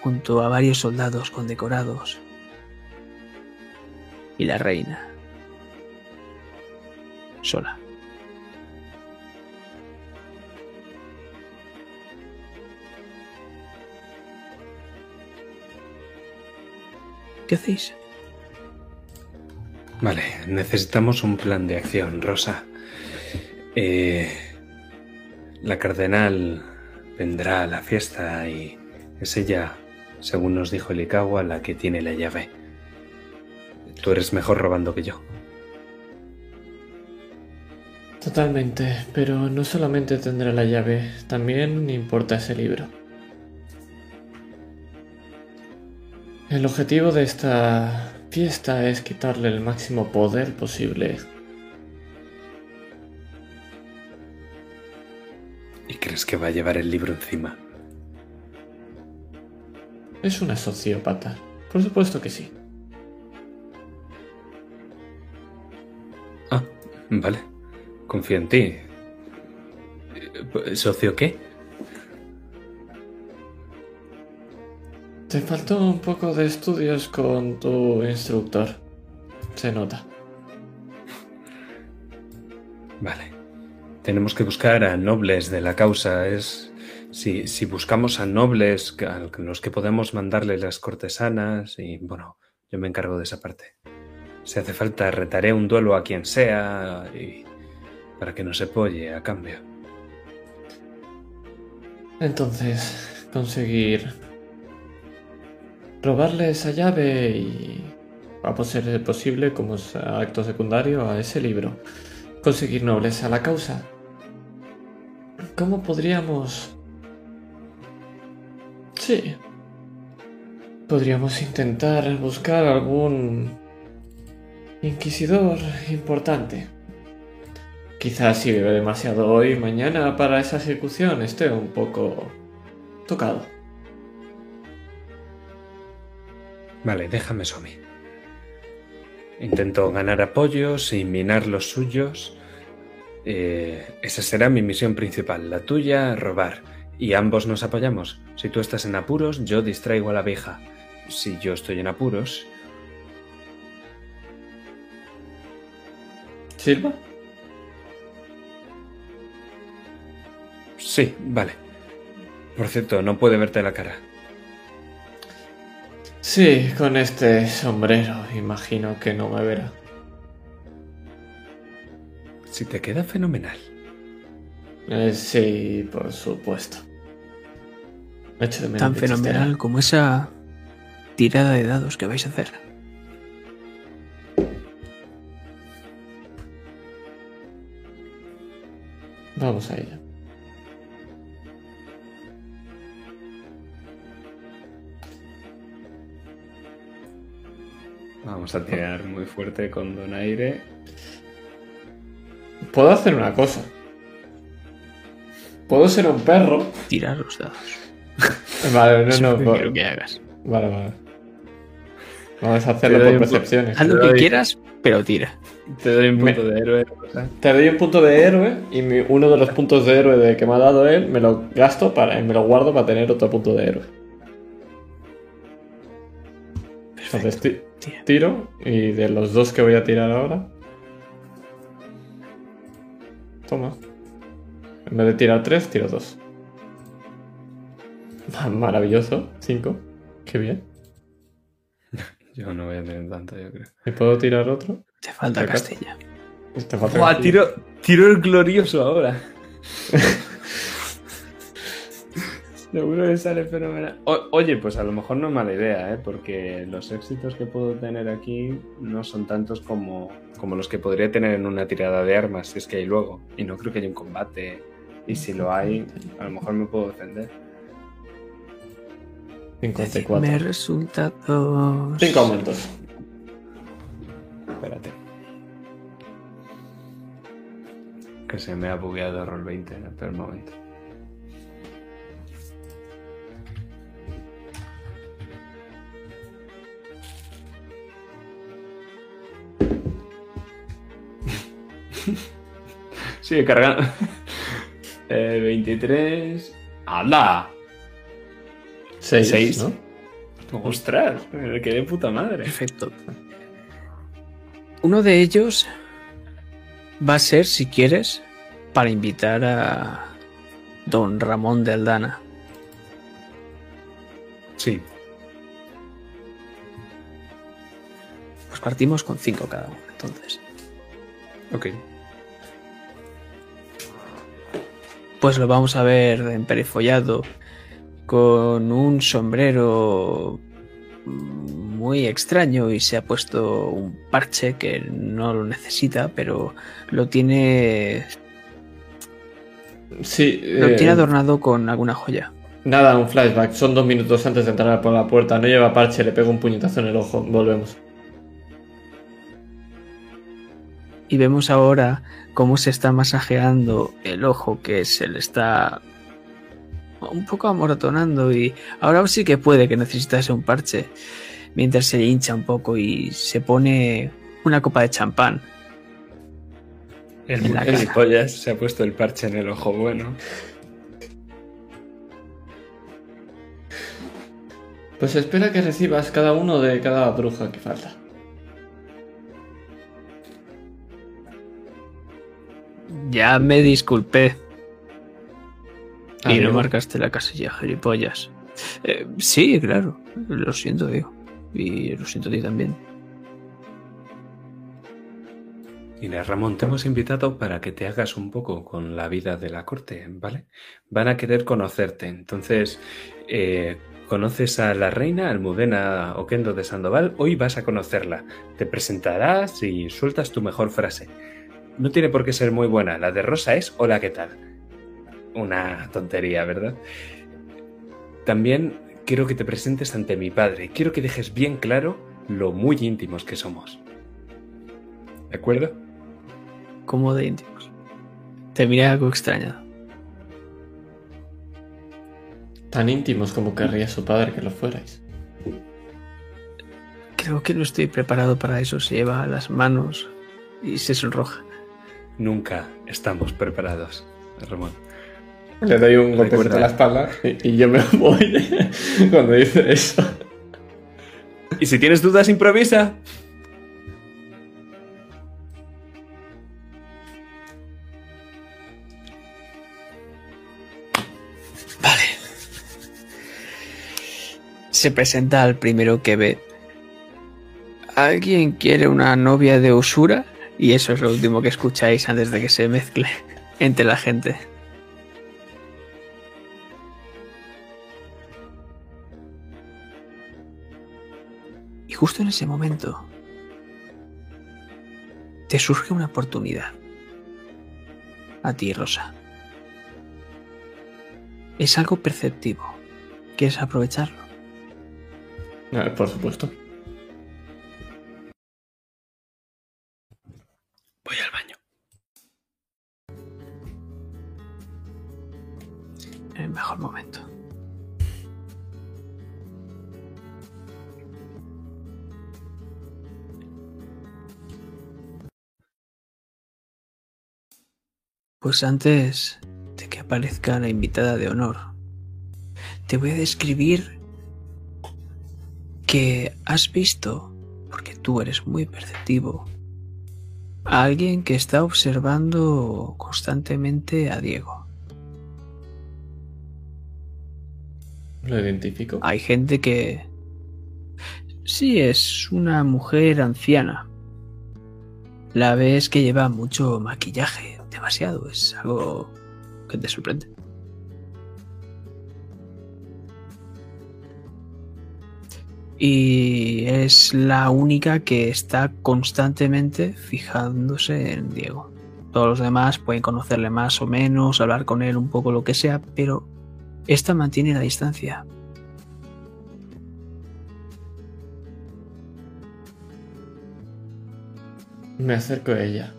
junto a varios soldados condecorados. Y la reina. Sola. ¿Qué hacéis? Vale, necesitamos un plan de acción, Rosa. Eh, la cardenal vendrá a la fiesta y es ella, según nos dijo el Ikawa, la que tiene la llave. Tú eres mejor robando que yo. Totalmente, pero no solamente tendrá la llave, también importa ese libro. El objetivo de esta fiesta es quitarle el máximo poder posible. ¿Y crees que va a llevar el libro encima? Es una sociópata. Por supuesto que sí. Ah, vale. Confío en ti. Eh, ¿Socio qué? Te faltó un poco de estudios con tu instructor. Se nota. Vale. Tenemos que buscar a nobles de la causa. Es. Si, si buscamos a nobles a los que podemos mandarle las cortesanas y bueno, yo me encargo de esa parte. Si hace falta, retaré un duelo a quien sea y para que no se polle a cambio. Entonces, conseguir robarle esa llave y, a ser posible, como acto secundario a ese libro, conseguir nobles a la causa. ¿Cómo podríamos... Sí. Podríamos intentar buscar algún inquisidor importante. Quizás si bebe demasiado hoy, mañana para esa ejecución esté un poco tocado. Vale, déjame mí. Intento ganar apoyos y minar los suyos. Eh, esa será mi misión principal. La tuya, robar. Y ambos nos apoyamos. Si tú estás en apuros, yo distraigo a la vieja. Si yo estoy en apuros, ¿Silva? sí, vale. Por cierto, no puede verte la cara. Sí, con este sombrero imagino que no me verá. Si te queda fenomenal. Eh, sí, por supuesto. Echo de menos Tan chistera. fenomenal como esa tirada de dados que vais a hacer. Vamos a ello. Vamos a tirar muy fuerte con Donaire. Puedo hacer una cosa. Puedo ser un perro. Tirar los dados. [LAUGHS] Vale, no, no. que po- quiero que hagas. Vale, vale. Vamos a hacerlo por percepciones. Haz lo que quieras, pero tira. Te doy un Me- punto de héroe. Te doy un punto de héroe y mi- uno de los puntos de héroe de que me ha dado él me lo gasto para me lo guardo para tener otro punto de héroe. Entonces Tira. Tiro y de los dos que voy a tirar ahora. Toma. En vez de tirar tres, tiro dos. Ma- [LAUGHS] Maravilloso. Cinco. Qué bien. [LAUGHS] Yo no voy a tener tanto, yo creo. ¿Y puedo tirar otro? Te falta. Castilla. Te falta ¡Buah, aquí. tiro, tiro el glorioso ahora! [LAUGHS] Seguro que sale fenomenal. O- oye, pues a lo mejor no es mala idea, ¿eh? Porque los éxitos que puedo tener aquí no son tantos como, como los que podría tener en una tirada de armas, si es que hay luego. Y no creo que haya un combate. Y si lo hay, a lo mejor me puedo defender. 54. Me resultados. Cinco aumentos. Espérate. Que se me ha bugueado Roll 20 en el peor momento. [LAUGHS] Sigue cargando. [LAUGHS] Eh, 23. ¡Anda! Seis, Seis. ¿no? ¡Ostras! Me quedé puta madre. Perfecto. Uno de ellos va a ser, si quieres, para invitar a don Ramón de Aldana. Sí. Pues partimos con cinco cada uno, entonces. Ok. Pues lo vamos a ver emperifollado con un sombrero muy extraño y se ha puesto un parche que no lo necesita, pero lo tiene, Sí. lo eh, tiene adornado con alguna joya. Nada, un flashback. Son dos minutos antes de entrar por la puerta. No lleva parche, le pego un puñetazo en el ojo. Volvemos. Y vemos ahora cómo se está masajeando el ojo que se le está un poco amorotonando y ahora sí que puede que necesitase un parche mientras se hincha un poco y se pone una copa de champán. El En la gilipollas se ha puesto el parche en el ojo bueno. Pues espera que recibas cada uno de cada bruja que falta. Ya me disculpé y no marcaste la casilla, gilipollas. Eh, sí, claro, lo siento, digo. Y lo siento a ti también. Mira, Ramón, te hemos invitado para que te hagas un poco con la vida de la corte, ¿vale? Van a querer conocerte. Entonces, eh, conoces a la reina Almudena Oquendo de Sandoval. Hoy vas a conocerla. Te presentarás y sueltas tu mejor frase. No tiene por qué ser muy buena. La de Rosa es hola, ¿qué tal? Una tontería, ¿verdad? También quiero que te presentes ante mi padre. Quiero que dejes bien claro lo muy íntimos que somos. ¿De acuerdo? Como de íntimos. Te miré algo extrañado. Tan íntimos como querría su padre que lo fuerais. Creo que no estoy preparado para eso. Se lleva las manos y se sonroja. Nunca estamos preparados, Ramón. Le doy un golpecito en la espalda y, y yo me voy [LAUGHS] cuando dice eso. Y si tienes dudas, improvisa. Se presenta al primero que ve. ¿Alguien quiere una novia de usura? Y eso es lo último que escucháis antes de que se mezcle [LAUGHS] entre la gente. Y justo en ese momento te surge una oportunidad. A ti, Rosa. es algo perceptivo. ¿Quieres aprovecharlo? Por supuesto. Voy al baño. En el mejor momento. Pues antes de que aparezca la invitada de honor, te voy a describir que has visto, porque tú eres muy perceptivo, a alguien que está observando constantemente a Diego. Lo identifico. Hay gente que... Sí, es una mujer anciana. La ves que lleva mucho maquillaje, demasiado, es algo que te sorprende. Y es la única que está constantemente fijándose en Diego. Todos los demás pueden conocerle más o menos, hablar con él un poco lo que sea, pero esta mantiene la distancia. Me acerco a ella.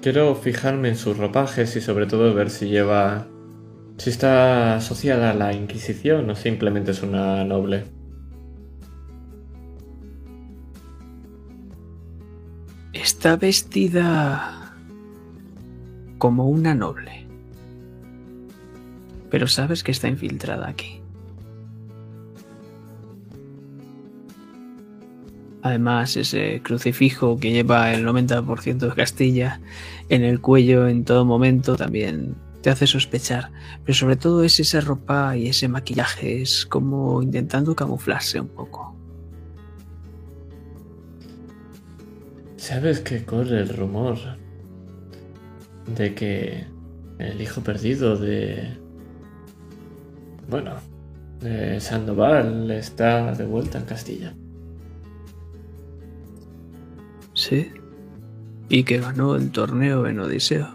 Quiero fijarme en sus ropajes y sobre todo ver si lleva... si está asociada a la Inquisición o simplemente es una noble. Está vestida como una noble. Pero sabes que está infiltrada aquí. Además, ese crucifijo que lleva el 90% de Castilla en el cuello en todo momento también te hace sospechar. Pero sobre todo es esa ropa y ese maquillaje, es como intentando camuflarse un poco. ¿Sabes que corre el rumor de que el hijo perdido de... Bueno, de Sandoval está de vuelta en Castilla? Sí. Y que ganó el torneo en Odiseo.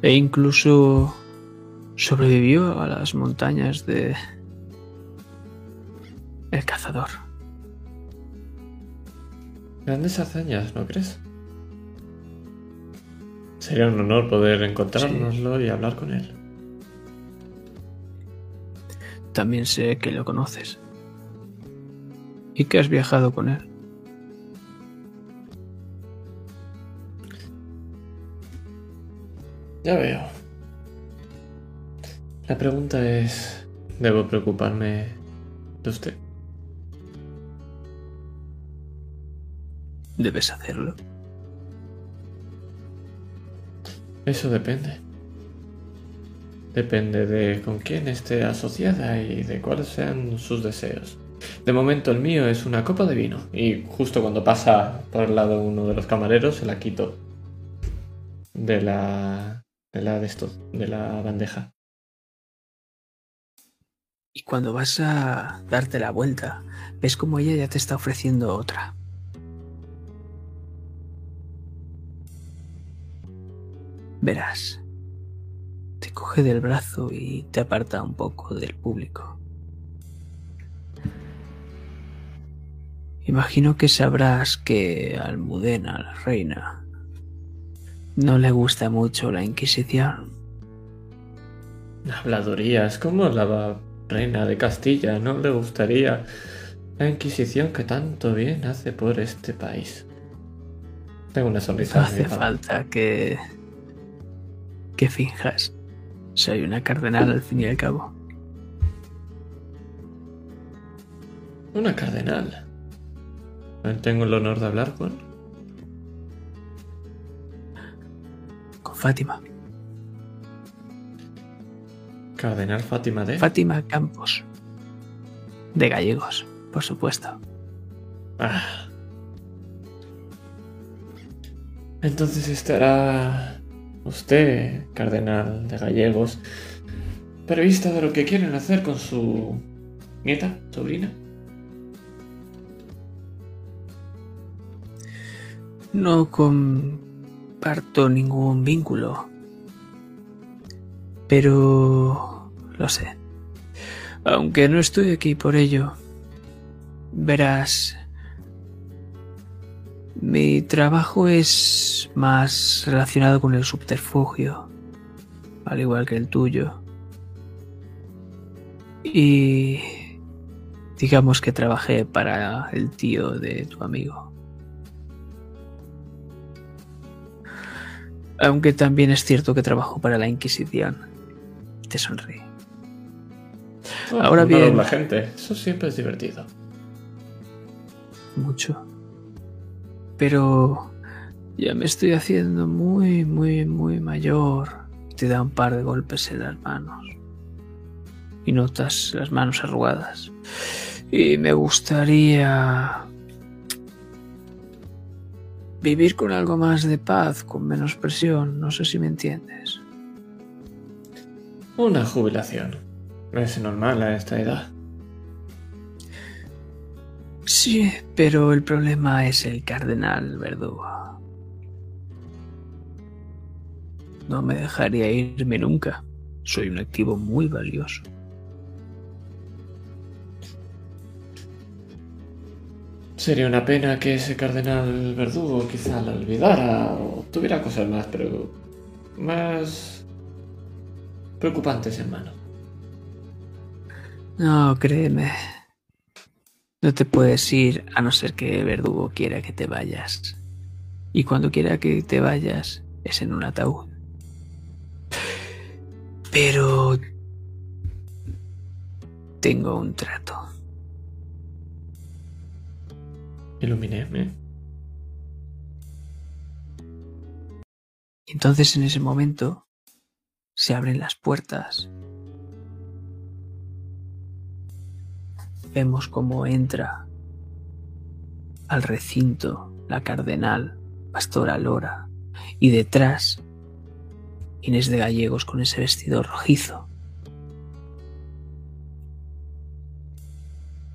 E incluso sobrevivió a las montañas de... El cazador. Grandes hazañas, ¿no crees? Sería un honor poder encontrárnoslo y hablar con él. También sé que lo conoces. Y que has viajado con él. Ya veo. La pregunta es, ¿debo preocuparme de usted? Debes hacerlo. Eso depende. Depende de con quién esté asociada y de cuáles sean sus deseos. De momento el mío es una copa de vino y justo cuando pasa por el lado uno de los camareros se la quito de la de la de esto, de la bandeja. Y cuando vas a darte la vuelta, ves como ella ya te está ofreciendo otra. Verás, te coge del brazo y te aparta un poco del público. Imagino que sabrás que Almudena, la reina, no le gusta mucho la Inquisición. Habladurías, como la reina de Castilla no le gustaría la Inquisición que tanto bien hace por este país? Tengo una sonrisa. No hace falta que que finjas. Soy una cardenal al fin y al cabo. Una cardenal. Tengo el honor de hablar con. Con Fátima. Cardenal Fátima de. Fátima Campos. De gallegos, por supuesto. Ah. Entonces estará usted, cardenal de gallegos, prevista de lo que quieren hacer con su nieta, sobrina. No comparto ningún vínculo. Pero... lo sé. Aunque no estoy aquí por ello, verás, mi trabajo es más relacionado con el subterfugio, al igual que el tuyo. Y digamos que trabajé para el tío de tu amigo. Aunque también es cierto que trabajo para la Inquisición. Te sonríe. Oh, Ahora bien- la gente, eso siempre es divertido. mucho. Pero ya me estoy haciendo muy, muy, muy mayor. Te da un par de golpes en las manos. Y notas las manos arrugadas. Y me gustaría vivir con algo más de paz, con menos presión. No sé si me entiendes. Una jubilación. Es normal a esta edad. Sí, pero el problema es el cardenal verdugo. No me dejaría irme nunca. Soy un activo muy valioso. Sería una pena que ese cardenal verdugo quizá la olvidara o tuviera cosas más, pero más preocupantes en mano. No, créeme. No te puedes ir a no ser que el verdugo quiera que te vayas. Y cuando quiera que te vayas es en un ataúd. Pero... Tengo un trato. Ilumínéme. Entonces en ese momento se abren las puertas. Vemos cómo entra al recinto la cardenal Pastora Lora y detrás Inés de Gallegos con ese vestido rojizo.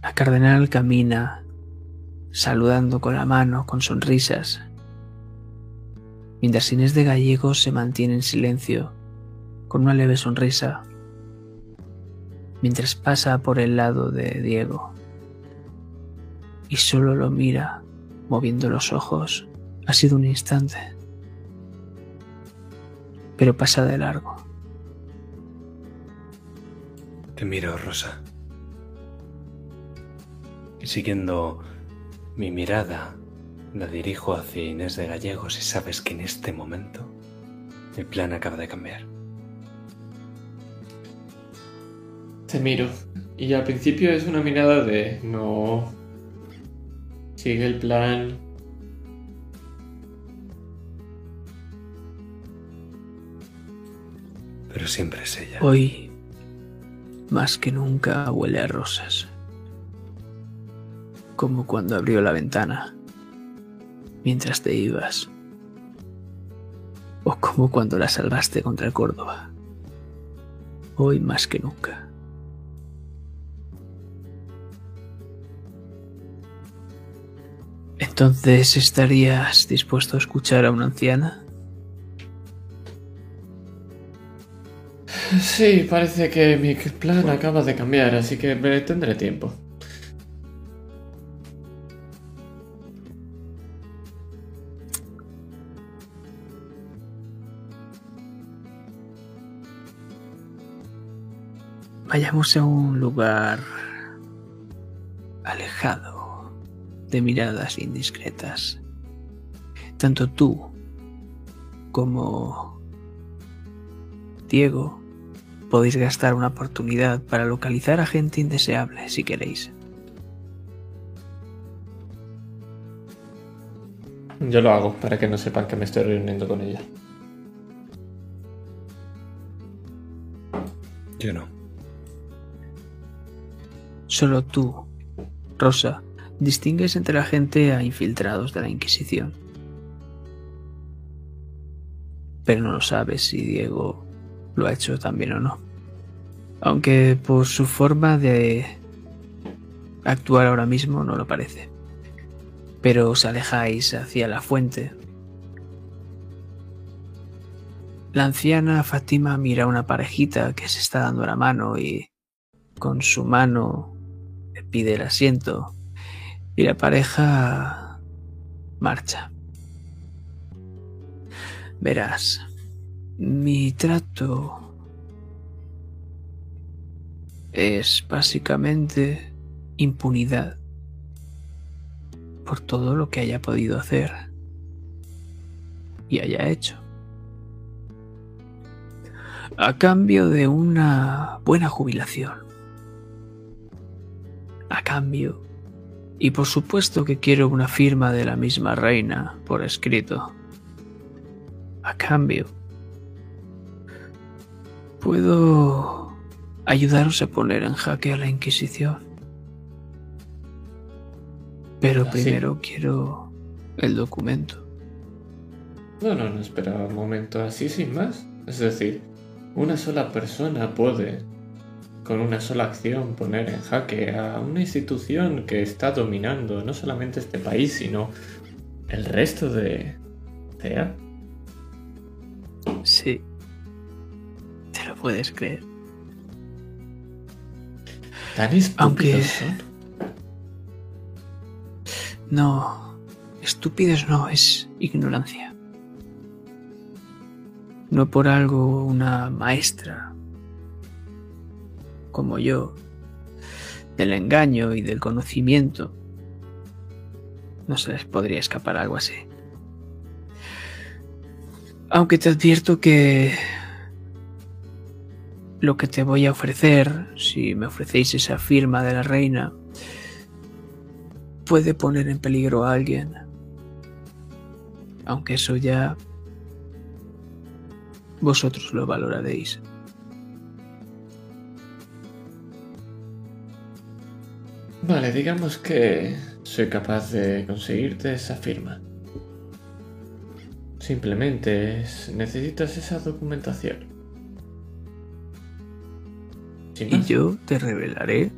La cardenal camina saludando con la mano, con sonrisas, mientras Inés de Gallegos se mantiene en silencio, con una leve sonrisa, mientras pasa por el lado de Diego y solo lo mira, moviendo los ojos. Ha sido un instante, pero pasa de largo. Te miro, Rosa. Y siguiendo mi mirada, la dirijo hacia Inés de Gallegos y sabes que en este momento mi plan acaba de cambiar. Te miro. Y al principio es una mirada de no. Sigue el plan. Pero siempre es ella. Hoy, más que nunca, huele a rosas. Como cuando abrió la ventana mientras te ibas. O como cuando la salvaste contra el Córdoba. Hoy más que nunca. Entonces, ¿estarías dispuesto a escuchar a una anciana? Sí, parece que mi plan acaba de cambiar, así que me- tendré tiempo. Vayamos a un lugar alejado de miradas indiscretas. Tanto tú como Diego podéis gastar una oportunidad para localizar a gente indeseable si queréis. Yo lo hago para que no sepan que me estoy reuniendo con ella. Yo no. Solo tú, Rosa, distingues entre la gente a infiltrados de la Inquisición. Pero no lo sabes si Diego lo ha hecho también o no. Aunque por su forma de actuar ahora mismo no lo parece. Pero os alejáis hacia la fuente. La anciana Fátima mira a una parejita que se está dando la mano y con su mano pide el asiento y la pareja marcha. Verás, mi trato es básicamente impunidad por todo lo que haya podido hacer y haya hecho. A cambio de una buena jubilación. A cambio. Y por supuesto que quiero una firma de la misma reina por escrito. A cambio. Puedo ayudaros a poner en jaque a la Inquisición. Pero Así. primero quiero el documento. No, no, no esperaba un momento así sin más. Es decir, una sola persona puede, con una sola acción, poner en jaque a una institución que está dominando no solamente este país, sino el resto de CEA. Sí. Te lo puedes creer. Tan estúpidos Aunque- son. No, estúpidos no, es ignorancia. No por algo una maestra como yo del engaño y del conocimiento no se les podría escapar algo así. Aunque te advierto que lo que te voy a ofrecer, si me ofrecéis esa firma de la reina, puede poner en peligro a alguien. Aunque eso ya vosotros lo valoraréis. Vale, digamos que soy capaz de conseguirte esa firma. Simplemente es- necesitas esa documentación. Y yo te revelaré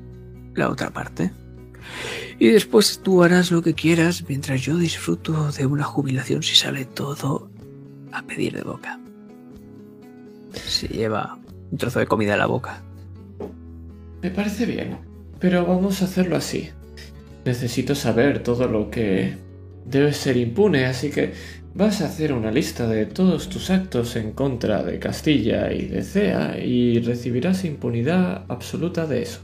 la otra parte. Y después tú harás lo que quieras mientras yo disfruto de una jubilación si sale todo a pedir de boca. Se lleva un trozo de comida a la boca. Me parece bien, pero vamos a hacerlo así. Necesito saber todo lo que debe ser impune, así que vas a hacer una lista de todos tus actos en contra de Castilla y de Cea y recibirás impunidad absoluta de eso,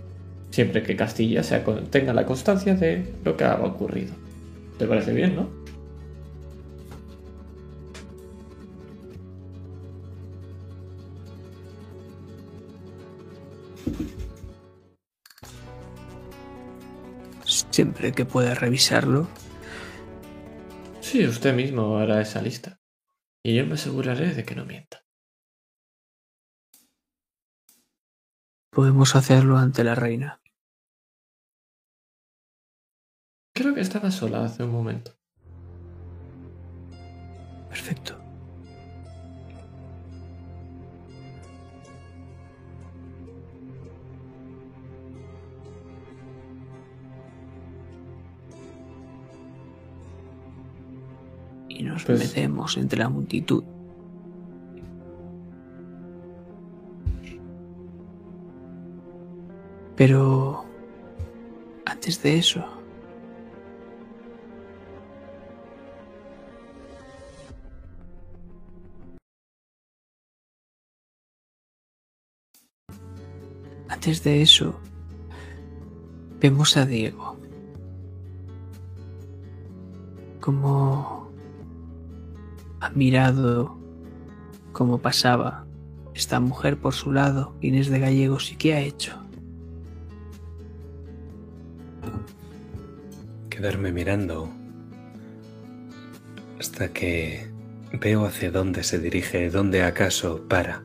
siempre que Castilla sea tenga la constancia de lo que ha ocurrido. ¿Te parece bien, no? Siempre que pueda revisarlo, Sí, usted mismo hará esa lista. Y yo me aseguraré de que no mienta. podemos hacerlo ante la reina. Creo que estaba sola hace un momento. Perfecto. Nos Pues- entre la multitud. Pero antes de eso, antes de eso, vemos a Diego. Como ha mirado cómo pasaba esta mujer por su lado, Inés de Gallegos, y qué ha hecho. Quedarme mirando hasta que veo hacia dónde se dirige, dónde acaso para.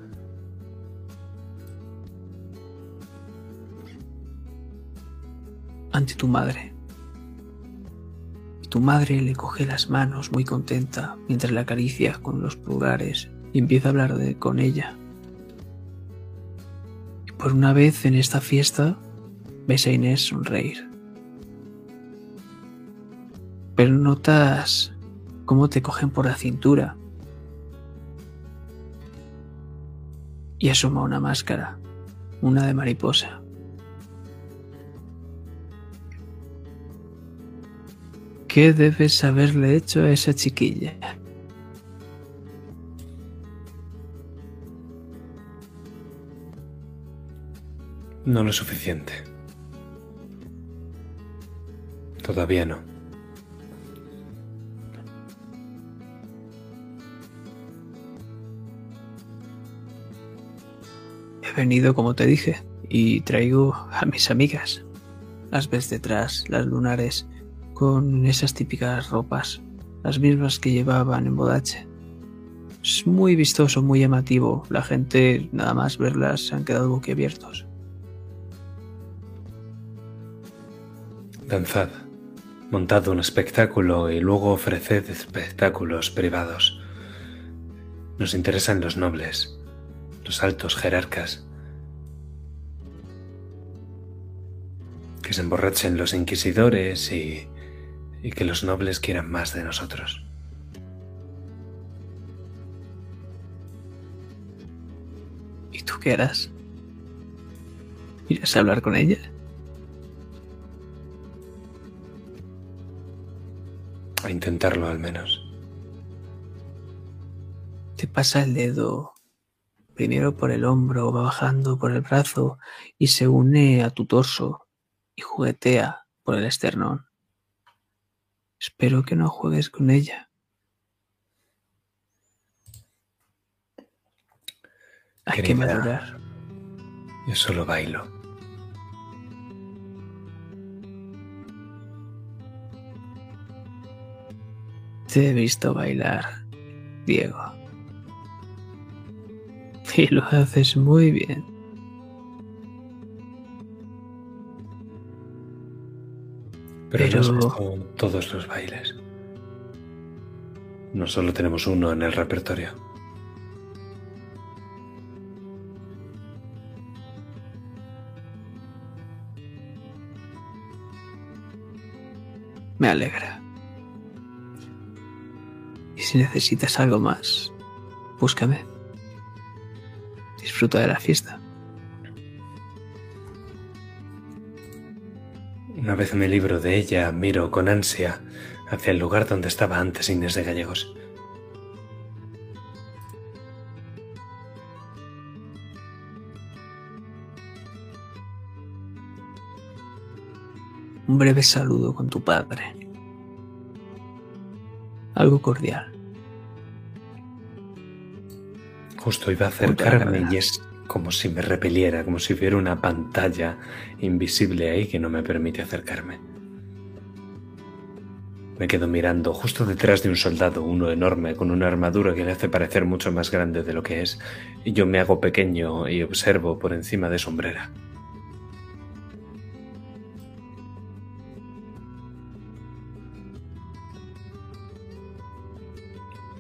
ante tu madre. Tu madre le coge las manos muy contenta mientras la acaricia con los pulgares y empieza a hablar de, con ella. Y por una vez en esta fiesta ves a Inés sonreír. Pero notas cómo te cogen por la cintura. y asoma una máscara, una de mariposa. ¿Qué debes haberle hecho a esa chiquilla? No lo suficiente. Todavía no. He venido como te dije y traigo a mis amigas. Las ves detrás, las lunares, con esas típicas ropas, las mismas que llevaban en Bodache. Es muy vistoso, muy llamativo. La gente, nada más verlas, se han quedado boquiabiertos. Danzad, montad un espectáculo y luego ofreced espectáculos privados. Nos interesan los nobles, los altos jerarcas. Que se emborrachen los inquisidores y, y que los nobles quieran más de nosotros. ¿Y tú qué harás? ¿Irás a hablar con ella? A intentarlo al menos. Te pasa el dedo primero por el hombro, va bajando por el brazo y se une a tu torso y juguetea por el esternón. Espero que no juegues con ella. Hay que madurar. Yo solo bailo. Te he visto bailar, Diego. Y lo haces muy bien. Pero, no Pero- visto todos los bailes. No solo tenemos uno en el repertorio. Me alegra. Y si necesitas algo más, búscame. Disfruta de la fiesta. Una vez me libro de ella, miro con ansia hacia el lugar donde estaba antes Inés de Gallegos. Un breve saludo con tu padre. Algo cordial. Justo iba a acercarme y es como si me repeliera, como si hubiera una pantalla invisible ahí que no me permite acercarme. Me quedo mirando justo detrás de un soldado, uno enorme, con una armadura que le hace parecer mucho más grande de lo que es, y yo me hago pequeño y observo por encima de sombrera.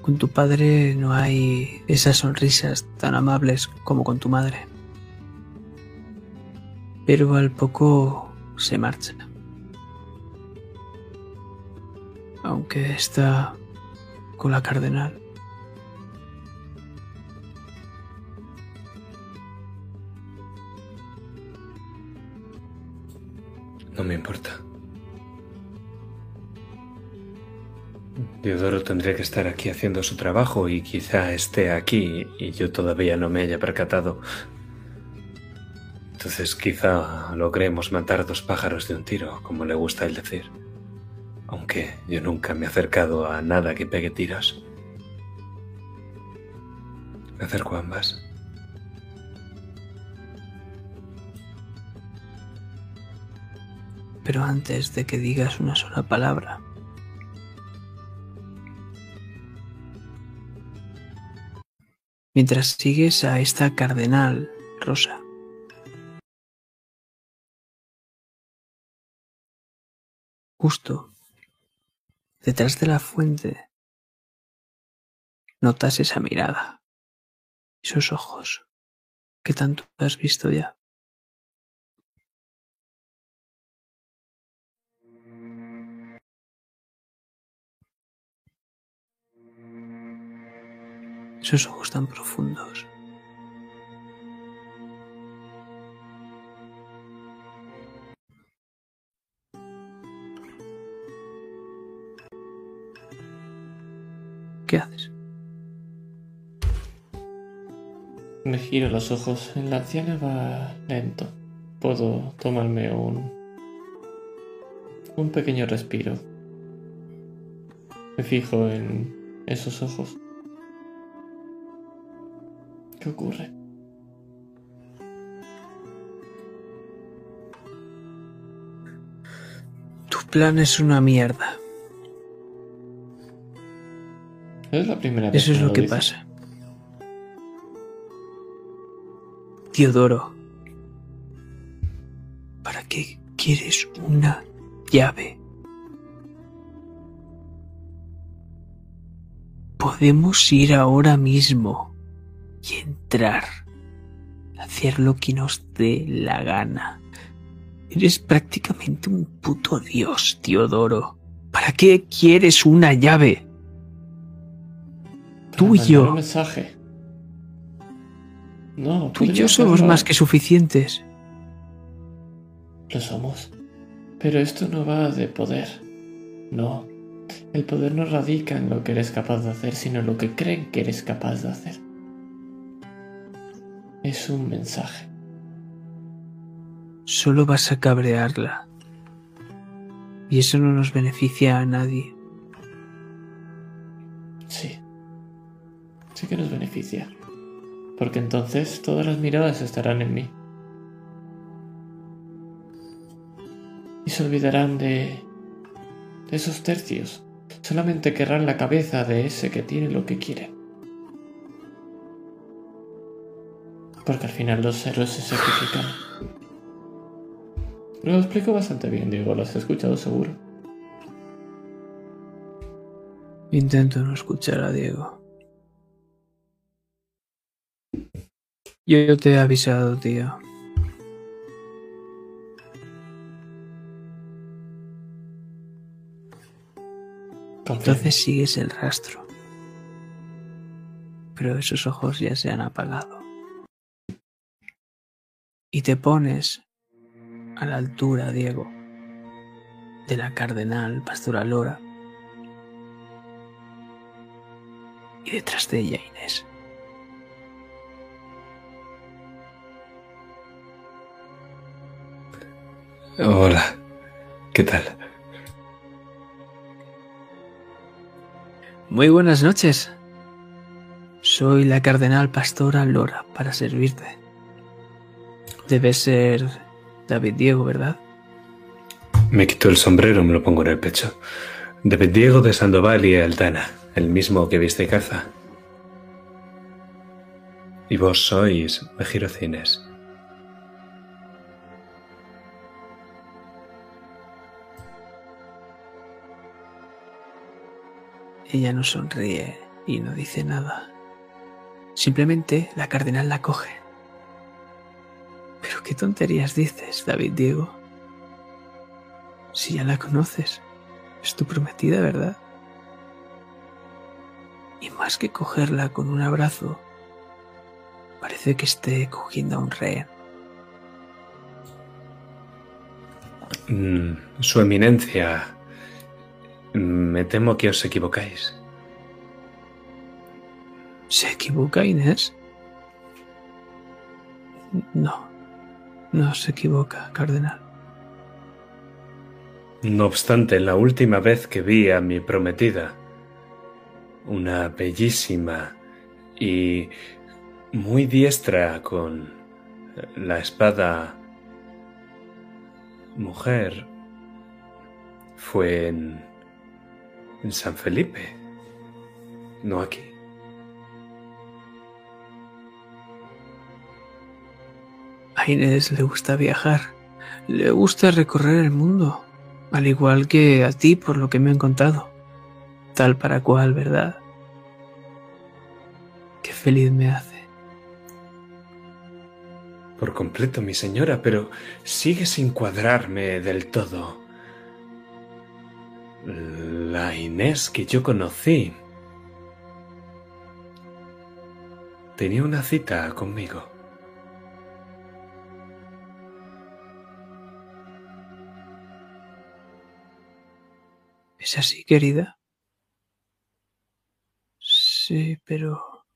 Con tu padre no hay esas sonrisas tan amables como con tu madre. Pero al poco se marcha. Aunque está con la cardenal. No me importa. Diodoro tendría que estar aquí haciendo su trabajo y quizá esté aquí y yo todavía no me haya percatado. Entonces quizá logremos matar dos pájaros de un tiro, como le gusta él decir. Aunque yo nunca me he acercado a nada que pegue tiros. Me acerco a ambas. Pero antes de que digas una sola palabra, mientras sigues a esta cardenal rosa, justo detrás de la fuente, notas esa mirada, esos ojos que tanto has visto ya. sus ojos tan profundos. ¿Qué haces? Me giro los ojos. La anciana va lento. Puedo tomarme un. un pequeño respiro. Me fijo en esos ojos. Tu plan es una mierda. Es la primera vez Eso es me lo que pasa. Teodoro, ¿para qué quieres una llave? Podemos ir ahora mismo entrar, hacer lo que nos dé la gana. Eres prácticamente un puto dios, Teodoro. ¿Para qué quieres una llave? Tú y yo. Un mensaje. No, Tú y yo somos más que suficientes. Lo somos. Pero esto no va de poder. No. El poder no radica en lo que eres capaz de hacer, sino en lo que creen que eres capaz de hacer. Es un mensaje. Solo vas a cabrearla. Y eso no nos beneficia a nadie. Sí. Sí que nos beneficia. Porque entonces todas las miradas estarán en mí. Y se olvidarán de... de esos tercios. Solamente querrán la cabeza de ese que tiene lo que quiere. Porque al final los héroes se sacrifican. Lo explico bastante bien, Diego, lo has escuchado seguro. Intento no escuchar a Diego. Yo te he avisado, tío. Entonces sigues el rastro. Pero esos ojos ya se han apagado. Y te pones a la altura, Diego, de la cardenal Pastora Lora. Y detrás de ella Inés. Hola, ¿qué tal? Muy buenas noches. Soy la cardenal Pastora Lora para servirte. Debe ser David Diego, ¿verdad? Me quito el sombrero, me lo pongo en el pecho. David Diego de Sandoval y Aldana, el mismo que viste caza. Y vos sois, me giro hacia Inés. Ella no sonríe y no dice nada. Simplemente la cardenal la coge. Pero qué tonterías dices, David Diego. Si ya la conoces, es tu prometida, ¿verdad? Y más que cogerla con un abrazo, parece que esté cogiendo a un rehén. Mm, Su eminencia, me temo que os equivocáis. ¿Se equivoca Inés? No, no se equivoca, cardenal. No obstante, la última vez que vi a mi prometida, una bellísima y muy diestra con la espada mujer, fue en, en San Felipe, no aquí. A Inés le gusta viajar, le gusta recorrer el mundo, al igual que a ti por lo que me han contado. Tal para cual, ¿verdad? Qué feliz me hace. Por completo, mi señora, pero sigue sin cuadrarme del todo. La Inés que yo conocí tenía una cita conmigo. ¿Es así, querida? Sí, pero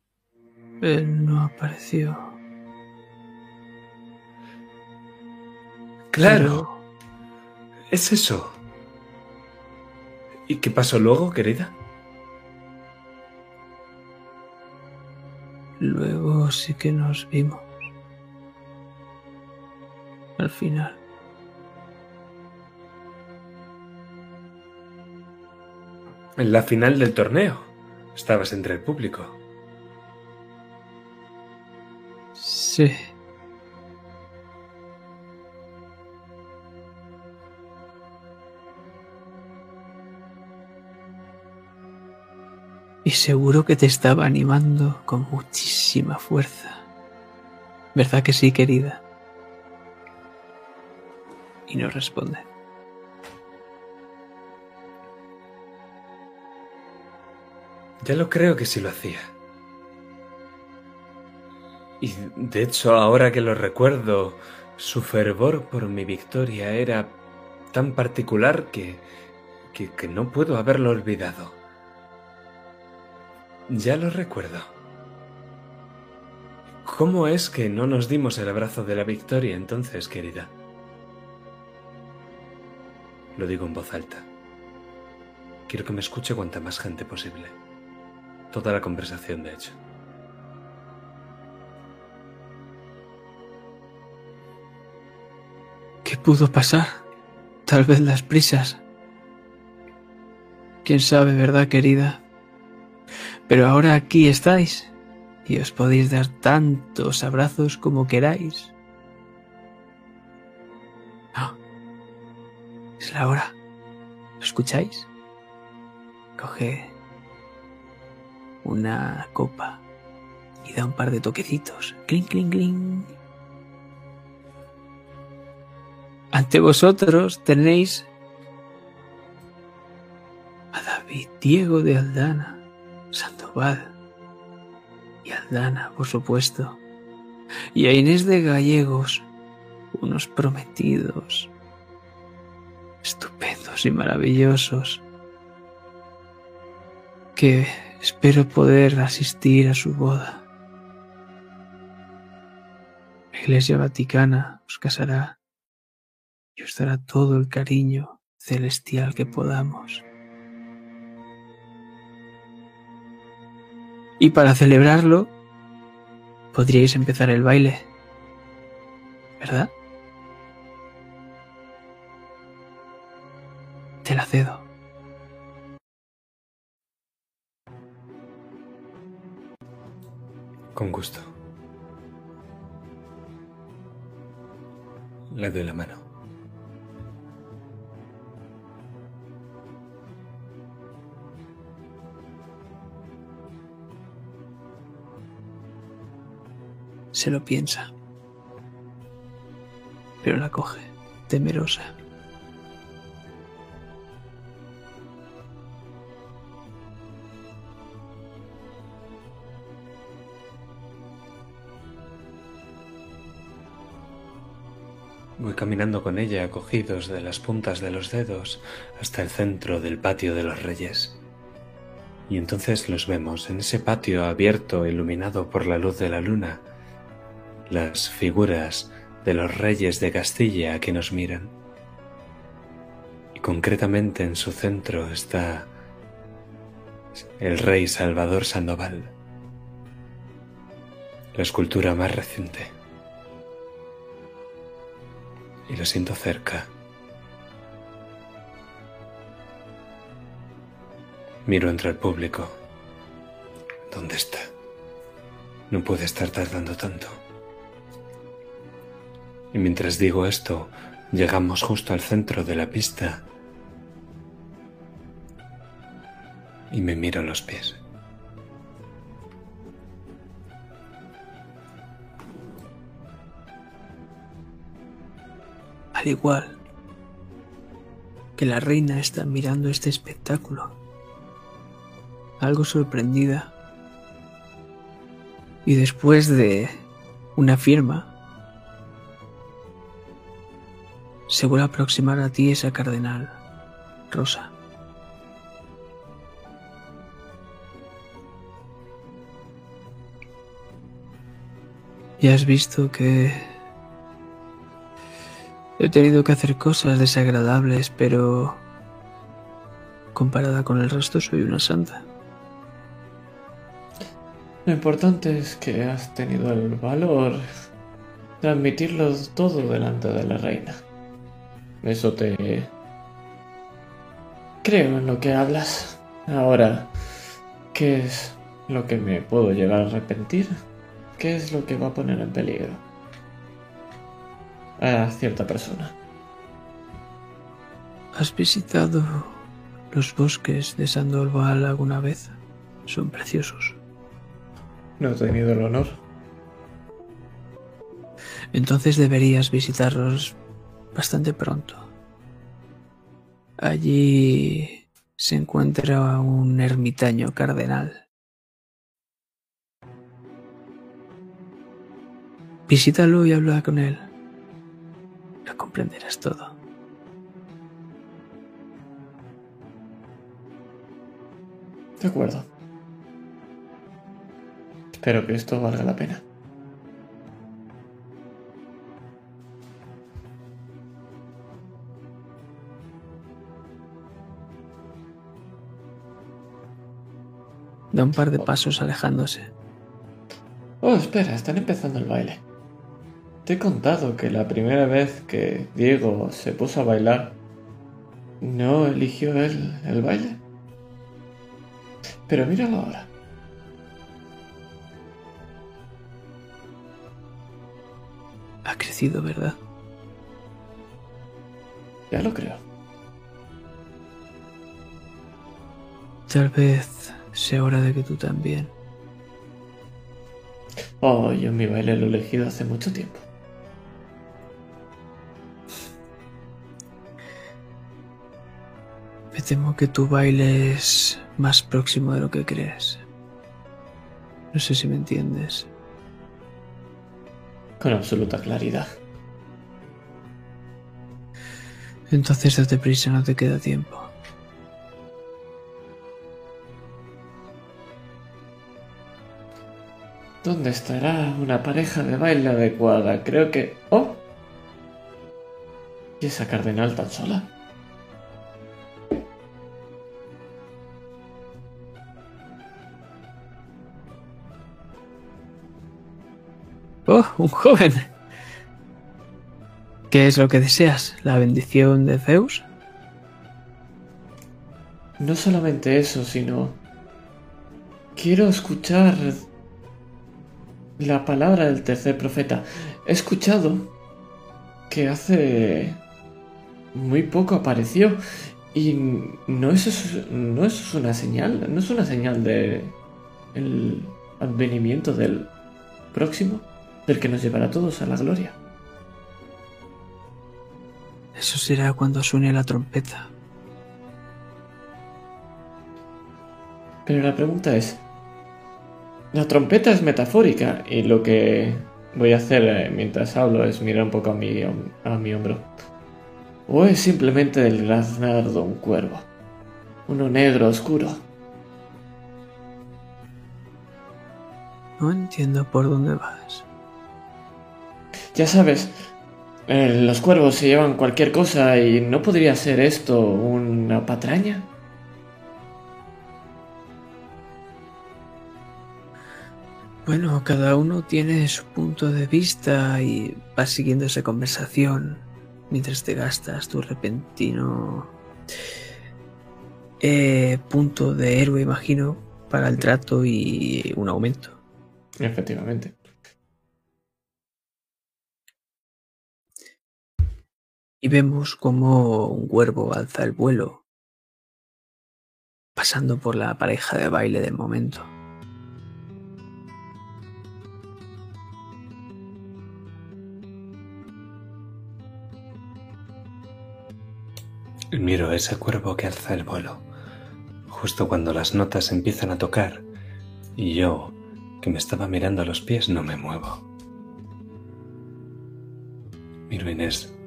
él no apareció. Claro. Es eso. ¿Y qué pasó luego, querida? Luego sí que nos vimos. Al final. En la final del torneo. Estabas entre el público. Sí. Y seguro que te estaba animando con muchísima fuerza. ¿Verdad que sí, querida? Y no responde. Ya lo creo que sí lo hacía. Y de hecho, ahora que lo recuerdo, su fervor por mi victoria era tan particular que, que, que no puedo haberlo olvidado. Ya lo recuerdo. ¿Cómo es que no nos dimos el abrazo de la victoria entonces, querida? Lo digo en voz alta. Quiero que me escuche cuanta más gente posible. Toda la conversación, de hecho. ¿Qué pudo pasar? Tal vez las prisas. Quién sabe, ¿verdad, querida? Pero ahora aquí estáis y os podéis dar tantos abrazos como queráis. Ah, es la hora. ¿Lo escucháis? Coge una copa y da un par de toquecitos. Cling, cling, cling. Ante vosotros tenéis a David Diego de Aldana, Sandoval y Aldana, por supuesto, y a Inés de Gallegos, unos prometidos, estupendos y maravillosos, que espero poder asistir a su boda. La Iglesia Vaticana os casará y os dará todo el cariño celestial que podamos. Y para celebrarlo, podríais empezar el baile, ¿verdad? Te la cedo. Con gusto. Le doy la mano. Se lo piensa, pero la coge, temerosa. Voy caminando con ella, cogidos de las puntas de los dedos, hasta el centro del patio de los reyes. Y entonces los vemos en ese patio abierto, iluminado por la luz de la luna, las figuras de los reyes de Castilla que nos miran. Y concretamente en su centro está el rey Salvador Sandoval, la escultura más reciente. Y lo siento cerca. Miro entre el público. ¿Dónde está? No puede estar tardando tanto. Y mientras digo esto, llegamos justo al centro de la pista y me miro los pies. al igual que la reina está mirando este espectáculo, algo sorprendida. Y después de una firma, se vuelve a aproximar a ti esa cardenal rosa. Ya has visto que he tenido que hacer cosas desagradables, pero comparada con el resto soy una santa. Lo importante es que has tenido el valor de admitirlo todo delante de la reina. Eso te... Creo en lo que hablas. Ahora, ¿qué es lo que me puedo llegar a arrepentir? ¿Qué es lo que va a poner en peligro a cierta persona? ¿Has visitado los bosques de Sandolval alguna vez? Son preciosos. No he tenido el honor. Entonces deberías visitarlos bastante pronto. Allí se encuentra un ermitaño cardenal. Visítalo y habla con él. Comprenderás todo. De acuerdo. Espero que esto valga la pena. Da un par de pasos alejándose. Oh, espera, están empezando el baile. Te he contado que la primera vez que Diego se puso a bailar, no eligió él el baile. Pero míralo ahora. Ha crecido, ¿verdad? Ya lo creo. Tal vez sea hora de que tú también. Oh, yo mi baile lo he elegido hace mucho tiempo. Temo que tu baile es más próximo de lo que crees. No sé si me entiendes. Con absoluta claridad. Entonces date prisa, no te queda tiempo. ¿Dónde estará una pareja de baile adecuada? Creo que... ¡Oh! ¿Y esa cardenal tan sola? ¡Oh, un joven! ¿Qué es lo que deseas? ¿La bendición de Zeus? No solamente eso, sino... Quiero escuchar la palabra del tercer profeta. He escuchado que hace muy poco apareció y no es, no es una señal, no es una señal de el advenimiento del próximo, del que nos llevará a todos a la gloria. Eso será cuando suene la trompeta. Pero la pregunta es, la trompeta es metafórica y lo que voy a hacer eh, mientras hablo es mirar un poco a mi, a mi hombro. ¿O es simplemente del graznar de un cuervo? Uno negro oscuro. No entiendo por dónde vas. Ya sabes, eh, los cuervos se llevan cualquier cosa y no podría ser esto una patraña. Bueno, cada uno tiene su punto de vista y vas siguiendo esa conversación mientras te gastas tu repentino eh, punto de héroe, imagino, para el trato y un aumento. Efectivamente. Y vemos como un cuervo alza el vuelo, pasando por la pareja de baile del momento. Miro ese cuervo que alza el vuelo, justo cuando las notas empiezan a tocar, y yo, que me estaba mirando a los pies, no me muevo. Miro a Inés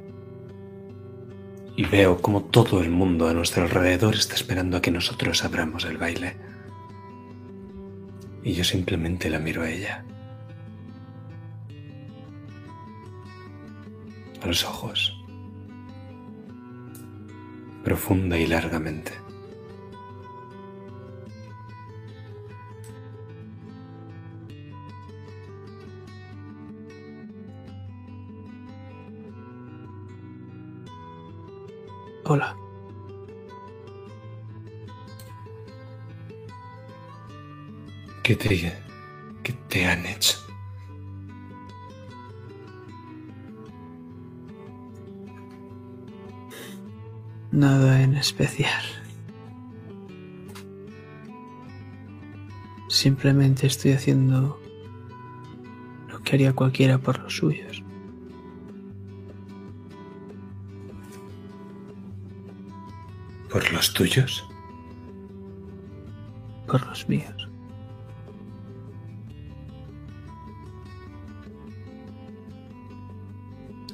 y veo como todo el mundo a nuestro alrededor está esperando a que nosotros abramos el baile. Y yo simplemente la miro a ella. A los ojos. Profunda y largamente. Hola. ¿Qué te, qué te han hecho? Nada en especial. Simplemente estoy haciendo lo que haría cualquiera por los suyos. ¿Por los tuyos? Por los míos.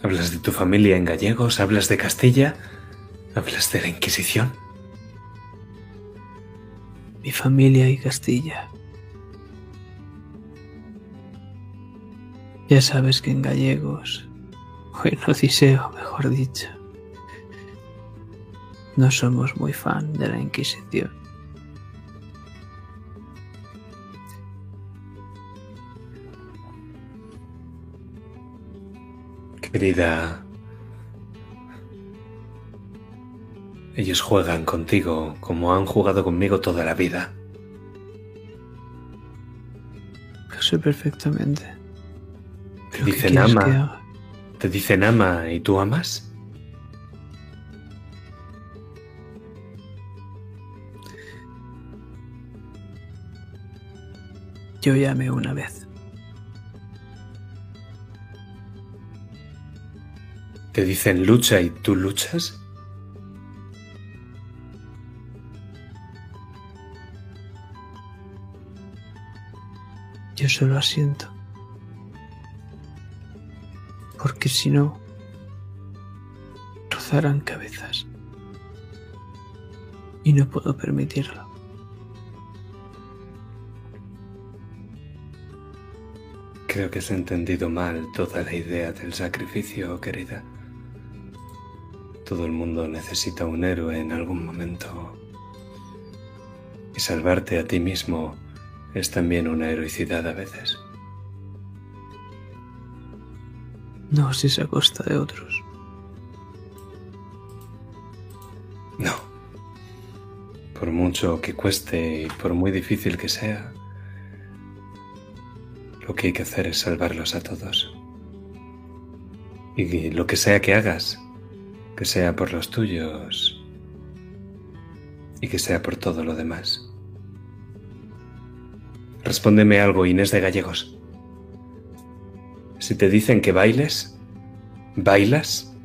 ¿Hablas de tu familia en gallegos? ¿Hablas de Castilla? ¿Hablas de la Inquisición? Mi familia y Castilla. Ya sabes que en gallegos, o en Odiseo, mejor dicho, no somos muy fan de la Inquisición. Querida, ellos juegan contigo como han jugado conmigo toda la vida. Lo sé perfectamente. Te ¿Pero qué dicen ama. Te dicen ama y tú amas. Yo llamé una vez. Te dicen lucha y tú luchas. Yo solo asiento. Porque si no, rozarán cabezas. Y no puedo permitirlo. Creo que has entendido mal toda la idea del sacrificio, querida. Todo el mundo necesita un héroe en algún momento. Y salvarte a ti mismo es también una heroicidad a veces. No si es a costa de otros. No. Por mucho que cueste y por muy difícil que sea, lo que hay que hacer es salvarlos a todos. Y lo que sea que hagas, que sea por los tuyos y que sea por todo lo demás. Respóndeme algo, Inés de Gallegos. Si te dicen que bailes, ¿bailas?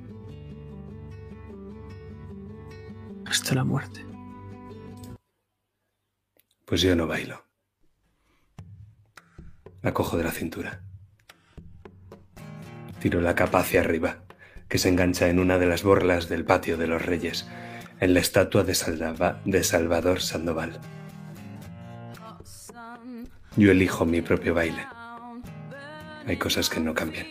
Hasta la muerte. Pues yo no bailo. La cojo de la cintura. Tiro la capa hacia arriba, que se engancha en una de las borlas del patio de los reyes, en la estatua de, de Salvador Sandoval. Yo elijo mi propio baile. Hay cosas que no cambian.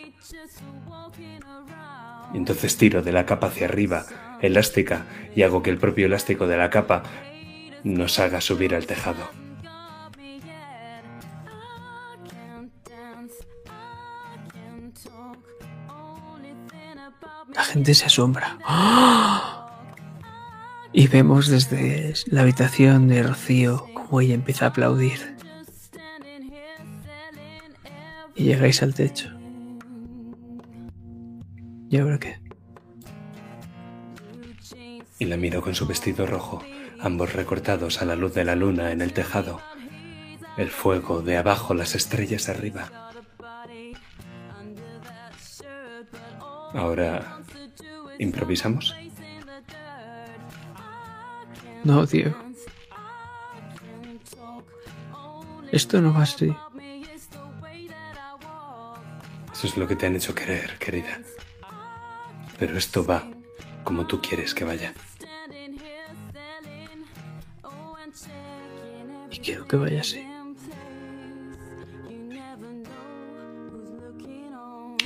Y entonces tiro de la capa hacia arriba, elástica, y hago que el propio elástico de la capa nos haga subir al tejado. La gente se asombra. [GASPS] Y vemos desde la habitación de Rocío como ella empieza a aplaudir. Y llegáis al techo. ¿Y ahora qué? y la miro con su vestido rojo, ambos recortados a la luz de la luna en el tejado. El fuego de abajo, las estrellas arriba. Ahora, ¿improvisamos? No, Diego. Esto no va así. Eso es lo que te han hecho querer, querida. Pero esto va como tú quieres que vaya. Y quiero que vaya así.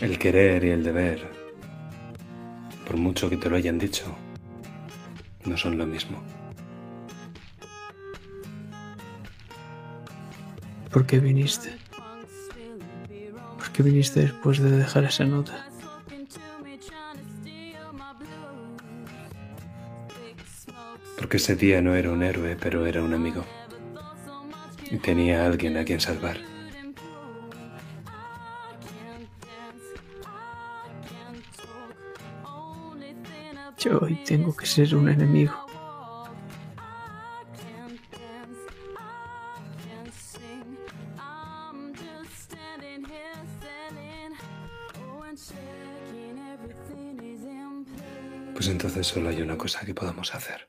El querer y el deber Por mucho que te lo hayan dicho, no son lo mismo. ¿Por qué viniste? ¿Por qué viniste después de dejar esa nota? Porque ese día no era un héroe, pero era un amigo. Y tenía a alguien a quien salvar. Yo hoy tengo que ser un enemigo. Pues entonces solo hay una cosa que podamos hacer.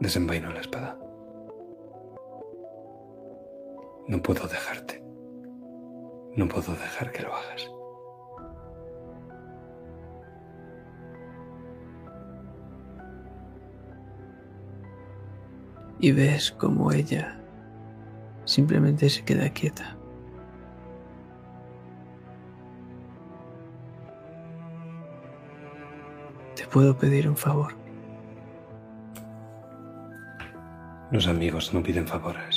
Desenvaino la espada. No puedo dejarte. No puedo dejar que lo hagas. Y ves como ella simplemente se queda quieta. Te puedo pedir un favor. Los amigos no piden favores.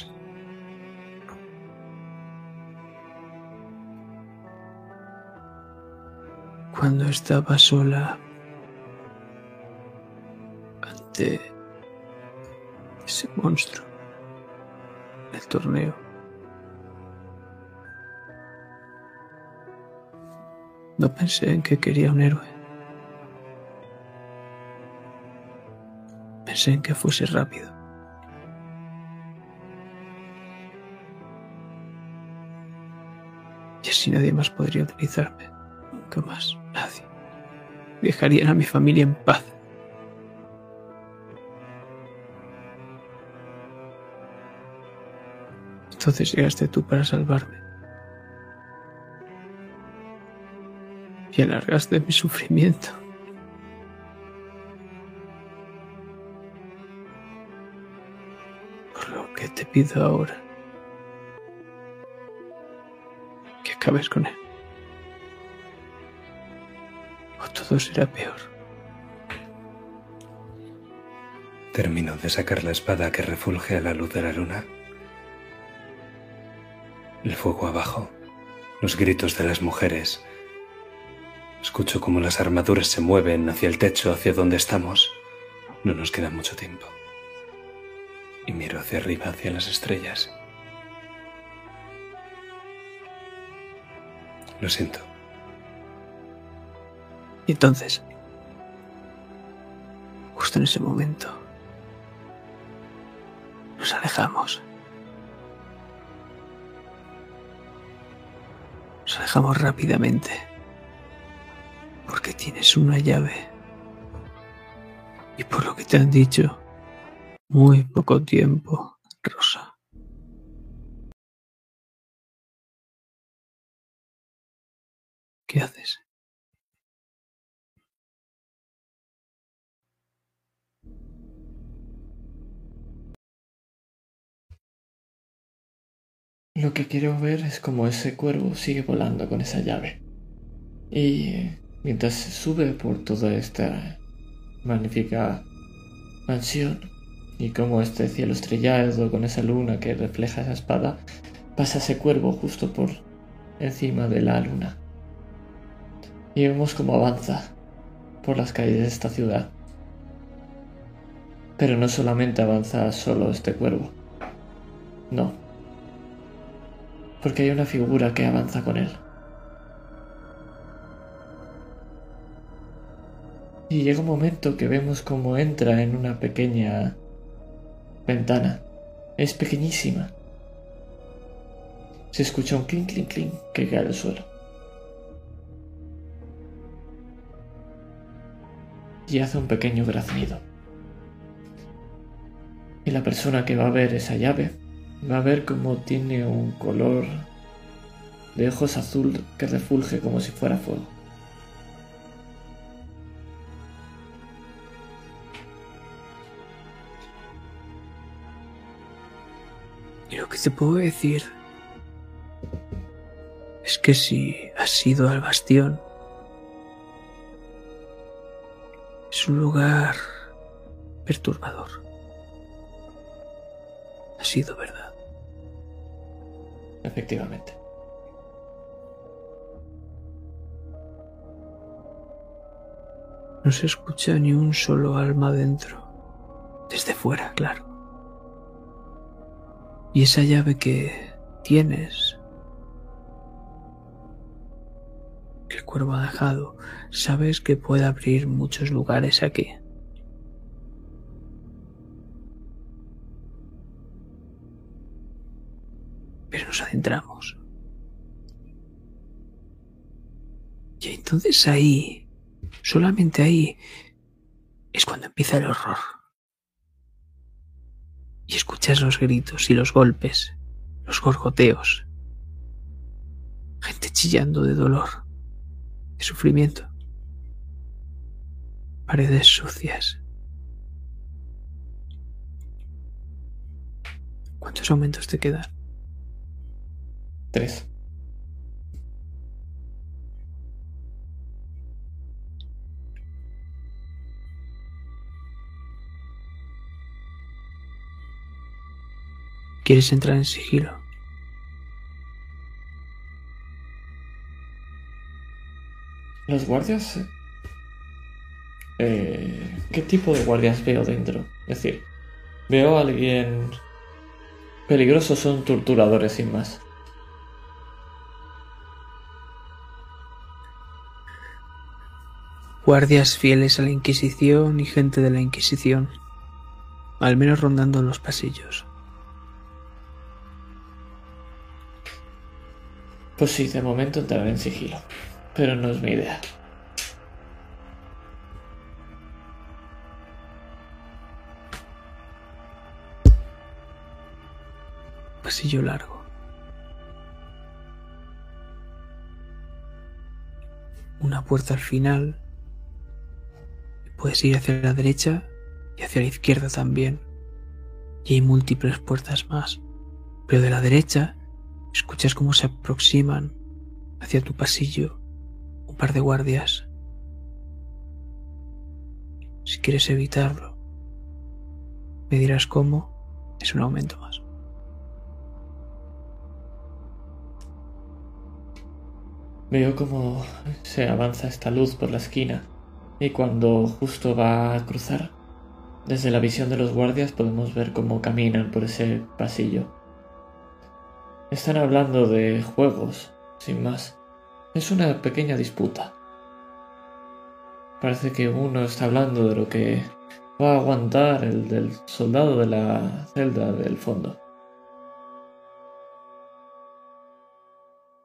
Cuando estaba sola ante ese monstruo del torneo. No pensé en que quería un héroe. Pensé en que fuese rápido. Y así nadie más podría utilizarme. Nunca más. Dejarían a mi familia en paz. Entonces llegaste tú para salvarme. Y alargaste mi sufrimiento. Por lo que te pido ahora. Que acabes con él. Todo será peor. Termino de sacar la espada que refulge a la luz de la luna. El fuego abajo, los gritos de las mujeres. Escucho cómo las armaduras se mueven hacia el techo, hacia donde estamos. No nos queda mucho tiempo. Y miro hacia arriba, hacia las estrellas. Lo siento. Y entonces, justo en ese momento, nos alejamos. Nos alejamos rápidamente. Porque tienes una llave. Y por lo que te han dicho, muy poco tiempo, Rosa. Lo que quiero ver es cómo ese cuervo sigue volando con esa llave. Y mientras sube por toda esta magnífica mansión y cómo este cielo estrellado con esa luna que refleja esa espada, pasa ese cuervo justo por encima de la luna. Y vemos cómo avanza por las calles de esta ciudad. Pero no solamente avanza solo este cuervo. No. Porque hay una figura que avanza con él. Y llega un momento que vemos cómo entra en una pequeña ventana. Es pequeñísima. Se escucha un clink, clink, clink que cae al suelo. Y hace un pequeño graznido. Y la persona que va a ver esa llave va a ver cómo tiene un color de ojos azul que refulge como si fuera fuego. Y lo que te puedo decir es que si has ido al bastión, es un lugar perturbador. Ha sido verdad. Efectivamente. No se escucha ni un solo alma dentro. Desde fuera, claro. Y esa llave que tienes, que el cuervo ha dejado, sabes que puede abrir muchos lugares aquí. Nos adentramos. Y entonces ahí, solamente ahí, es cuando empieza el horror. Y escuchas los gritos y los golpes, los gorgoteos. Gente chillando de dolor, de sufrimiento. Paredes sucias. ¿Cuántos aumentos te quedan? ¿Quieres entrar en sigilo? Los guardias... Eh, ¿Qué tipo de guardias veo dentro? Es decir, veo a alguien peligroso, son torturadores sin más. Guardias fieles a la Inquisición y gente de la Inquisición, al menos rondando los pasillos. Pues sí, de momento entraré en sigilo. Pero no es mi idea. Pasillo largo. Una puerta al final. Puedes ir hacia la derecha y hacia la izquierda también. Y hay múltiples puertas más. Pero de la derecha escuchas cómo se aproximan hacia tu pasillo un par de guardias. Si quieres evitarlo, me dirás cómo, es un aumento más. Veo cómo se avanza esta luz por la esquina y cuando justo va a cruzar, desde la visión de los guardias podemos ver cómo caminan por ese pasillo. Están hablando de juegos, sin más. Es una pequeña disputa. Parece que uno está hablando de lo que va a aguantar el del soldado de la celda del fondo.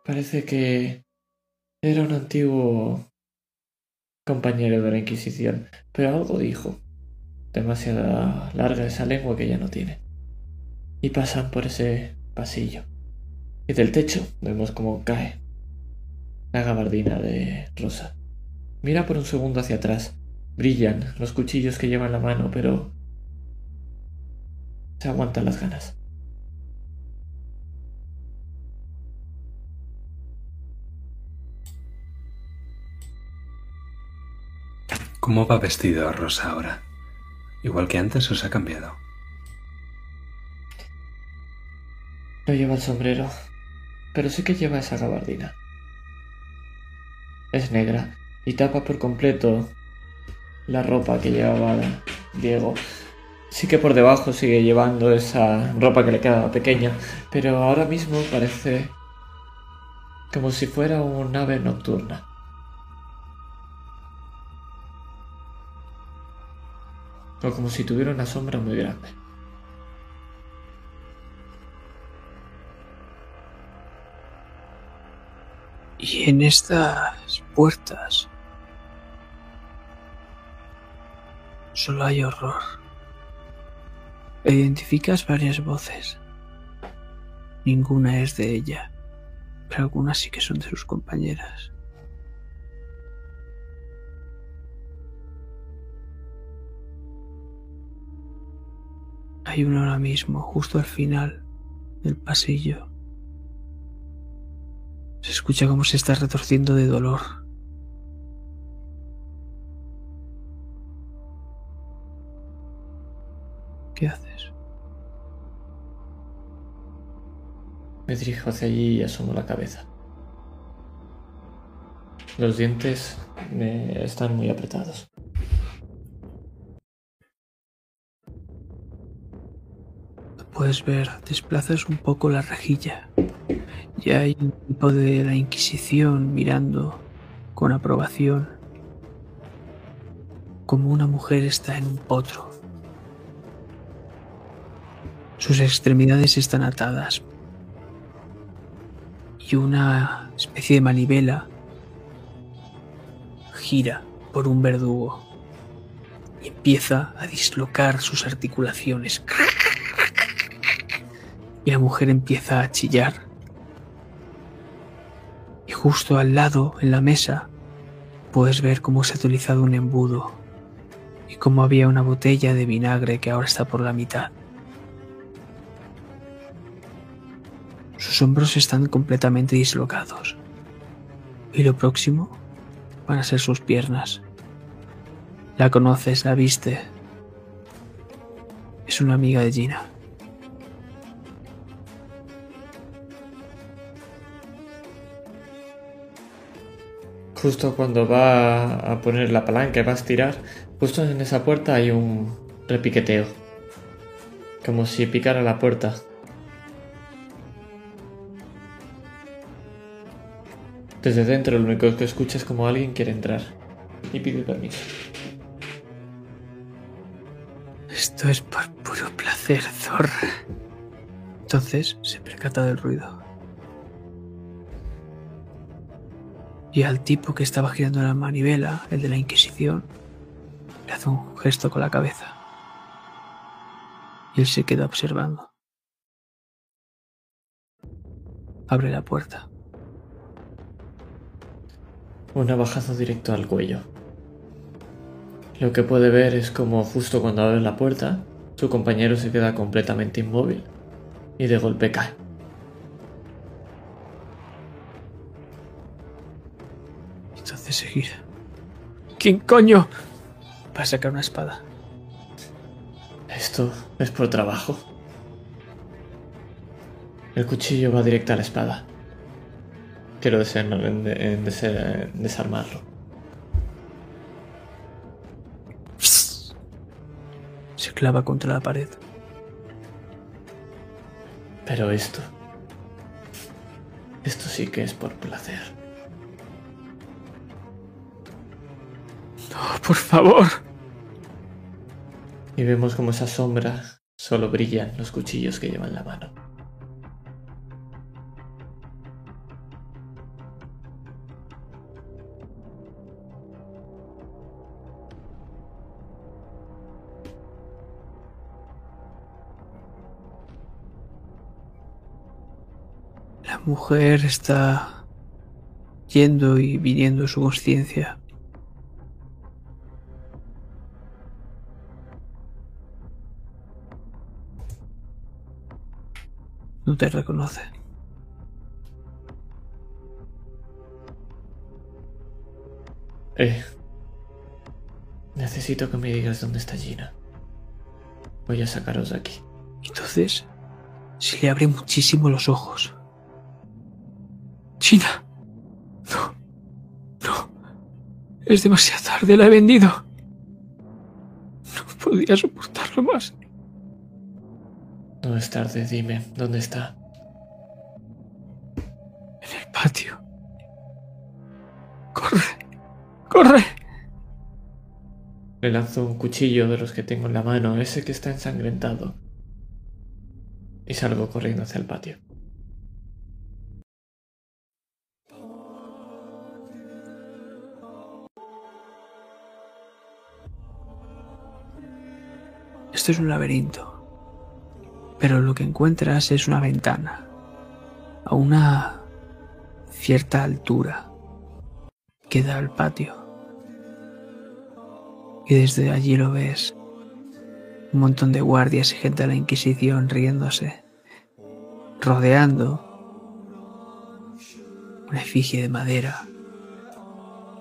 Parece que era un antiguo compañero de la Inquisición, pero algo dijo. Demasiada larga esa lengua que ya no tiene. Y pasan por ese pasillo. Y del techo vemos cómo cae la gabardina de Rosa. Mira por un segundo hacia atrás. Brillan los cuchillos que lleva en la mano, pero se aguantan las ganas. ¿Cómo va vestido Rosa ahora? ¿Igual que antes o se ha cambiado? No lleva el sombrero, pero sí que lleva esa gabardina. Es negra y tapa por completo la ropa que llevaba Diego. Sí que por debajo sigue llevando esa ropa que le quedaba pequeña, pero ahora mismo parece como si fuera un ave nocturna. O como si tuviera una sombra muy grande. Y en estas puertas solo hay horror. Identificas varias voces. Ninguna es de ella, pero algunas sí que son de sus compañeras. Hay una ahora mismo, justo al final del pasillo. Se escucha cómo se está retorciendo de dolor. ¿Qué haces? Me dirijo hacia allí y asomo la cabeza. Los dientes me están muy apretados. Puedes ver, desplazas un poco la rejilla. Y hay un tipo de la Inquisición mirando con aprobación como una mujer está en un potro. Sus extremidades están atadas y una especie de manivela gira por un verdugo y empieza a dislocar sus articulaciones. Y la mujer empieza a chillar. Y justo al lado, en la mesa, puedes ver cómo se ha utilizado un embudo y cómo había una botella de vinagre que ahora está por la mitad. Sus hombros están completamente dislocados. Y lo próximo van a ser sus piernas. La conoces, la viste. Es una amiga de Gina. Justo cuando va a poner la palanca y va a estirar, justo en esa puerta hay un repiqueteo. Como si picara la puerta. Desde dentro lo único que escucha es como alguien quiere entrar y pide permiso. Esto es por puro placer, Thor. Entonces se percata del ruido. Y al tipo que estaba girando la manivela, el de la Inquisición, le hace un gesto con la cabeza. Y él se queda observando. Abre la puerta. Un navajazo directo al cuello. Lo que puede ver es como justo cuando abre la puerta, su compañero se queda completamente inmóvil y de golpe cae. Entonces se gira. ¿Quién coño? Va a sacar una espada. Esto es por trabajo. El cuchillo va directo a la espada. Quiero en- dese- desarmarlo. Se clava contra la pared. Pero esto... Esto sí que es por placer. ¡Oh, por favor! Y vemos como esa sombra solo brillan los cuchillos que lleva en la mano. La mujer está yendo y viniendo su conciencia. No te reconoce. Eh. Necesito que me digas dónde está Gina. Voy a sacaros de aquí. Entonces, se le abre muchísimo los ojos. China. No. No. Es demasiado tarde, la he vendido. No podía soportarlo más. No es tarde, dime, ¿dónde está? En el patio. Corre. Corre. Le lanzo un cuchillo de los que tengo en la mano, ese que está ensangrentado. Y salgo corriendo hacia el patio. Esto es un laberinto. Pero lo que encuentras es una ventana. A una cierta altura. Que da al patio. Y desde allí lo ves. Un montón de guardias y gente de la Inquisición riéndose. Rodeando una efigie de madera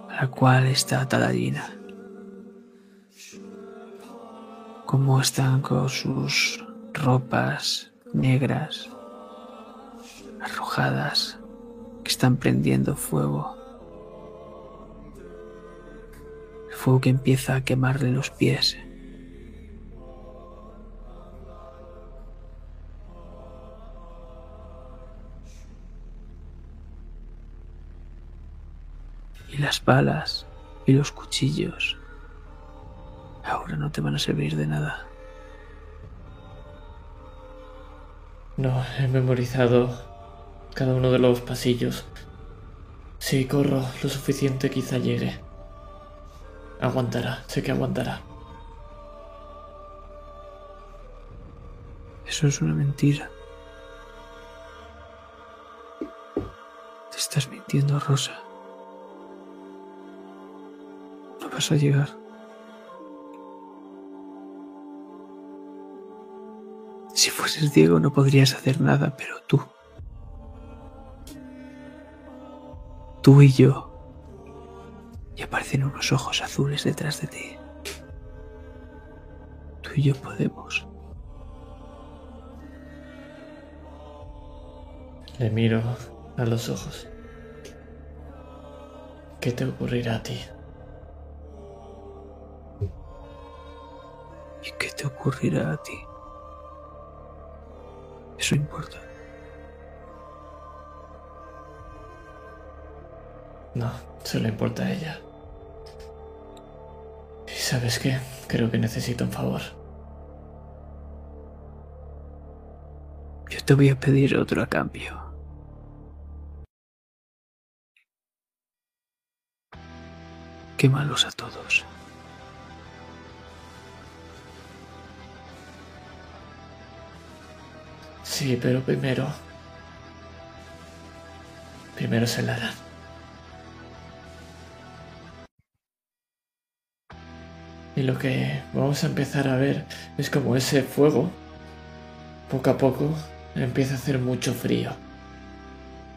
a la cual está atada Gina. Cómo están con sus ropas negras, arrojadas, que están prendiendo fuego. El fuego que empieza a quemarle los pies. Y las balas y los cuchillos ahora no te van a servir de nada. No, he memorizado cada uno de los pasillos. Si corro lo suficiente quizá llegue. Aguantará, sé que aguantará. Eso es una mentira. Te estás mintiendo, Rosa. No vas a llegar. Si fueses Diego no podrías hacer nada, pero tú. Tú y yo. Y aparecen unos ojos azules detrás de ti. Tú y yo podemos. Le miro a los ojos. ¿Qué te ocurrirá a ti? ¿Y qué te ocurrirá a ti? Eso importa. No, solo importa a ella. ¿Y sabes qué? Creo que necesito un favor. Yo te voy a pedir otro a cambio. Quémalos a todos. Sí, pero primero... Primero se la harán. Y lo que vamos a empezar a ver es como ese fuego, poco a poco, empieza a hacer mucho frío.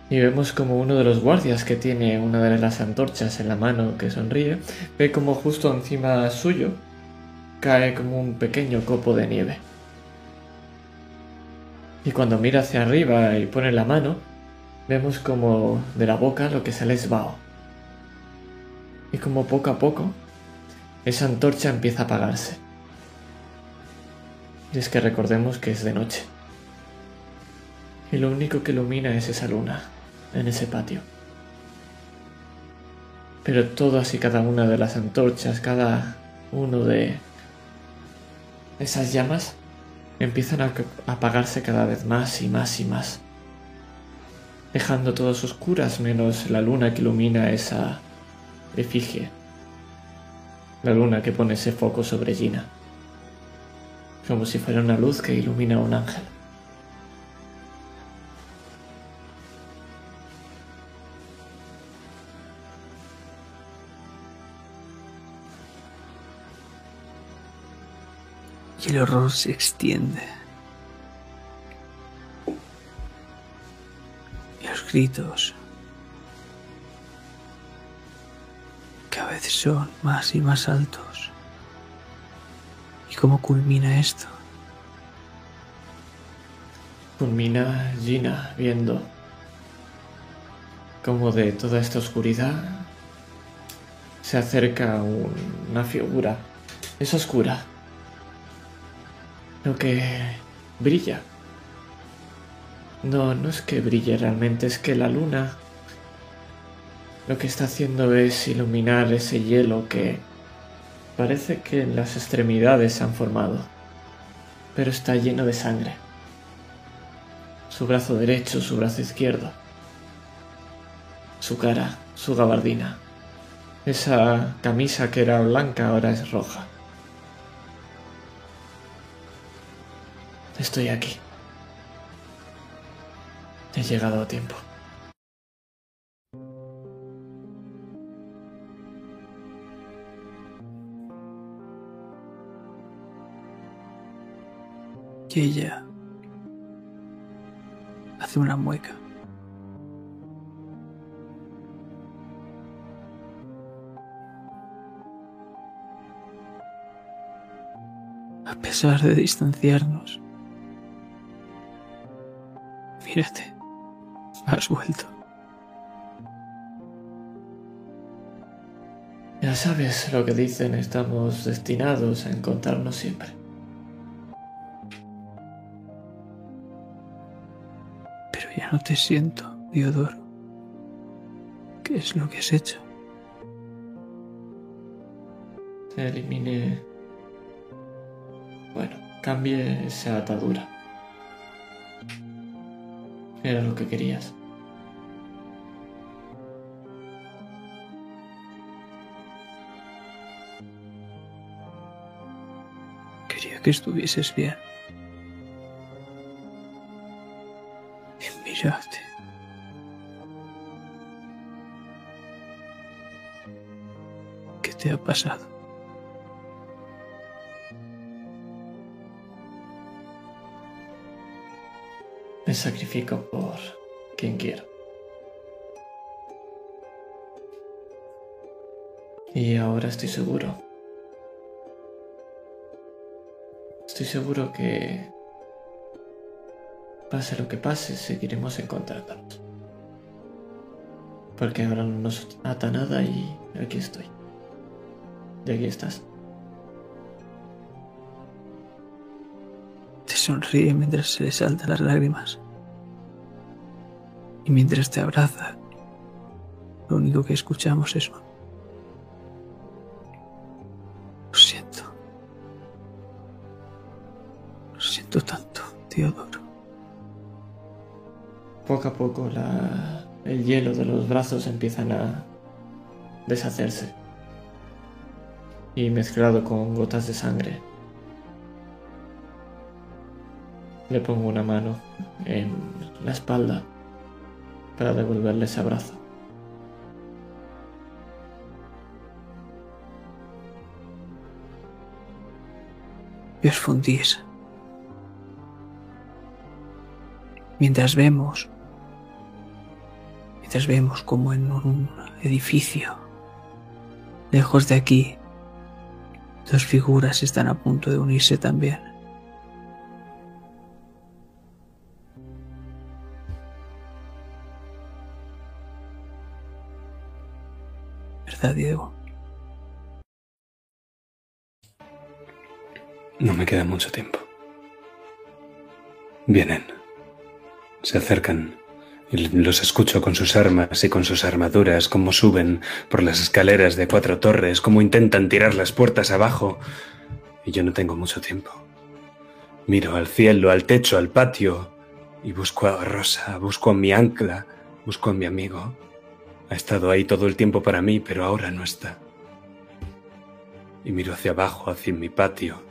Y vemos como uno de los guardias que tiene una de las antorchas en la mano que sonríe, ve como justo encima suyo cae como un pequeño copo de nieve. Y cuando mira hacia arriba y pone la mano, vemos como de la boca lo que sale es vaho. Y como poco a poco, esa antorcha empieza a apagarse. Y es que recordemos que es de noche. Y lo único que ilumina es esa luna en ese patio. Pero todas y cada una de las antorchas, cada uno de esas llamas, empiezan a apagarse cada vez más y más y más, dejando todas oscuras menos la luna que ilumina esa efigie, la luna que pone ese foco sobre Gina, como si fuera una luz que ilumina a un ángel. Y el horror se extiende. Y los gritos cada vez son más y más altos. ¿Y cómo culmina esto? Culmina Gina viendo cómo de toda esta oscuridad se acerca una figura. Es oscura, lo que brilla. No, no es que brille realmente, es que la luna lo que está haciendo es iluminar ese hielo que parece que en las extremidades se han formado, pero está lleno de sangre. Su brazo derecho, su brazo izquierdo, su cara, su gabardina. Esa camisa que era blanca ahora es roja. Estoy aquí. He llegado a tiempo. Y ella hace una mueca. A pesar de distanciarnos, Mírate, has vuelto. Ya sabes lo que dicen, estamos destinados a encontrarnos siempre. Pero ya no te siento, Diodoro. ¿Qué es lo que has hecho? Te eliminé. Bueno, cambié esa atadura. Era lo que querías. Quería que estuvieses bien. Y mírate. ¿Qué te ha pasado? Sacrifico por quien quiero. Y ahora estoy seguro. Estoy seguro que pase lo que pase, seguiremos encontrándonos. Porque ahora no nos ata nada y aquí estoy. Y aquí estás. Te sonríe mientras se le saltan las lágrimas. Y mientras te abraza, lo único que escuchamos es. Lo siento. Lo siento tanto, Teodoro. Poco a poco la- el hielo de los brazos empiezan a deshacerse. Y mezclado con gotas de sangre, le pongo una mano en la espalda para devolverle ese abrazo. y os fundís. Mientras vemos, mientras vemos como en un edificio, lejos de aquí, dos figuras están a punto de unirse también. ¿Verdad, Diego? No me queda mucho tiempo. Vienen. Se acercan. Y los escucho con sus armas y con sus armaduras, cómo suben por las escaleras de cuatro torres, cómo intentan tirar las puertas abajo. Y yo no tengo mucho tiempo. Miro al cielo, al techo, al patio, y busco a Rosa, busco a mi ancla, busco a mi amigo. Ha estado ahí todo el tiempo para mí, pero ahora no está. Y miro hacia abajo, hacia mi patio,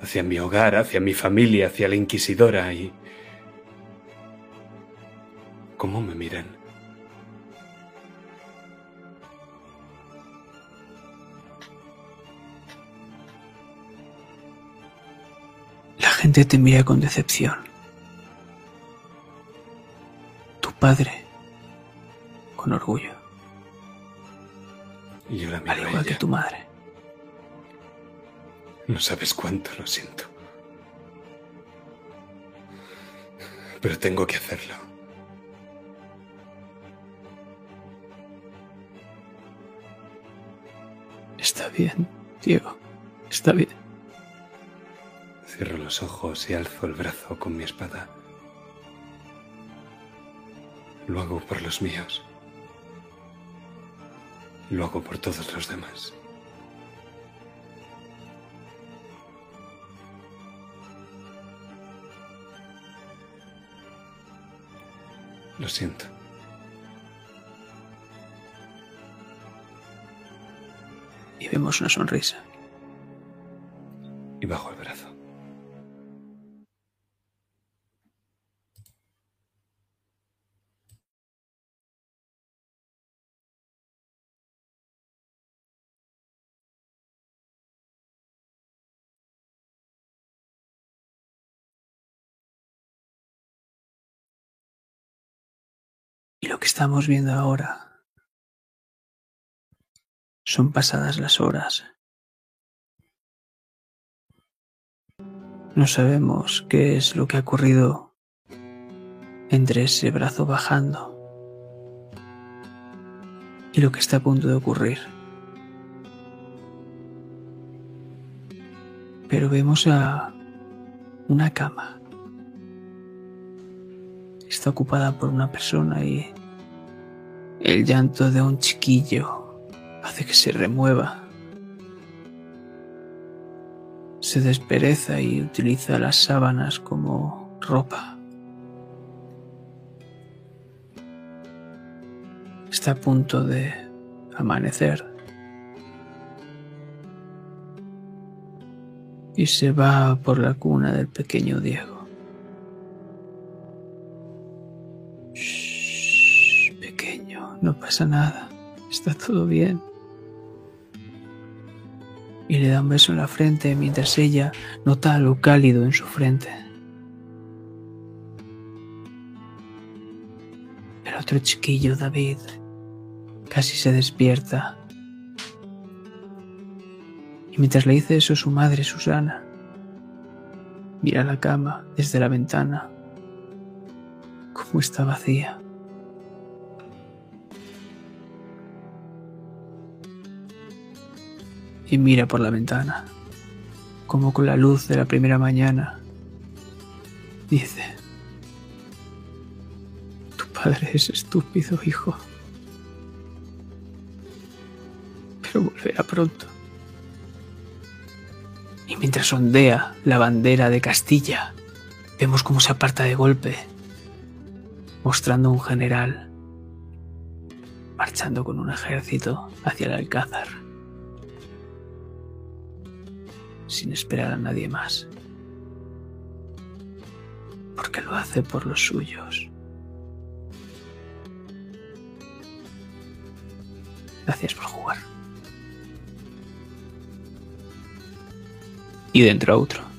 hacia mi hogar, hacia mi familia, hacia la inquisidora y... ¿Cómo me miran? La gente te mira con decepción. Tu padre, con orgullo, Y yo la al miro a igual que tu madre. No sabes cuánto lo siento. Pero tengo que hacerlo. Está bien, Diego, está bien. Cierro los ojos y alzo el brazo con mi espada. Lo hago por los míos. Lo hago por todos los demás. Lo siento. Y vemos una sonrisa. Y bajo el brazo. Que estamos viendo ahora son pasadas las horas No sabemos qué es lo que ha ocurrido entre ese brazo bajando y lo que está a punto de ocurrir. Pero vemos a una cama. Está ocupada por una persona y el llanto de un chiquillo hace que se remueva. Se despereza y utiliza las sábanas como ropa. Está a punto de amanecer. Y se va por la cuna del pequeño Diego. No pasa nada. Está todo bien. Y le da un beso en la frente mientras ella nota algo cálido en su frente. El otro chiquillo, David, casi se despierta. Y mientras le dice eso su madre, Susana, mira la cama desde la ventana, como está vacía. Y mira por la ventana, como con la luz de la primera mañana, dice, tu padre es estúpido, hijo. Pero volverá pronto. Y mientras ondea la bandera de Castilla, vemos cómo se aparta de golpe, mostrando un general marchando con un ejército hacia el Alcázar, sin esperar a nadie más, porque lo hace por los suyos. Gracias por jugar. y dentro a otro.